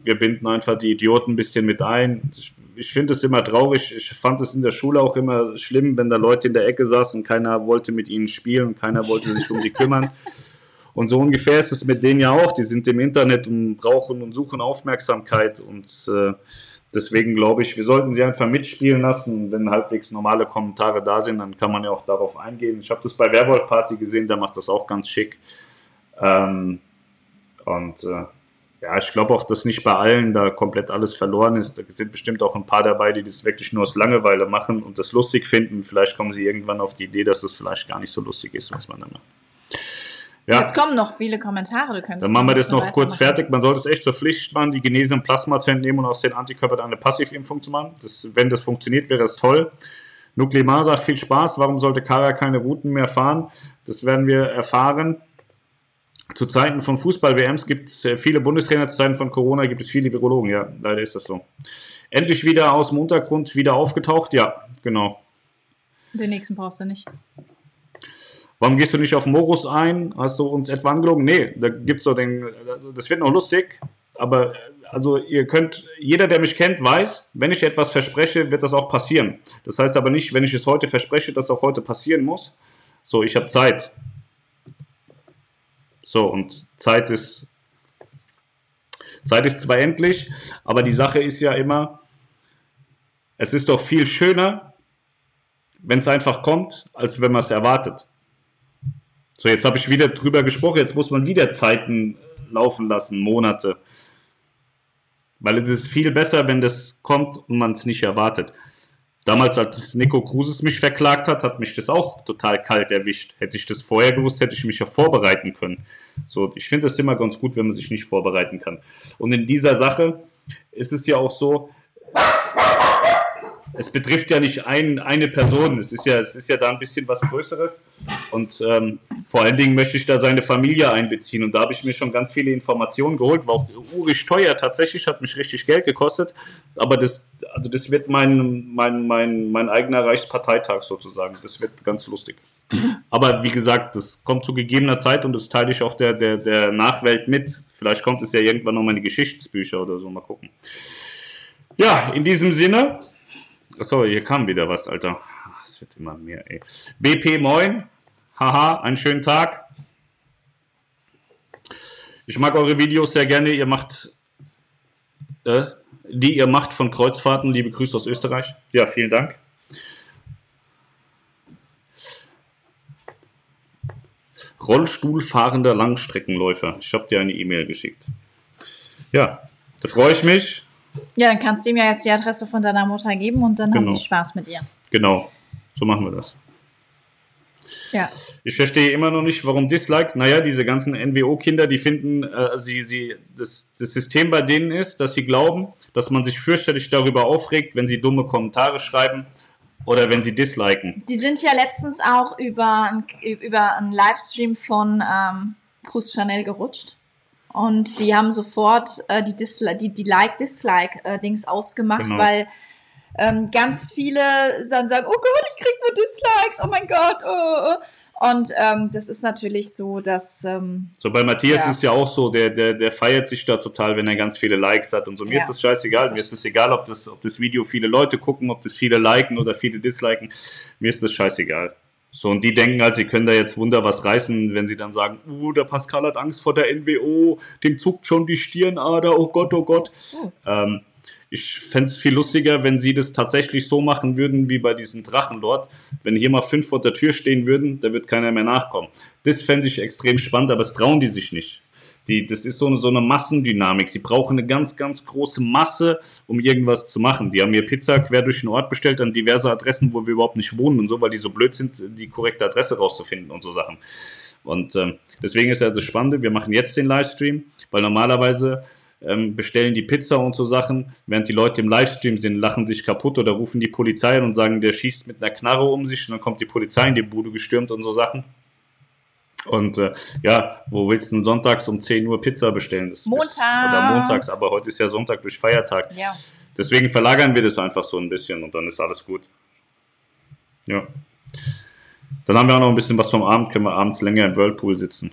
wir binden einfach die Idioten ein bisschen mit ein. Ich, ich finde es immer traurig. Ich fand es in der Schule auch immer schlimm, wenn da Leute in der Ecke saßen und keiner wollte mit ihnen spielen, keiner wollte sich um sie kümmern. Und so ungefähr ist es mit denen ja auch. Die sind im Internet und brauchen und suchen Aufmerksamkeit. Und äh, deswegen glaube ich, wir sollten sie einfach mitspielen lassen. Wenn halbwegs normale Kommentare da sind, dann kann man ja auch darauf eingehen. Ich habe das bei Werwolf Party gesehen, der macht das auch ganz schick. Ähm, und äh, ja, ich glaube auch, dass nicht bei allen da komplett alles verloren ist. Da sind bestimmt auch ein paar dabei, die das wirklich nur aus Langeweile machen und das lustig finden. Vielleicht kommen sie irgendwann auf die Idee, dass das vielleicht gar nicht so lustig ist, was man da macht. Ja. Jetzt kommen noch viele Kommentare. Du Dann machen wir das noch kurz fertig. Man sollte es echt zur Pflicht machen, die genesenen Plasma zu entnehmen und aus den Antikörpern eine Passivimpfung zu machen. Das, wenn das funktioniert, wäre das toll. Nuklear sagt viel Spaß. Warum sollte Kara keine Routen mehr fahren? Das werden wir erfahren. Zu Zeiten von Fußball-WMs gibt es äh, viele Bundestrainer, zu Zeiten von Corona gibt es viele Virologen. Ja, leider ist das so. Endlich wieder aus dem Untergrund wieder aufgetaucht. Ja, genau. Den nächsten brauchst du nicht. Warum gehst du nicht auf Morus ein? Hast du uns etwa angelogen? Nee, da gibt's doch den, das wird noch lustig, aber also ihr könnt, jeder, der mich kennt, weiß, wenn ich etwas verspreche, wird das auch passieren. Das heißt aber nicht, wenn ich es heute verspreche, dass auch heute passieren muss. So, ich habe Zeit. So, und Zeit ist, Zeit ist zwar endlich, aber die Sache ist ja immer, es ist doch viel schöner, wenn es einfach kommt, als wenn man es erwartet. So, jetzt habe ich wieder drüber gesprochen, jetzt muss man wieder Zeiten laufen lassen, Monate. Weil es ist viel besser, wenn das kommt und man es nicht erwartet. Damals, als Nico Kruses mich verklagt hat, hat mich das auch total kalt erwischt. Hätte ich das vorher gewusst, hätte ich mich ja vorbereiten können. So, ich finde es immer ganz gut, wenn man sich nicht vorbereiten kann. Und in dieser Sache ist es ja auch so, es betrifft ja nicht ein, eine Person, es ist ja, es ist ja da ein bisschen was Größeres. Und ähm, vor allen Dingen möchte ich da seine Familie einbeziehen. Und da habe ich mir schon ganz viele Informationen geholt. War auch urig teuer tatsächlich, hat mich richtig Geld gekostet. Aber das, also das wird mein, mein, mein, mein eigener Reichsparteitag sozusagen. Das wird ganz lustig. Aber wie gesagt, das kommt zu gegebener Zeit und das teile ich auch der, der, der Nachwelt mit. Vielleicht kommt es ja irgendwann nochmal in die Geschichtsbücher oder so. Mal gucken. Ja, in diesem Sinne. Achso, hier kam wieder was, Alter. Es wird immer mehr, ey. BP, moin. Haha, einen schönen Tag. Ich mag eure Videos sehr gerne. Ihr macht, äh, die ihr macht von Kreuzfahrten. Liebe Grüße aus Österreich. Ja, vielen Dank. Rollstuhlfahrender Langstreckenläufer. Ich habe dir eine E-Mail geschickt. Ja, da freue ich mich. Ja, dann kannst du ihm ja jetzt die Adresse von deiner Mutter geben und dann genau. haben die Spaß mit ihr. Genau, so machen wir das. Ja. Ich verstehe immer noch nicht, warum Dislike. Naja, diese ganzen NWO-Kinder, die finden, äh, sie, sie, das, das System bei denen ist, dass sie glauben, dass man sich fürchterlich darüber aufregt, wenn sie dumme Kommentare schreiben oder wenn sie disliken. Die sind ja letztens auch über, über einen Livestream von ähm, Cruz Chanel gerutscht. Und die haben sofort äh, die, Disli die, die Like-Dislike-Dings ausgemacht, genau. weil ähm, ganz viele dann sagen, oh Gott, ich krieg nur Dislikes, oh mein Gott. Oh, oh. Und ähm, das ist natürlich so, dass. Ähm, so bei Matthias ja. ist ja auch so, der, der, der feiert sich da total, wenn er ganz viele Likes hat und so. Mir ja. ist das scheißegal. Mir ist es egal, ob das, ob das Video viele Leute gucken, ob das viele liken oder viele disliken. Mir ist das scheißegal. So, und die denken halt, sie können da jetzt Wunder was reißen, wenn sie dann sagen, uh, der Pascal hat Angst vor der NWO, dem zuckt schon die Stirnader, oh Gott, oh Gott. Ähm, ich fände es viel lustiger, wenn sie das tatsächlich so machen würden wie bei diesen Drachen dort. Wenn hier mal fünf vor der Tür stehen würden, da wird keiner mehr nachkommen. Das fände ich extrem spannend, aber es trauen die sich nicht. Die, das ist so eine, so eine Massendynamik. Sie brauchen eine ganz, ganz große Masse, um irgendwas zu machen. Die haben mir Pizza quer durch den Ort bestellt an diverse Adressen, wo wir überhaupt nicht wohnen und so, weil die so blöd sind, die korrekte Adresse rauszufinden und so Sachen. Und ähm, deswegen ist ja das Spannende, wir machen jetzt den Livestream, weil normalerweise ähm, bestellen die Pizza und so Sachen, während die Leute im Livestream sind, lachen sich kaputt oder rufen die Polizei und sagen, der schießt mit einer Knarre um sich und dann kommt die Polizei in die Bude gestürmt und so Sachen. Und äh, ja, wo willst du denn sonntags um 10 Uhr Pizza bestellen? Das Montag. Oder montags, aber heute ist ja Sonntag durch Feiertag. Ja. Deswegen verlagern wir das einfach so ein bisschen und dann ist alles gut. Ja. Dann haben wir auch noch ein bisschen was vom Abend, können wir abends länger im Whirlpool sitzen.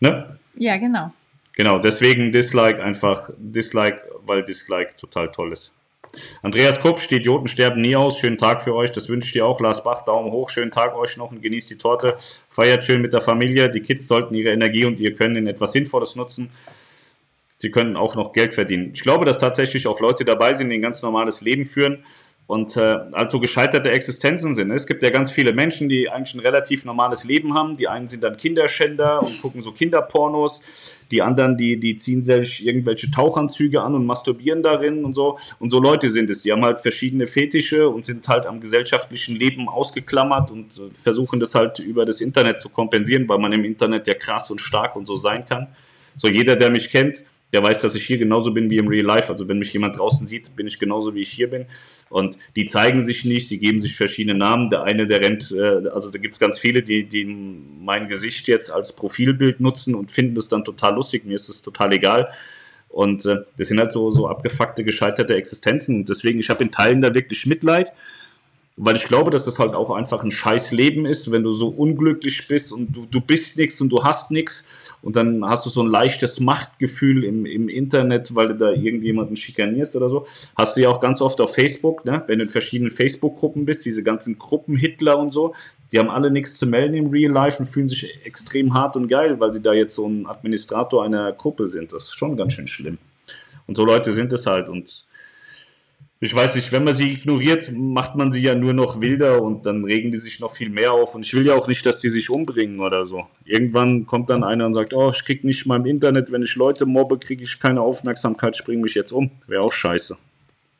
Ne? Ja, genau. Genau, deswegen Dislike einfach, Dislike, weil Dislike total toll ist. Andreas Kupsch, die Idioten sterben nie aus. Schönen Tag für euch, das wünsche ich dir auch. Lars Bach, Daumen hoch, schönen Tag euch noch und genießt die Torte. Feiert schön mit der Familie. Die Kids sollten ihre Energie und ihr Können in etwas Sinnvolles nutzen. Sie können auch noch Geld verdienen. Ich glaube, dass tatsächlich auch Leute dabei sind, die ein ganz normales Leben führen und äh, also gescheiterte Existenzen sind. Es gibt ja ganz viele Menschen, die eigentlich ein relativ normales Leben haben. Die einen sind dann Kinderschänder und gucken so Kinderpornos. Die anderen, die, die ziehen sich irgendwelche Tauchanzüge an und masturbieren darin und so. Und so Leute sind es. Die haben halt verschiedene Fetische und sind halt am gesellschaftlichen Leben ausgeklammert und äh, versuchen das halt über das Internet zu kompensieren, weil man im Internet ja krass und stark und so sein kann. So jeder, der mich kennt, der weiß, dass ich hier genauso bin wie im Real Life. Also wenn mich jemand draußen sieht, bin ich genauso wie ich hier bin. Und die zeigen sich nicht, sie geben sich verschiedene Namen. Der eine, der rennt, äh, also da gibt es ganz viele, die, die mein Gesicht jetzt als Profilbild nutzen und finden das dann total lustig. Mir ist das total egal. Und äh, das sind halt so, so abgefuckte, gescheiterte Existenzen. Und deswegen, ich habe in Teilen da wirklich Mitleid weil ich glaube, dass das halt auch einfach ein scheiß Leben ist, wenn du so unglücklich bist und du, du bist nichts und du hast nichts und dann hast du so ein leichtes Machtgefühl im, im Internet, weil du da irgendjemanden schikanierst oder so. Hast du ja auch ganz oft auf Facebook, ne? wenn du in verschiedenen Facebook-Gruppen bist, diese ganzen Gruppen Hitler und so, die haben alle nichts zu melden im Real Life und fühlen sich extrem hart und geil, weil sie da jetzt so ein Administrator einer Gruppe sind. Das ist schon ganz schön schlimm. Und so Leute sind es halt und ich weiß nicht, wenn man sie ignoriert, macht man sie ja nur noch wilder und dann regen die sich noch viel mehr auf. Und ich will ja auch nicht, dass die sich umbringen oder so. Irgendwann kommt dann einer und sagt, oh, ich krieg nicht mal im Internet, wenn ich Leute mobbe, kriege ich keine Aufmerksamkeit, spring mich jetzt um. Wäre auch scheiße.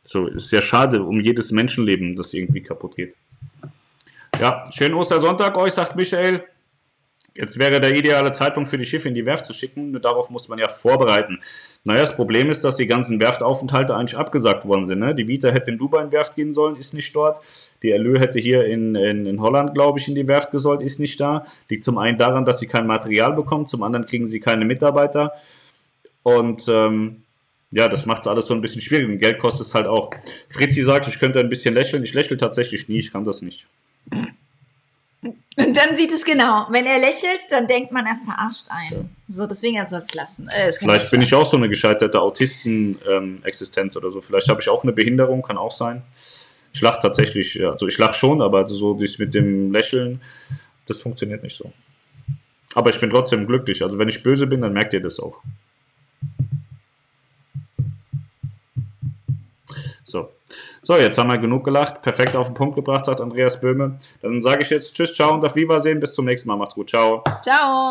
So, ist ja schade um jedes Menschenleben, das irgendwie kaputt geht. Ja, schönen Ostersonntag euch, sagt Michael. Jetzt wäre der ideale Zeitpunkt für die Schiffe in die Werft zu schicken, nur darauf muss man ja vorbereiten. Naja, das Problem ist, dass die ganzen Werftaufenthalte eigentlich abgesagt worden sind. Ne? Die Vita hätte in Dubai in Werft gehen sollen, ist nicht dort. Die Erlö hätte hier in, in, in Holland, glaube ich, in die Werft gesollt, ist nicht da. Liegt zum einen daran, dass sie kein Material bekommen, zum anderen kriegen sie keine Mitarbeiter. Und ähm, ja, das macht es alles so ein bisschen schwierig. Und Geld kostet es halt auch. Fritzi sagt, ich könnte ein bisschen lächeln. Ich lächle tatsächlich nie, ich kann das nicht. Und dann sieht es genau. Wenn er lächelt, dann denkt man, er verarscht einen. So, deswegen er soll es lassen. Äh, Vielleicht bin ich auch so eine gescheiterte Autisten-Existenz ähm, oder so. Vielleicht habe ich auch eine Behinderung, kann auch sein. Ich lache tatsächlich, also ich lache schon, aber so dies mit dem Lächeln, das funktioniert nicht so. Aber ich bin trotzdem glücklich. Also wenn ich böse bin, dann merkt ihr das auch. So. So, jetzt haben wir genug gelacht. Perfekt auf den Punkt gebracht, sagt Andreas Böhme. Dann sage ich jetzt Tschüss, ciao und auf Wiedersehen. Bis zum nächsten Mal. Macht's gut. Ciao. Ciao.